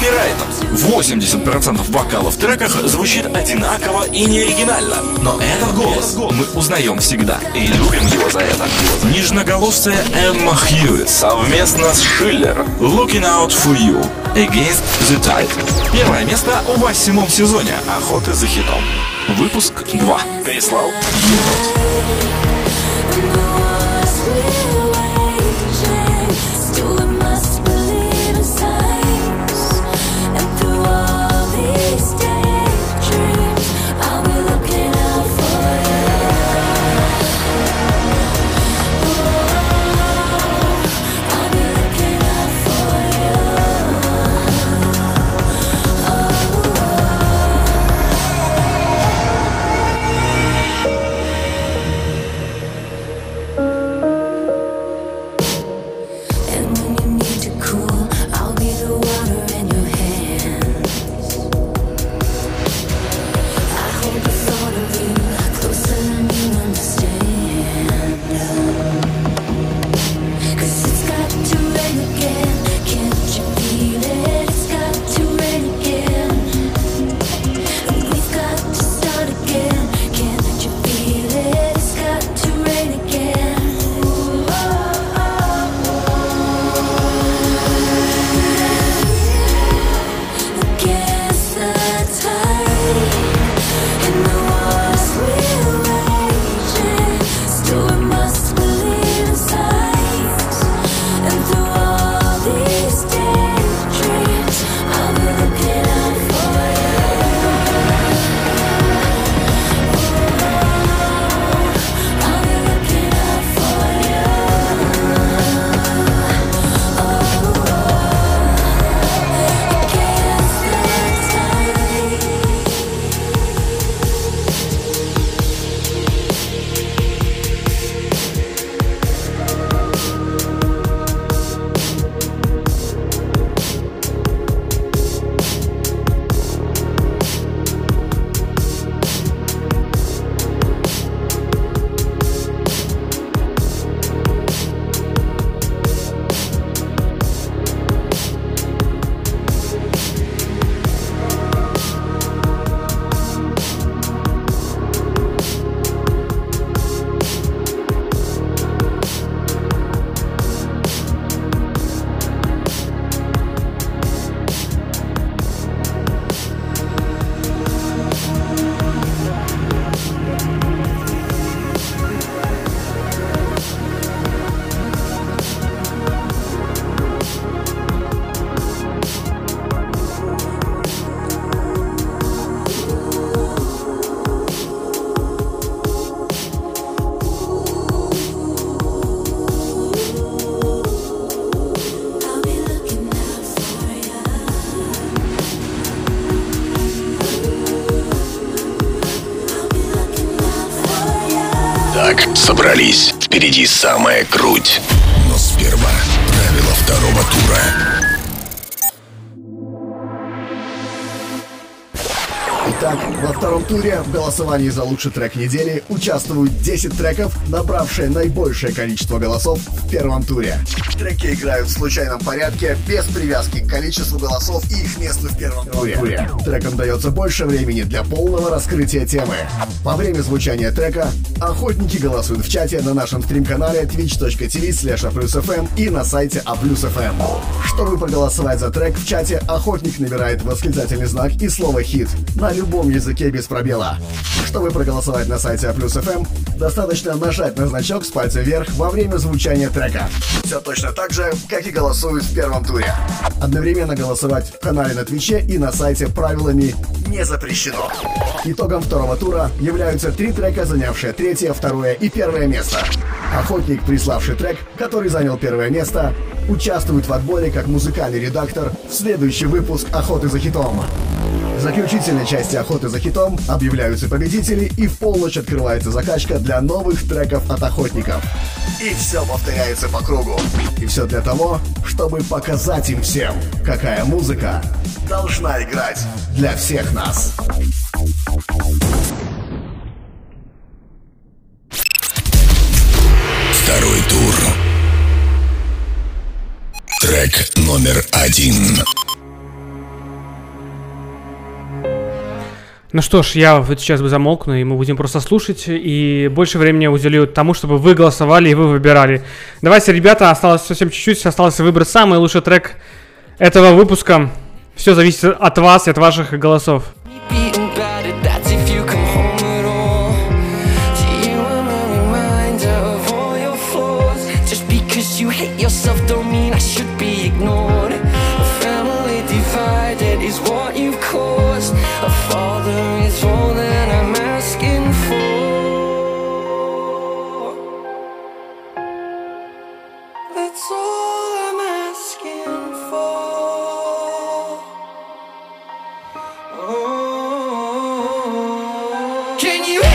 Копирайтом. 80% вокалов в треках звучит одинаково и неоригинально. Но этот голос мы узнаем всегда и любим его за это. Нежноголосая Эмма Хьюитт совместно с Шиллер «Looking Out For You» Against the Tide. Первое место в восьмом сезоне «Охоты за хитом». Выпуск 2. Переслал Енот. Собрались. Впереди самая круть. Но сперва правила второго тура. Итак, во втором туре в голосовании за лучший трек недели участвуют 10 треков, набравшие наибольшее количество голосов в первом туре. Треки играют в случайном порядке, без привязки к количеству голосов и их месту в первом туре. Трекам дается больше времени для полного раскрытия темы. Во время звучания трека охотники голосуют в чате на нашем стрим-канале twitch.tv slash и на сайте aplus.fm. Чтобы проголосовать за трек в чате, охотник набирает восклицательный знак и слово «хит» на любом языке без пробела. Чтобы проголосовать на сайте A+FM, достаточно нажать на значок с пальца вверх во время звучания трека. Все точно так же, как и голосуют в первом туре. Одновременно голосовать в канале на Твиче и на сайте правилами не запрещено. Итогом второго тура являются три трека, занявшие третье, второе и первое место. Охотник, приславший трек, который занял первое место, участвует в отборе как музыкальный редактор в следующий выпуск «Охоты за хитом». В заключительной части «Охоты за хитом» объявляются победители и в полночь открывается закачка для новых треков от охотников. И все повторяется по кругу. И все для того, чтобы показать им всем, какая музыка должна играть для всех нас. Второй тур. Трек номер один. Ну что ж, я вот сейчас бы замолкну, и мы будем просто слушать, и больше времени уделю тому, чтобы вы голосовали и вы выбирали. Давайте, ребята, осталось совсем чуть-чуть, осталось выбрать самый лучший трек этого выпуска. Все зависит от вас и от ваших голосов. Can you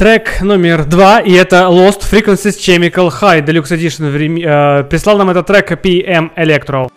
Трек номер два, и это Lost Frequencies Chemical High Deluxe Edition. Э, прислал нам этот трек PM Electro.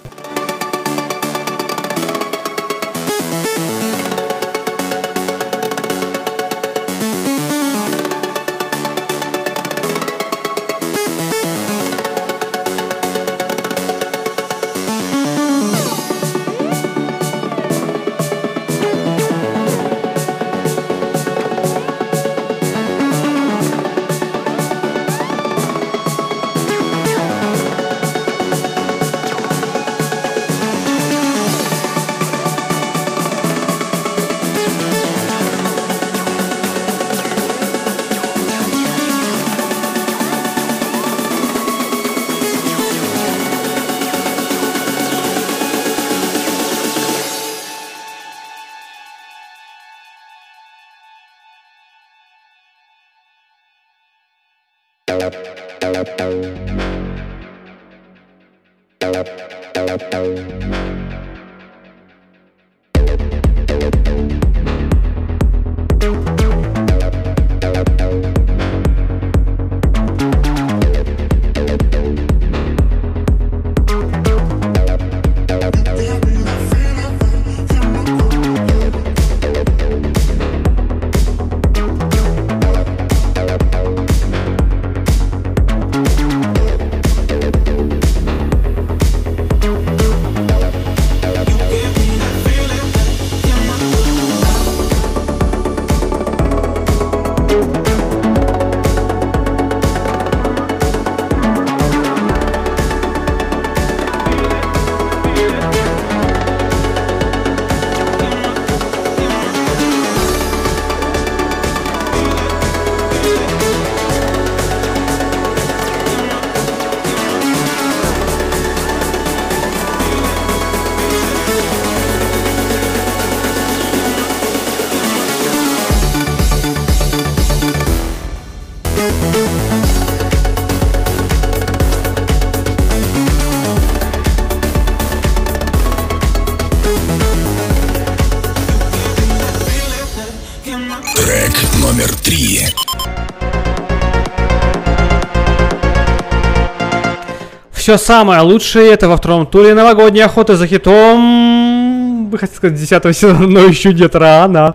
Все самое лучшее это во втором туре новогодней охоты за хитом... Вы хотите сказать 10 сезона, но еще где-то рано.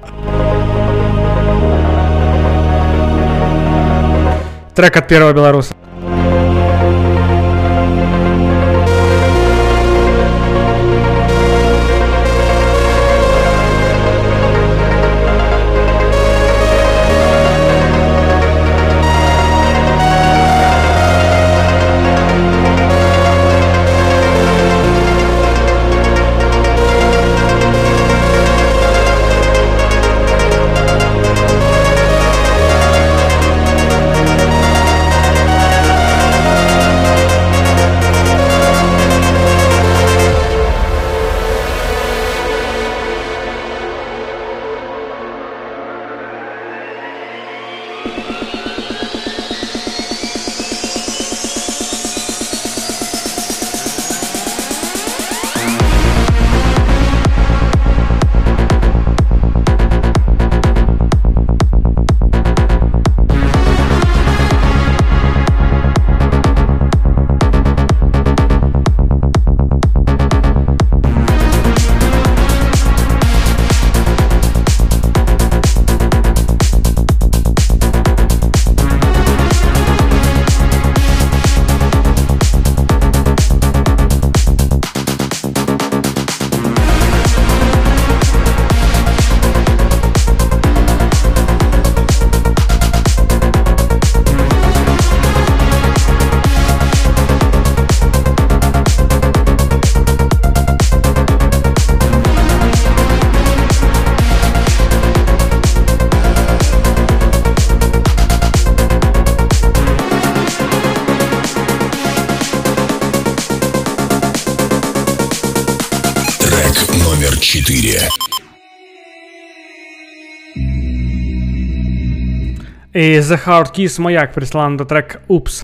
Трек от первого белоруса. The Hard Kiss Маяк прислал нам этот трек Упс.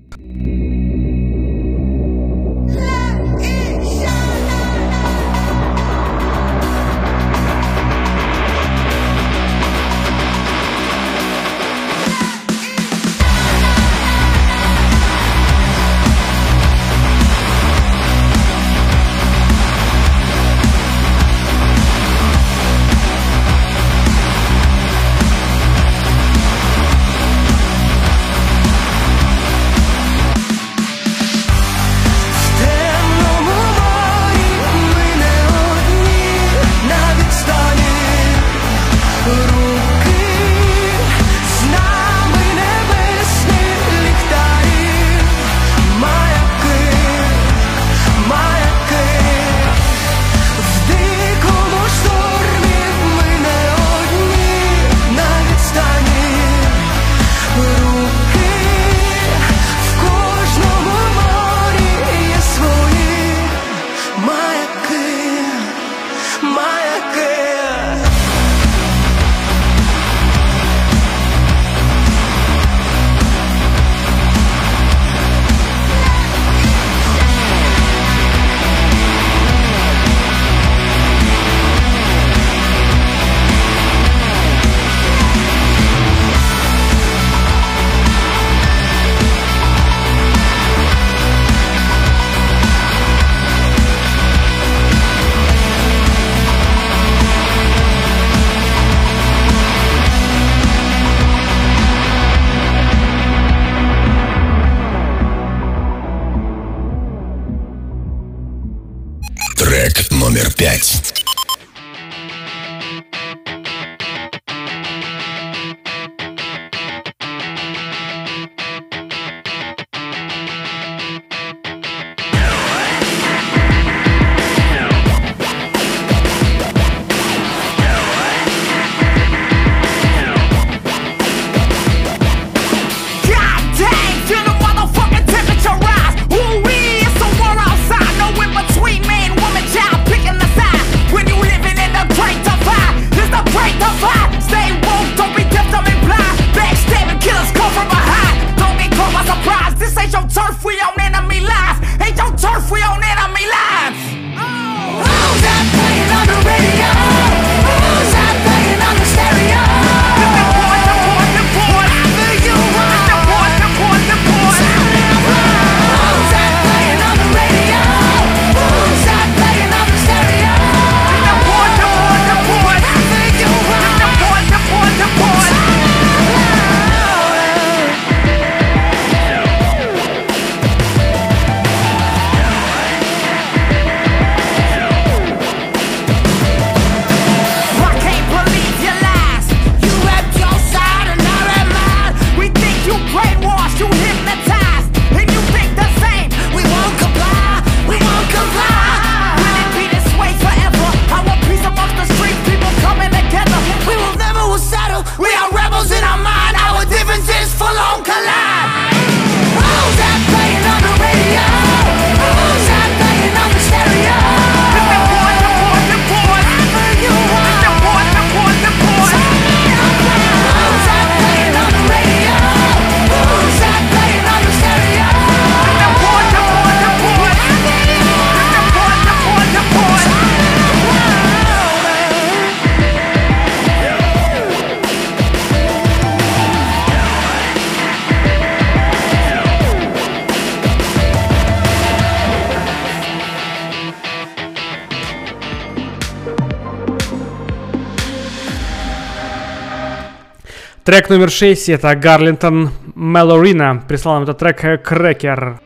Трек номер 6 это Гарлинтон Мелорина. Прислал нам этот трек Крекер.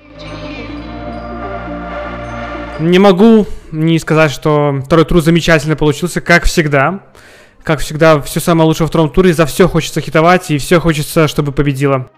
Не могу не сказать, что второй тур замечательно получился, как всегда. Как всегда, все самое лучшее во втором туре. За все хочется хитовать, и все хочется, чтобы победила.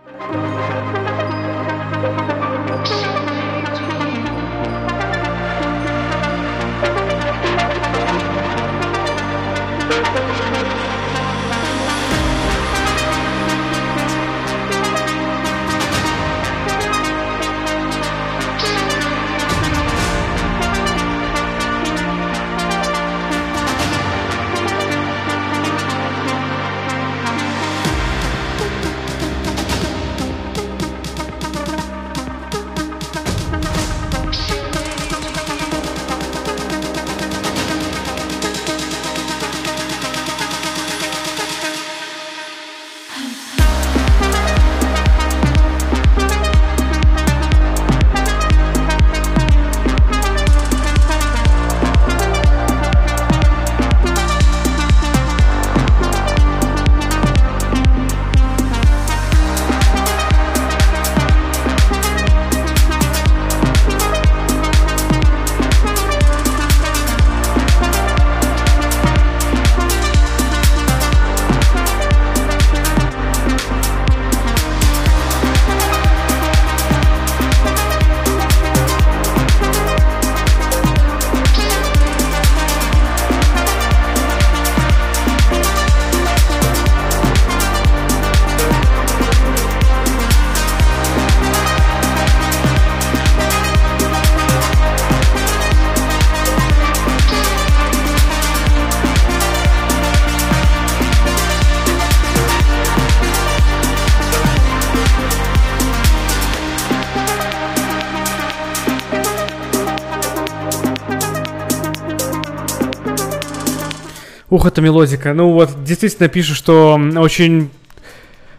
Ух, это мелодика. Ну вот, действительно пишут, что очень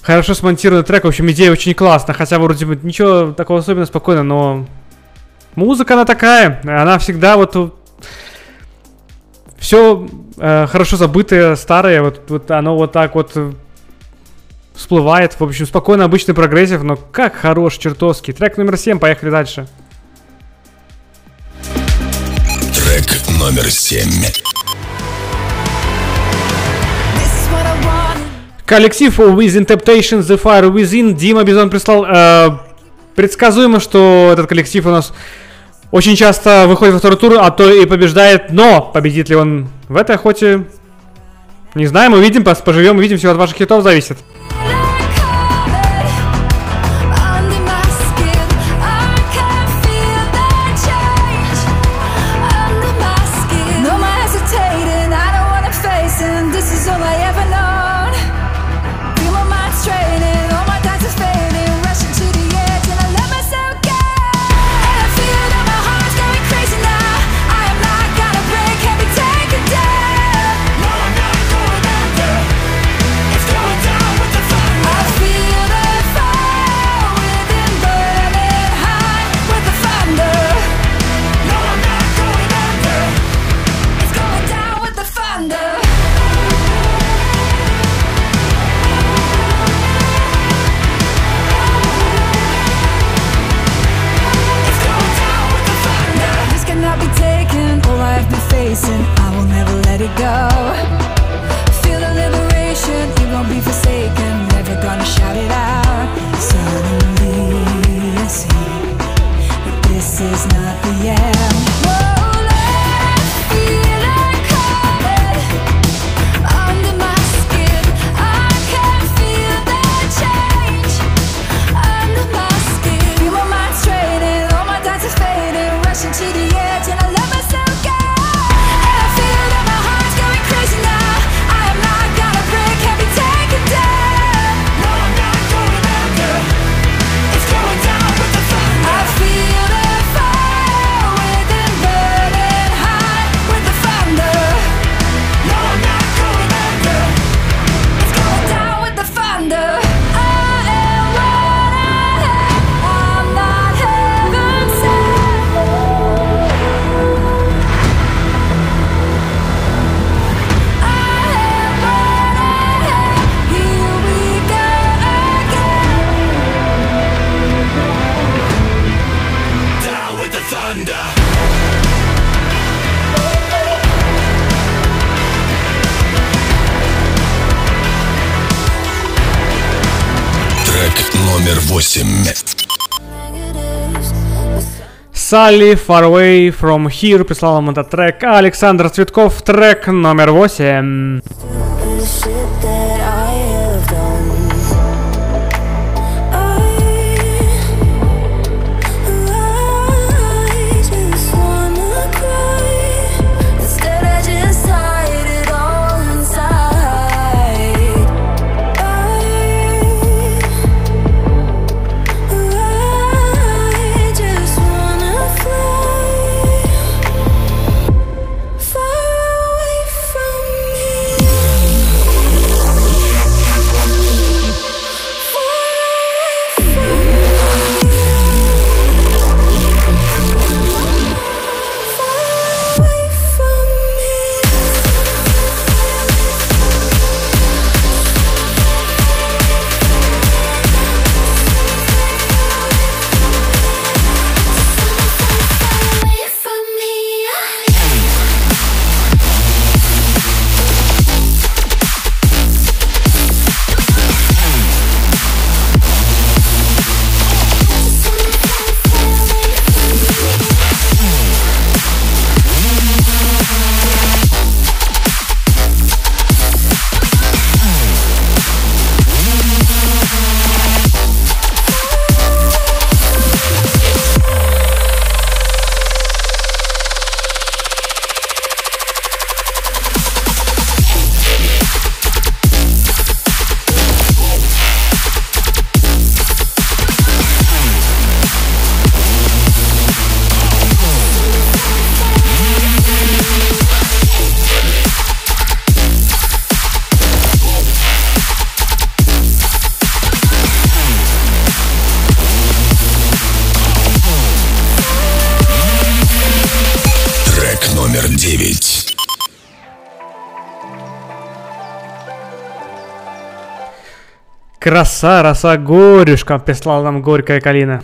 хорошо смонтированный трек. В общем, идея очень классная. Хотя вроде бы ничего такого особенного, спокойно, но музыка она такая. Она всегда вот... Все э, хорошо забытое, старое, вот, вот оно вот так вот э, всплывает. В общем, спокойно, обычный прогрессив, но как хорош, чертовский. Трек номер 7, поехали дальше. Трек номер семь. Коллектив Within Temptation, The Fire Within. Дима Бизон прислал. Э, предсказуемо, что этот коллектив у нас очень часто выходит во второй тур, а то и побеждает. Но победит ли он в этой охоте? Не знаю, мы увидим, поживем, увидим, все от ваших хитов зависит. 8. Салли Far Away From Here прислала нам этот трек. А Александр Цветков, трек номер 8. Роса, роса горюшкам прислал нам горькая калина.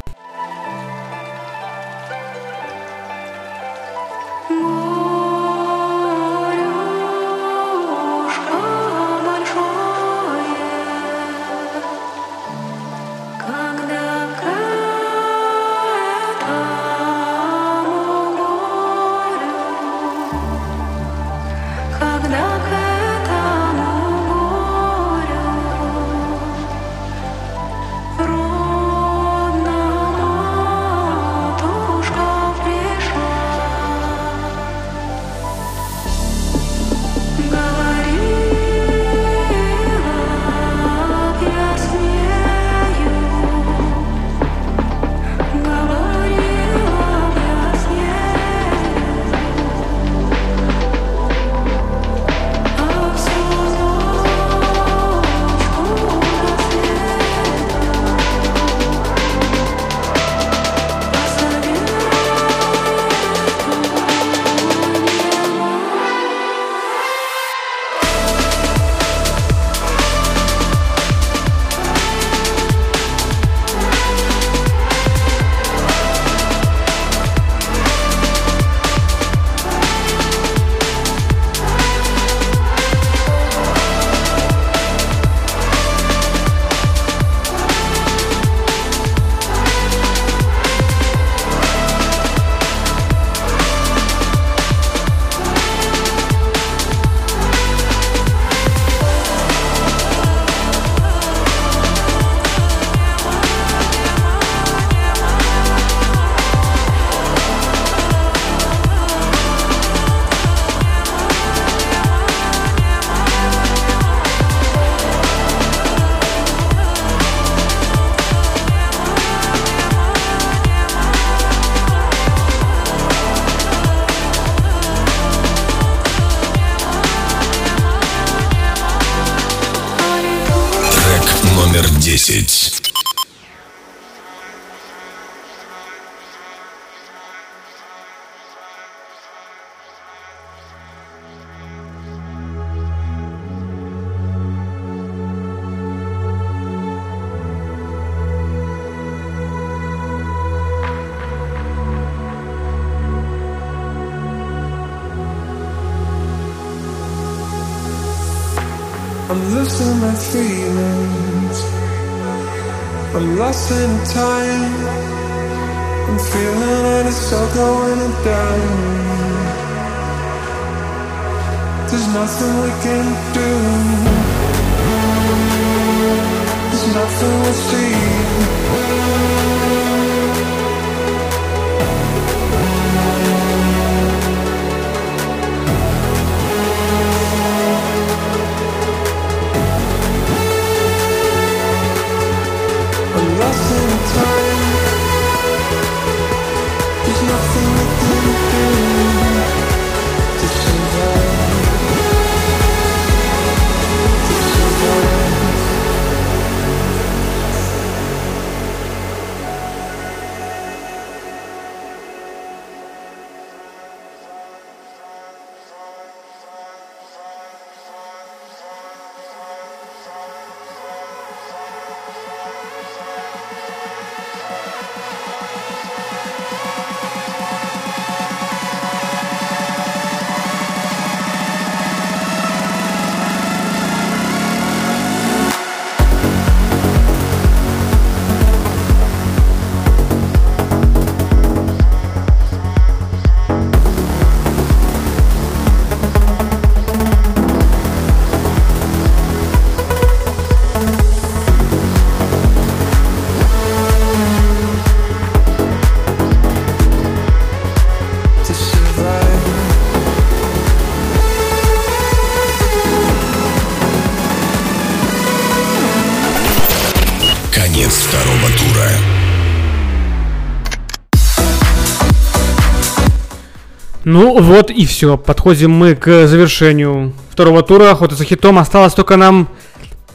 Ну вот и все. Подходим мы к завершению второго тура. Охота за хитом. Осталось только нам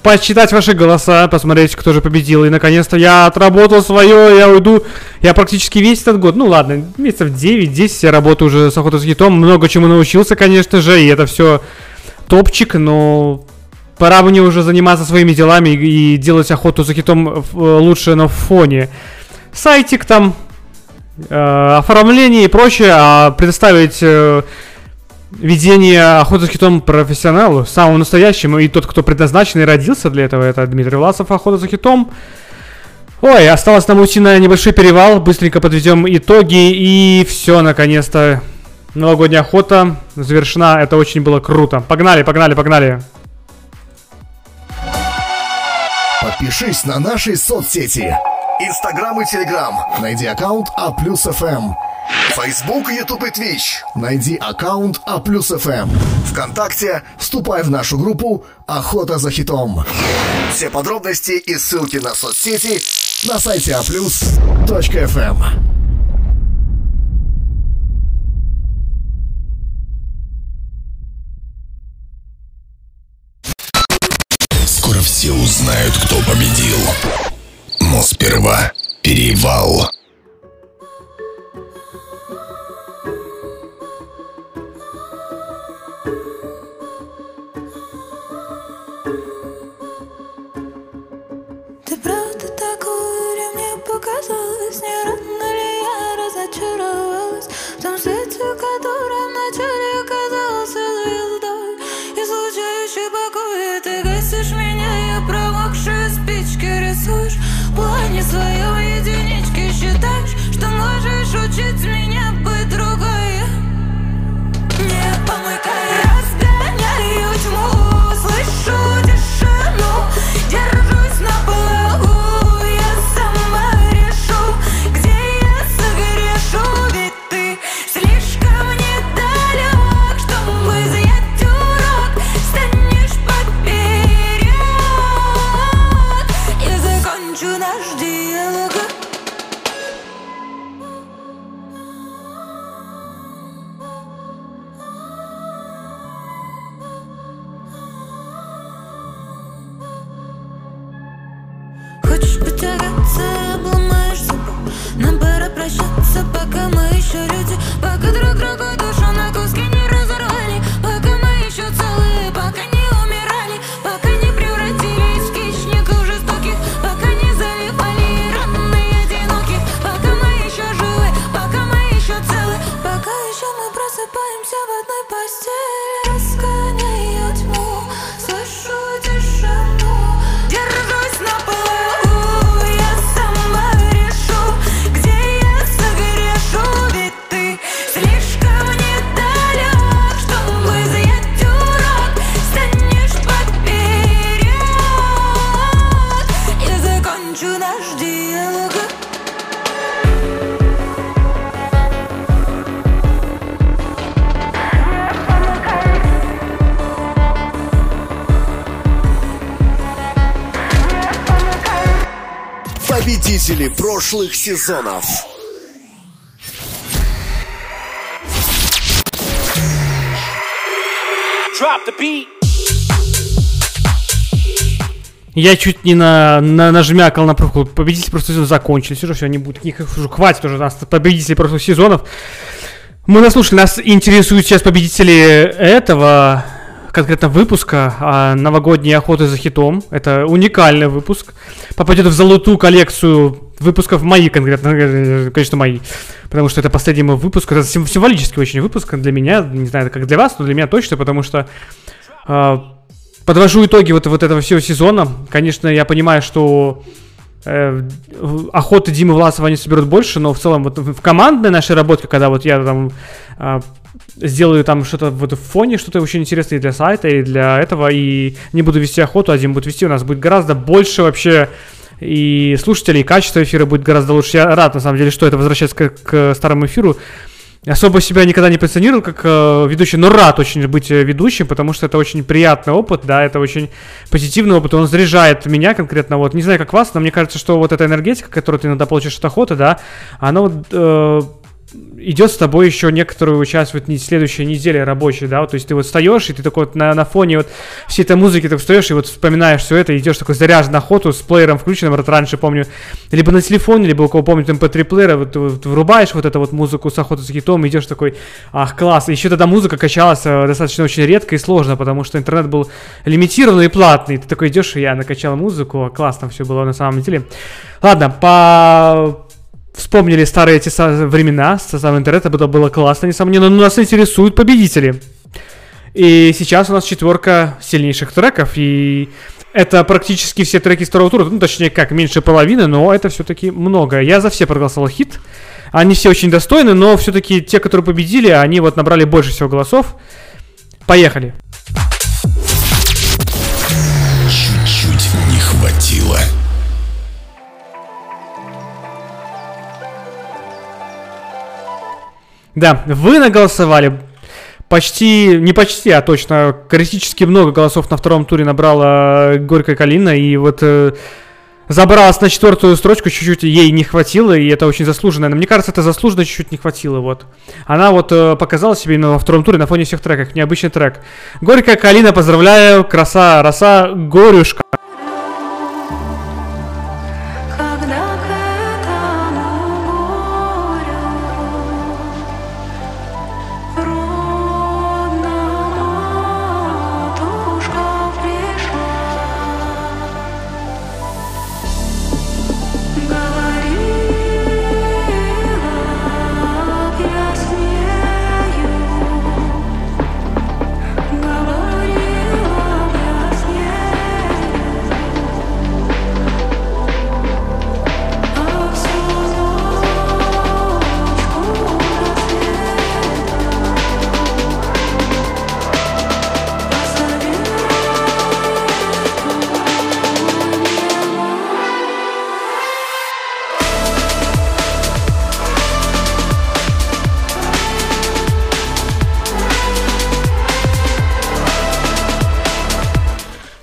посчитать ваши голоса, посмотреть, кто же победил. И наконец-то я отработал свое, я уйду. Я практически весь этот год, ну ладно, месяцев 9-10 я работаю уже с охотой за хитом. Много чему научился, конечно же, и это все топчик, но пора мне уже заниматься своими делами и, делать охоту за хитом в- лучше на фоне. Сайтик там, э, оформление и прочее, а предоставить э, ведение охоты с хитом профессионалу, самому настоящему, и тот, кто предназначен и родился для этого, это Дмитрий Власов, охота за хитом. Ой, осталось нам уйти на небольшой перевал, быстренько подведем итоги, и все, наконец-то. Новогодняя охота завершена, это очень было круто. Погнали, погнали, погнали. Подпишись на наши соцсети. Инстаграм и Телеграм. Найди аккаунт А плюс ФМ. Фейсбук, Ютуб и Твич. Найди аккаунт А плюс ФМ. Вконтакте вступай в нашу группу «Охота за хитом». Все подробности и ссылки на соцсети на сайте А aplus.fm. Скоро все узнают, кто победил. Но сперва перевал. Победители прошлых сезонов. Drop the beat. Я чуть не на, на, нажмякал на пробку. Победители прошлого сезона закончились. Уже все, не будет таких уже хватит уже нас победителей прошлых сезонов. Мы наслушали, нас интересуют сейчас победители этого конкретно выпуска а, новогодней охоты за хитом. Это уникальный выпуск. Попадет в золотую коллекцию выпусков мои конкретно, э, конечно, мои. Потому что это последний мой выпуск. Это сим- символический очень выпуск для меня. Не знаю, как для вас, но для меня точно, потому что а, подвожу итоги вот, вот этого всего сезона. Конечно, я понимаю, что э, охоты Димы Власова они соберут больше, но в целом вот в в командной нашей работе, когда вот я там а, сделаю там что-то вот в фоне, что-то очень интересное и для сайта, и для этого, и не буду вести охоту, Дим будет вести, у нас будет гораздо больше вообще и слушателей, и качество эфира будет гораздо лучше. Я рад, на самом деле, что это возвращается к, к старому эфиру. Особо себя никогда не позиционировал как э, ведущий, но рад очень быть э, ведущим, потому что это очень приятный опыт, да, это очень позитивный опыт, он заряжает меня конкретно, вот, не знаю, как вас, но мне кажется, что вот эта энергетика, которую ты иногда получаешь от охоты, да, она вот э, идет с тобой еще некоторую часть вот не следующей недели рабочей, да, вот, то есть ты вот встаешь, и ты такой вот на, на фоне вот всей этой музыки ты встаешь и вот вспоминаешь все это, идешь такой заряжен на охоту с плеером включенным, вот раньше помню, либо на телефоне, либо у кого помнит MP3 плеера, вот, вот врубаешь вот эту вот музыку с охоты за хитом, идешь такой, ах, класс, еще тогда музыка качалась э, достаточно очень редко и сложно, потому что интернет был лимитированный и платный, ты такой идешь, и я накачал музыку, а классно все было на самом деле. Ладно, по вспомнили старые эти времена с самого интернета, это было классно, несомненно, но нас интересуют победители. И сейчас у нас четверка сильнейших треков, и это практически все треки второго тура, ну, точнее, как, меньше половины, но это все-таки много. Я за все проголосовал хит, они все очень достойны, но все-таки те, которые победили, они вот набрали больше всего голосов. Поехали. Чуть-чуть Да, вы наголосовали почти, не почти, а точно, критически много голосов на втором туре набрала Горькая Калина, и вот э, забралась на четвертую строчку, чуть-чуть ей не хватило, и это очень заслуженно. Но мне кажется, это заслуженно чуть-чуть не хватило, вот. Она вот э, показала себе именно во втором туре на фоне всех треков, необычный трек. Горькая Калина, поздравляю, краса, роса, горюшка.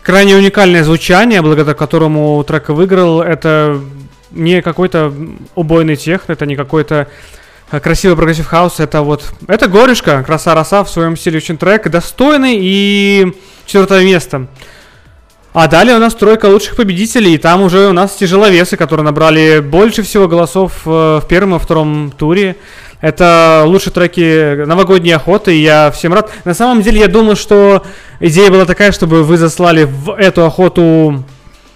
Крайне уникальное звучание, благодаря которому трек выиграл. Это не какой-то убойный техно, это не какой-то э, красивый progressive house, это вот, это горюшка, краса роса в своем стиле очень трек, достойный и четвертое место. А далее у нас тройка лучших победителей, и там уже у нас тяжеловесы, которые набрали больше всего голосов э, в первом и втором туре. Это лучшие треки новогодней охоты, и я всем рад. На самом деле, я думал, что идея была такая, чтобы вы заслали в эту охоту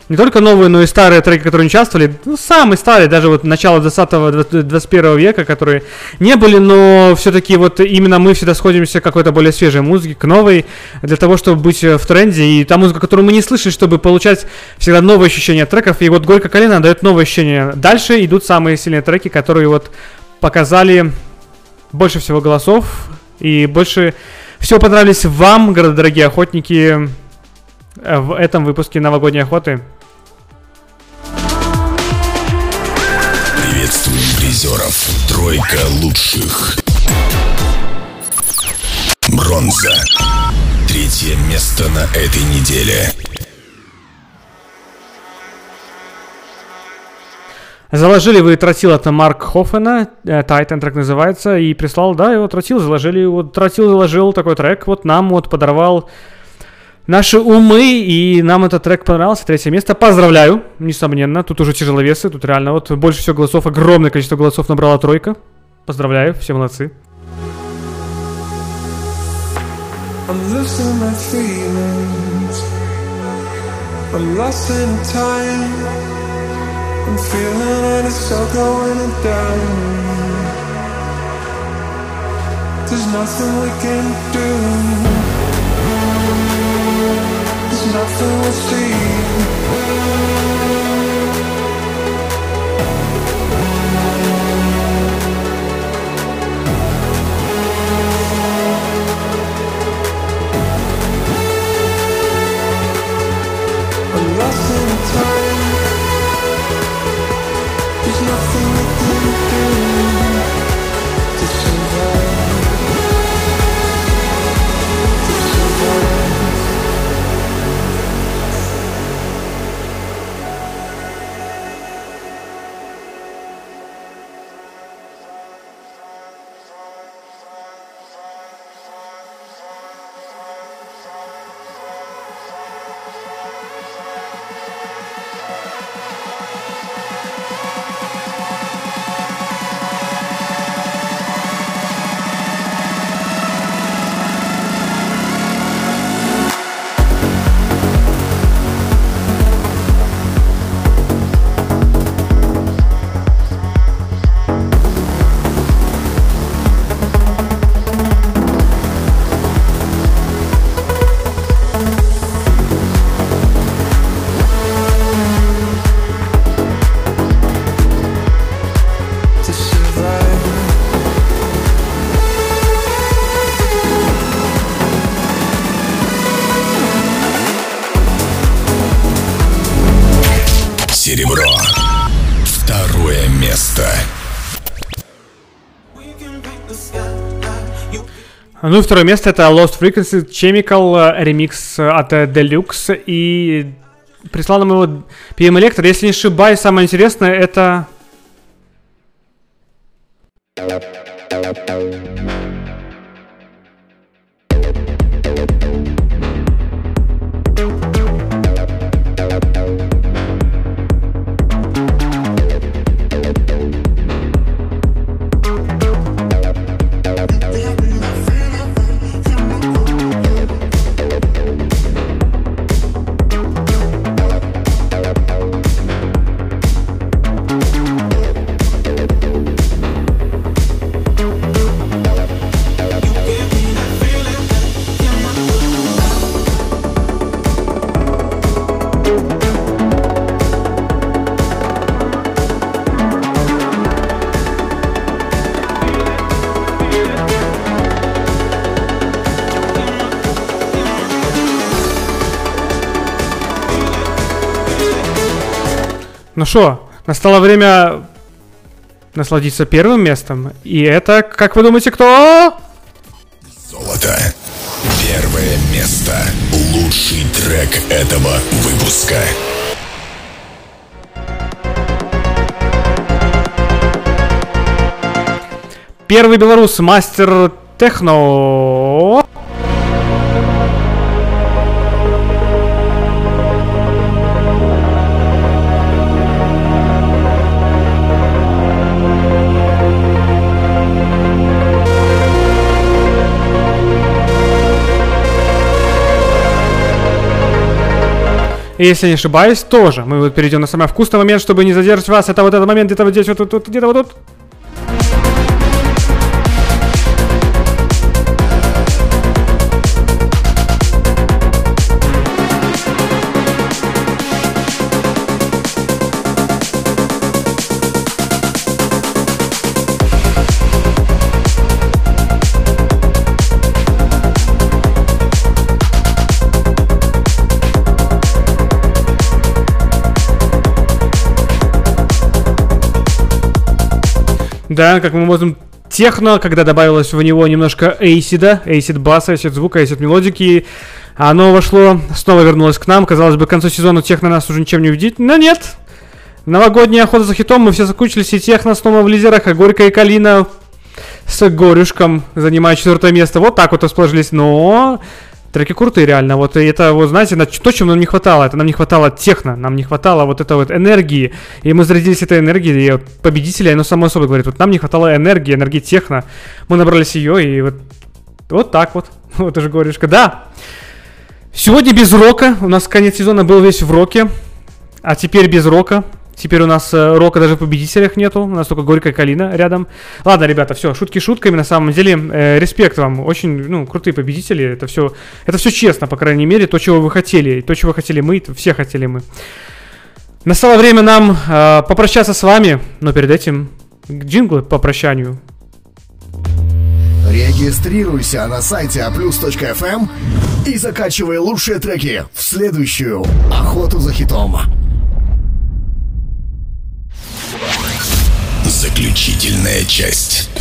не только новые, но и старые треки, которые участвовали. Ну, самые старые, даже вот начало 20-21 века, которые не были, но все-таки вот именно мы всегда сходимся к какой-то более свежей музыке, к новой, для того, чтобы быть в тренде. И та музыка, которую мы не слышали, чтобы получать всегда новые ощущения треков. И вот Горько Колено дает новые ощущения. Дальше идут самые сильные треки, которые вот показали больше всего голосов и больше всего понравились вам, дорогие охотники, э, в этом выпуске новогодней охоты. Приветствуем призеров. Тройка лучших. Бронза. Третье место на этой неделе. Заложили вы тротил от Марк Хоффена, э, Titan трек называется, и прислал, да, его тротил заложили, вот тротил заложил такой трек, вот нам вот подорвал наши умы, и нам этот трек понравился, третье место, поздравляю, несомненно, тут уже тяжеловесы, тут реально вот больше всего голосов, огромное количество голосов набрала тройка, поздравляю, все молодцы. I'm losing my feelings. I'm lost in time. I'm feeling like it's all going down. There's nothing we can do. There's nothing we'll see. I'm lost in time. Ну и второе место это Lost Frequency Chemical э, ремикс от э, Deluxe и прислал нам его PM Electro. Если не ошибаюсь, самое интересное это... Ну что, настало время насладиться первым местом. И это, как вы думаете, кто? Золото. Первое место. Лучший трек этого выпуска. Первый белорус, мастер техно. Если не ошибаюсь, тоже. Мы вот перейдем на самый вкусный момент, чтобы не задержать вас. Это вот этот момент, где-то вот здесь, вот тут, где-то вот тут. Да, как мы можем техно, когда добавилось в него немножко эйсида, эйсид баса, эйсид звука, эйсид мелодики, оно вошло, снова вернулось к нам. Казалось бы, к концу сезона техно нас уже ничем не увидит, но нет. Новогодняя охота за хитом, мы все закончились, и техно снова в лидерах, а Горько и Калина с Горюшком занимают четвертое место. Вот так вот расположились, но треки крутые реально. Вот это, вот знаете, на- то, чего нам не хватало, это нам не хватало техно, нам не хватало вот этой вот энергии, и мы зарядились этой энергией, и победители, оно само собой говорит, вот нам не хватало энергии, энергии техно, мы набрались ее, и вот, вот так вот, [LAUGHS] вот уже Горюшка, да. Сегодня без рока, у нас конец сезона был весь в роке, а теперь без рока. Теперь у нас э, рока даже в победителях нету, у нас только Горькая Калина рядом. Ладно, ребята, все, шутки шутками, на самом деле, э, респект вам, очень, ну, крутые победители, это все, это все честно, по крайней мере, то, чего вы хотели, то, чего хотели мы, все хотели мы. Настало время нам э, попрощаться с вами, но перед этим джинглы по прощанию. Регистрируйся на сайте aplus.fm и закачивай лучшие треки в следующую охоту за хитом. Заключительная часть.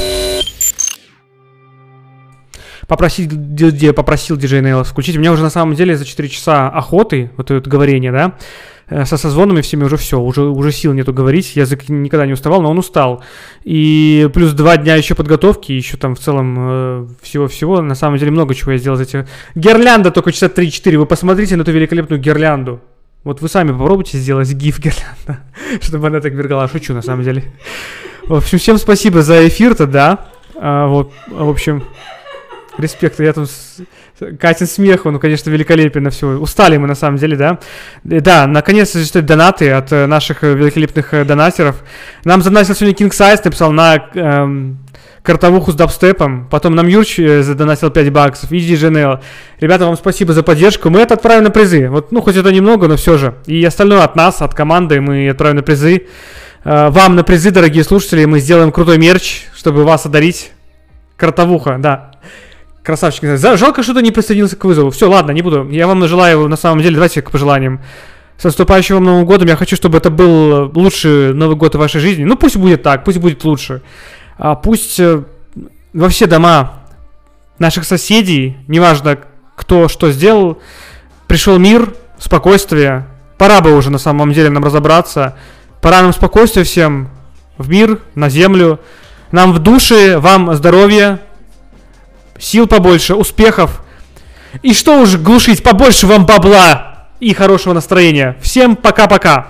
попросил, ди- попросил диджей Нейл включить. У меня уже на самом деле за 4 часа охоты, вот это говорение, да, э, со созвонами всеми уже все, уже, уже сил нету говорить, язык никогда не уставал, но он устал. И плюс два дня еще подготовки, еще там в целом э, всего-всего, на самом деле много чего я сделал за эти... Гирлянда только часа 3-4, вы посмотрите на эту великолепную гирлянду. Вот вы сами попробуйте сделать гиф гирлянда, [LAUGHS] чтобы она так мергала. Шучу, на самом деле. В общем, всем спасибо за эфир-то, да. А, вот, в общем, респект. Я там. Катин смех, он, конечно, великолепен на все. Устали мы, на самом деле, да. И Да, наконец-то существуют донаты от э, наших э, великолепных э, донатеров. Нам задонатил сегодня King Size, написал на эм, картовуху с дабстепом. Потом нам Юрч э, задонатил 5 баксов. И GNL. Ребята, вам спасибо за поддержку. Мы это отправим на призы. Вот, ну, хоть это немного, но все же. И остальное от нас, от команды мы отправим на призы. Э, Вам на призы, дорогие слушатели, мы сделаем крутой мерч, чтобы вас одарить. Картовуха, да. Красавчик. Жалко, что ты не присоединился к вызову. Все, ладно, не буду. Я вам желаю, на самом деле, давайте к пожеланиям. С наступающим вам Новым годом. Я хочу, чтобы это был лучший Новый год в вашей жизни. Ну, пусть будет так, пусть будет лучше. А пусть э, во все дома наших соседей, неважно, кто что сделал, пришел мир, спокойствие. Пора бы уже на самом деле нам разобраться. Пора нам спокойствия всем в мир, на землю. Нам в душе, вам здоровья, сил побольше, успехов. И что уж глушить, побольше вам бабла и хорошего настроения. Всем пока-пока.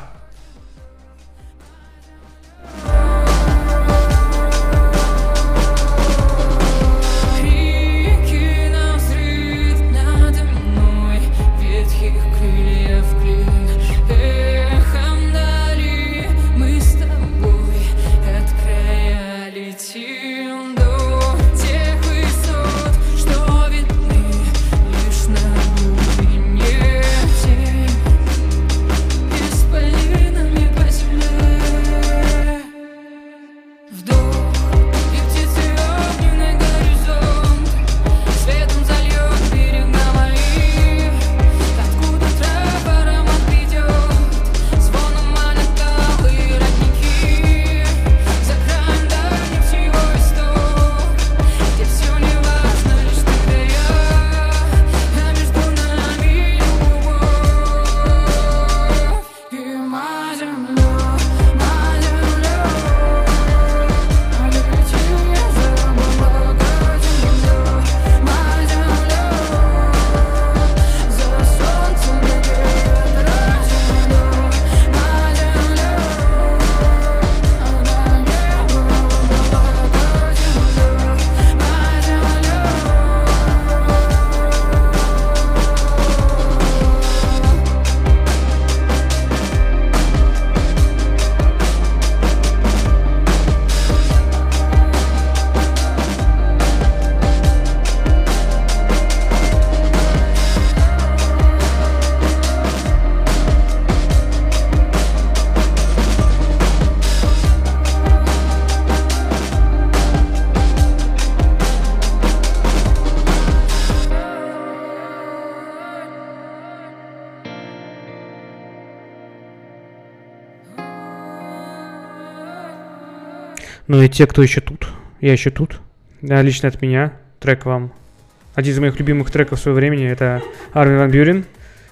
И те, кто еще тут. Я еще тут. Да, лично от меня. Трек вам. Один из моих любимых треков в свое времени это Армин Ван Бюрен.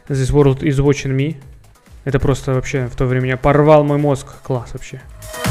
This World is Watching Me. Это просто вообще в то время порвал мой мозг. Класс вообще. It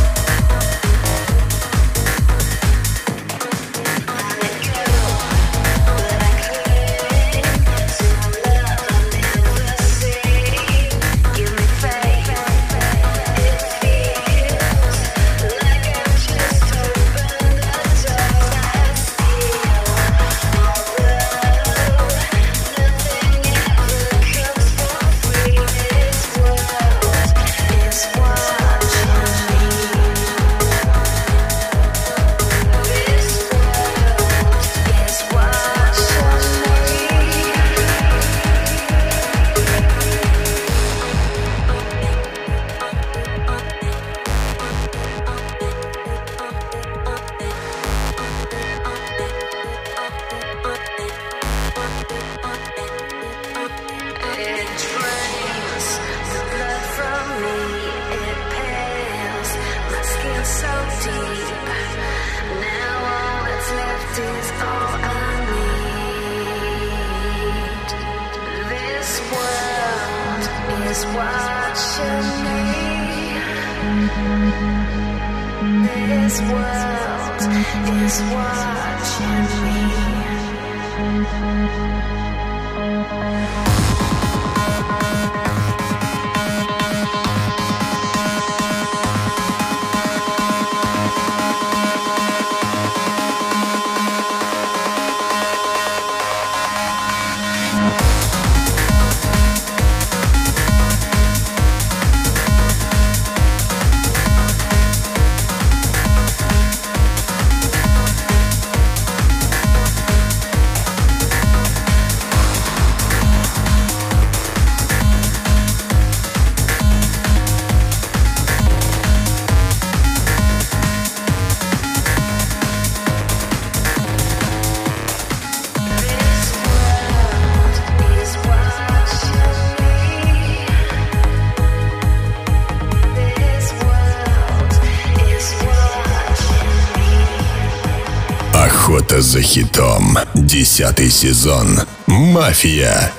хитом. Десятый сезон. Мафия.